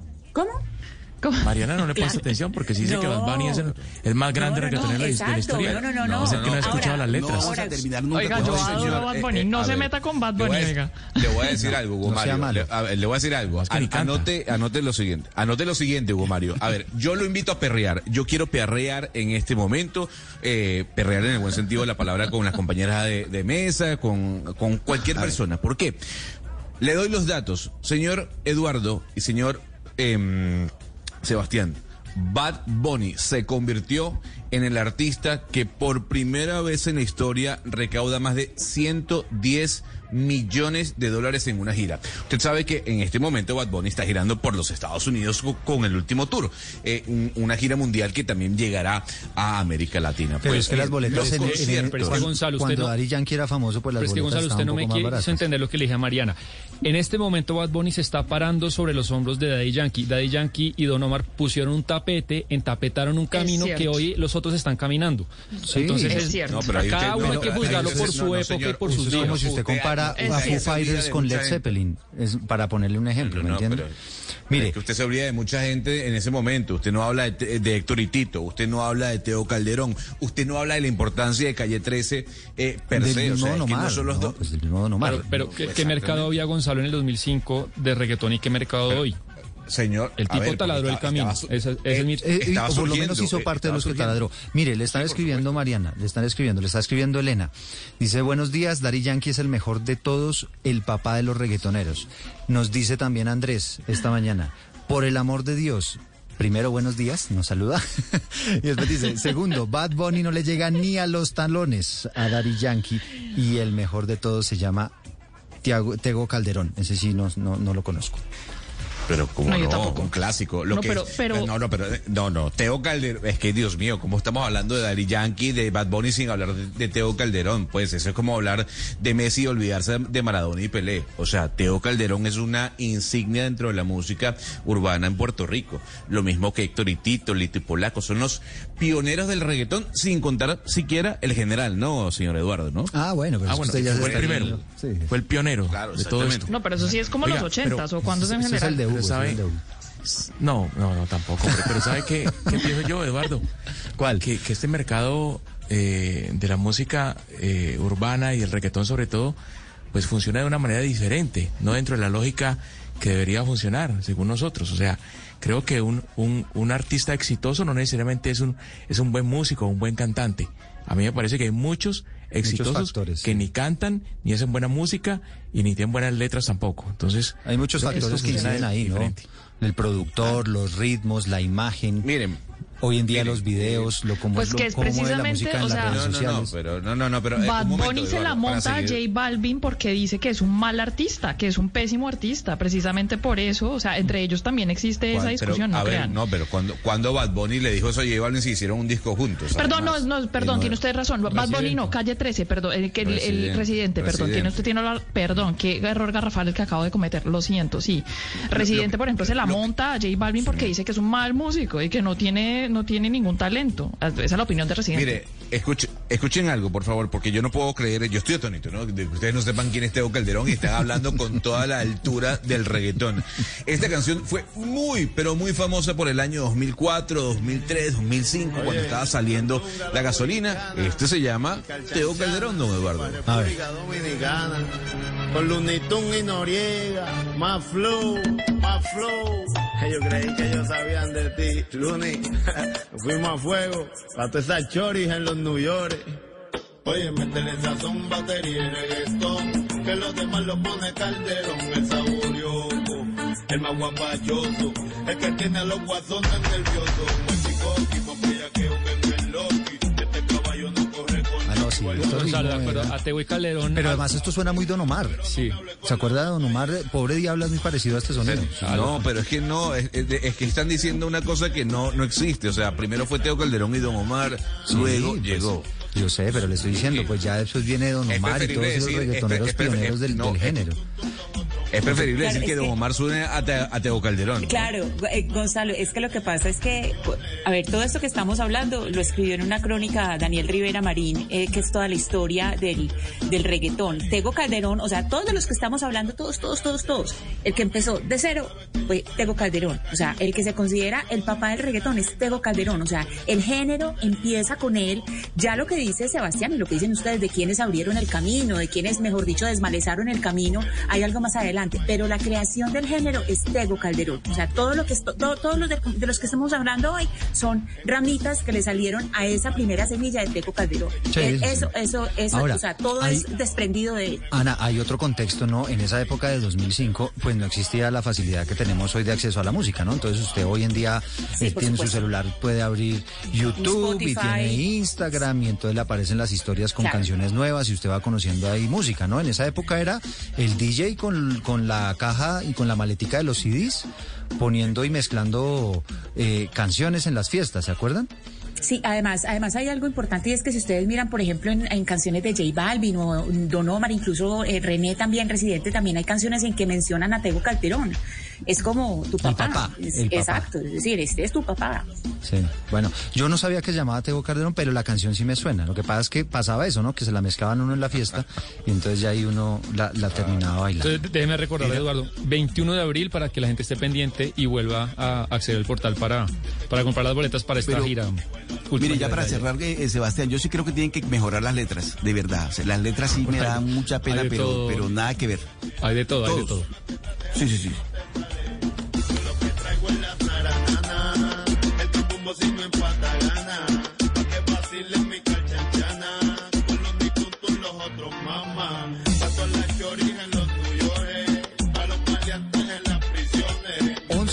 ¿Cómo? Mariana no le Claro. presta atención porque si dice que. Bad Bunny es el, el más grande No, no, reggaetonero de la- de la exacto. historia. No, no, no, no. Es el que no ha escuchado Ahora, las letras. No vamos a terminar nunca Oiga, con yo eso, adoro señor. a Bad eh, Bunny. eh, No se ver, meta con Bad le voy Bunny, a- oiga. Le voy a decir algo, Hugo No sea Mario. malo. Le, a ver, le voy a decir algo. que. Anote, anote lo siguiente. Anote lo siguiente, Hugo Mario. A ver, yo lo invito a perrear. Yo quiero perrear en este momento. eh, perrear en el buen sentido de la palabra con las compañeras de, de mesa, con, con cualquier persona. ¿Por qué? Le doy los datos. Señor Eduardo y señor em, Sebastián. Bad Bunny se convirtió en el artista que por primera vez en la historia recauda más de 110 millones de dólares en una gira. Usted sabe que en este momento Bad Bunny está girando por los Estados Unidos co- con el último tour, Eh, un- una gira mundial que también llegará a América Latina. Pero Pues, es que las eh, boletas los en, en- pero es que cuando, Gonzalo, usted cuando no- Daddy Yankee era famoso, pues las Pero es que boletas Gonzalo, usted no me quiere entender lo que le dije a Mariana. En este momento Bad Bunny se está parando sobre los hombros de Daddy Yankee. Daddy Yankee y Don Omar pusieron un tapete, entapetaron un camino que hoy los otros están caminando. Sí. Entonces Es cierto. No, pero ahí cada usted- uno no, hay que juzgarlo por su no, época y por sus Es como días. si usted compara es a. Foo Fighters con Led. Zeppelin, es para ponerle un ejemplo, ¿me entiende? Mire, Es que usted se olvida de mucha gente en ese momento. Usted no habla de, de Héctor y Tito, usted no habla de Teo Calderón, usted no habla de la importancia de Calle 13 eh, per del se. O mismo sea, es Don que no son los ¿no? dos. Pues del mismo Don Omar. Pero, pero ¿qué, mercado había Gonzalo en el 2005 de reggaetón y qué mercado hoy? Señor, El tipo ver, taladró el camino. estaba Ese- es Eh, eh, o por lo menos hizo eh, parte de los que taladró. Mire, le están escribiendo Mariana, le están escribiendo, le está escribiendo Elena. Dice, buenos días, Dari Yankee es el mejor de todos, el papá de los reggaetoneros. Nos dice también Andrés esta mañana, por el amor de Dios, primero, buenos días, nos saluda. y después dice, segundo, Bad Bunny no le llega ni a los talones a Daddy Yankee. Y el mejor de todos se llama Tego Calderón. Ese sí no, no, no lo conozco. Pero como No, no, yo tampoco. un clásico. Lo No, que, pero- pero- no, no, pero no, no. Teo Calderón, es que Dios mío, ¿cómo estamos hablando de Daddy Yankee, de Bad Bunny sin hablar de, de Teo Calderón? Pues eso es como hablar de Messi y olvidarse de Maradona y Pelé. O sea, Teo Calderón es una insignia dentro de la música urbana en Puerto Rico. Lo mismo que Héctor y Tito, Lito y Polaco. Son los pioneros del reggaetón, sin contar siquiera el general, ¿no, señor Eduardo, no? Ah, bueno, pero Ah, es bueno, usted ya se fue el primero. Sí. Fue el pionero Claro, de todo esto. No, pero eso sí es como Oiga, los ochentas o cuando es en Ese es general. el de Hugo, Pero ese es sabe-. No, no, no, tampoco, hombre. Pero ¿sabe qué, qué pienso yo, Eduardo? ¿Cuál? Que, que este mercado eh, de la música eh, urbana y el reggaetón sobre todo, pues funciona de una manera diferente, no dentro de la lógica que debería funcionar, según nosotros. O sea, creo que un, un, un artista exitoso no necesariamente es un, es un buen músico un buen cantante. A mí me parece que hay muchos exitosos factores, que sí. ni cantan, ni hacen buena música y ni tienen buenas letras tampoco. Entonces, Hay muchos factores que inciden ahí, ¿no? El productor, los ritmos, la imagen. Miren, Hoy en día los videos, lo como Pues lo, que es cómo mueve la precisamente, música en o las sea- redes No, no, no, sociales. pero no, no, no, pero eh, Bad un momento, Bunny se la monta a J Balvin porque dice que es un mal artista, que es un pésimo artista, precisamente por eso, o sea, entre ellos también existe esa Pero, discusión, a no ver, crean. no, pero cuando, cuando Bad Bunny le dijo eso a J Balvin se hicieron un disco juntos. Perdón, no, además. no, perdón, tiene usted razón. Bad Bunny no, calle 13, perdón, el, que el- el Presidente, residente, perdón, tiene usted tiene la, perdón, qué error garrafal el que acabo de cometer, lo siento, sí. Residente, por ejemplo, se la monta a J Balvin porque dice que es un mal músico y que no tiene, no tiene ningún talento. Esa es la opinión de Residente. Mire, escuche- escuchen algo, por favor, porque yo no puedo creer, yo estoy atónito, ¿no? De que ustedes no sepan quién es Teo Calderón y están hablando con toda la altura del reggaetón. Esta canción fue muy, pero muy famosa por el año 2004, 2003, 2005, cuando estaba saliendo la gasolina. Este se llama Teo Calderón, don Eduardo. A ver. Dominicana, con y Noriega, más flow, más flow. Ellos creí que ellos sabían de ti, Looney. Fuimos a fuego, para todas esas choris en los New York. Oye, métele sazón, batería y reggaetón, que los demás lo pone calderón, el saborioso, el más guapachoso, el que tiene a los guasones nerviosos, México, tipo que un Ah, esto Gonzalo, de acuerdo, y Calderón. Pero además esto suena muy Don Omar. Sí. ¿Se acuerda de Don Omar? Pobre Diablo es muy parecido a este sonido. No, pero es que no, es, es que están diciendo una cosa que no, no existe. O sea, primero fue Teo Calderón y Don Omar, Sí, luego pues, llegó. Yo sé, pero le estoy diciendo, pues ya después viene Don Es Omar y todos esos es reggaetoneros pre- es pre- pioneros del, no, del es- género. Es preferible Claro, decir que es Don Omar suene a, Te- a Teo Calderón. Claro, eh, Gonzalo, es que lo que pasa es que, a ver, todo esto que estamos hablando lo escribió en una crónica Daniel Rivera Marín, eh, que es toda la historia del, del reggaetón. Tego Calderón, o sea, todos de los que estamos hablando, todos, todos, todos, todos, el que empezó de cero fue Tego Calderón. O sea, el que se considera el papá del reggaetón es Tego Calderón. O sea, el género empieza con él. Ya lo que dice Sebastián y lo que dicen ustedes de quienes abrieron el camino, de quienes, mejor dicho, desmalezaron el camino, hay algo más adelante. Pero la creación del género es Tego Calderón. O sea, todo lo que todo- todos los de, de los que estamos hablando hoy son ramitas que le salieron a esa primera semilla de Tego Calderón. Sí, Eh, eso, eso, eso, Ahora, o sea, todo hay- es desprendido de él. Ana, hay otro contexto, ¿no? En esa época de 2005, pues no existía la facilidad que tenemos hoy de acceso a la música, ¿no? Entonces usted hoy en día Sí, eh, tiene su celular, puede abrir YouTube y tiene Instagram y entonces le aparecen las historias con Claro. canciones nuevas y usted va conociendo ahí música, ¿no? En esa época era el DJ con, con la caja y con la maletica de los CDs poniendo y mezclando eh, canciones en las fiestas, ¿se acuerdan? Sí, además, además hay algo importante y es que si ustedes miran, por ejemplo, en, en canciones de J Balvin o Don Omar, incluso eh, René también, Residente, también hay canciones en que mencionan a Tego Calderón. Es como tu papá. papá, Es- el papá. Exacto, es decir, este es tu papá. Sí, bueno, yo no sabía que se llamaba Tego Calderón, pero la canción sí me suena. Lo que pasa es que pasaba eso, ¿no? Que se la mezclaban uno en la fiesta y entonces ya ahí uno la, la terminaba bailando. Entonces, déjeme recordar, Eduardo, 21 de abril para que la gente esté pendiente y vuelva a acceder al portal para, para comprar las boletas para esta Pero, gira. Mire, ya para cerrar, eh, eh, Sebastián, yo sí creo que tienen que mejorar las letras, de verdad. O sea, las letras sí me dan mucha pena, pero, todo. pero nada que ver. Hay de todo, hay de todo. Sí, sí, sí. El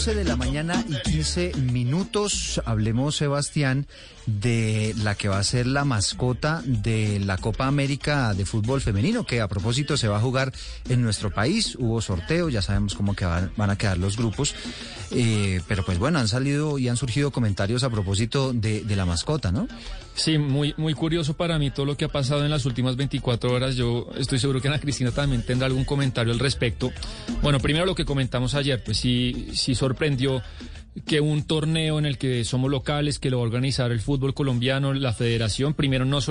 11 de la mañana y 15 minutos. Hablemos, Sebastián, de la que va a ser la mascota de la Copa América de fútbol femenino, que a propósito se va a jugar en nuestro país. Hubo sorteo, ya sabemos cómo que van, a quedar los grupos. Eh, pero pues bueno, han salido y han surgido comentarios a propósito de la mascota, ¿no? Sí, muy, muy curioso para mí todo lo que ha pasado en las últimas 24 horas. Yo estoy seguro que Ana Cristina también tendrá algún comentario al respecto. Bueno, primero lo que comentamos ayer, pues sí, sí sorprendió que un torneo en el que somos locales, que lo va a organizar el fútbol colombiano, la federación, primero no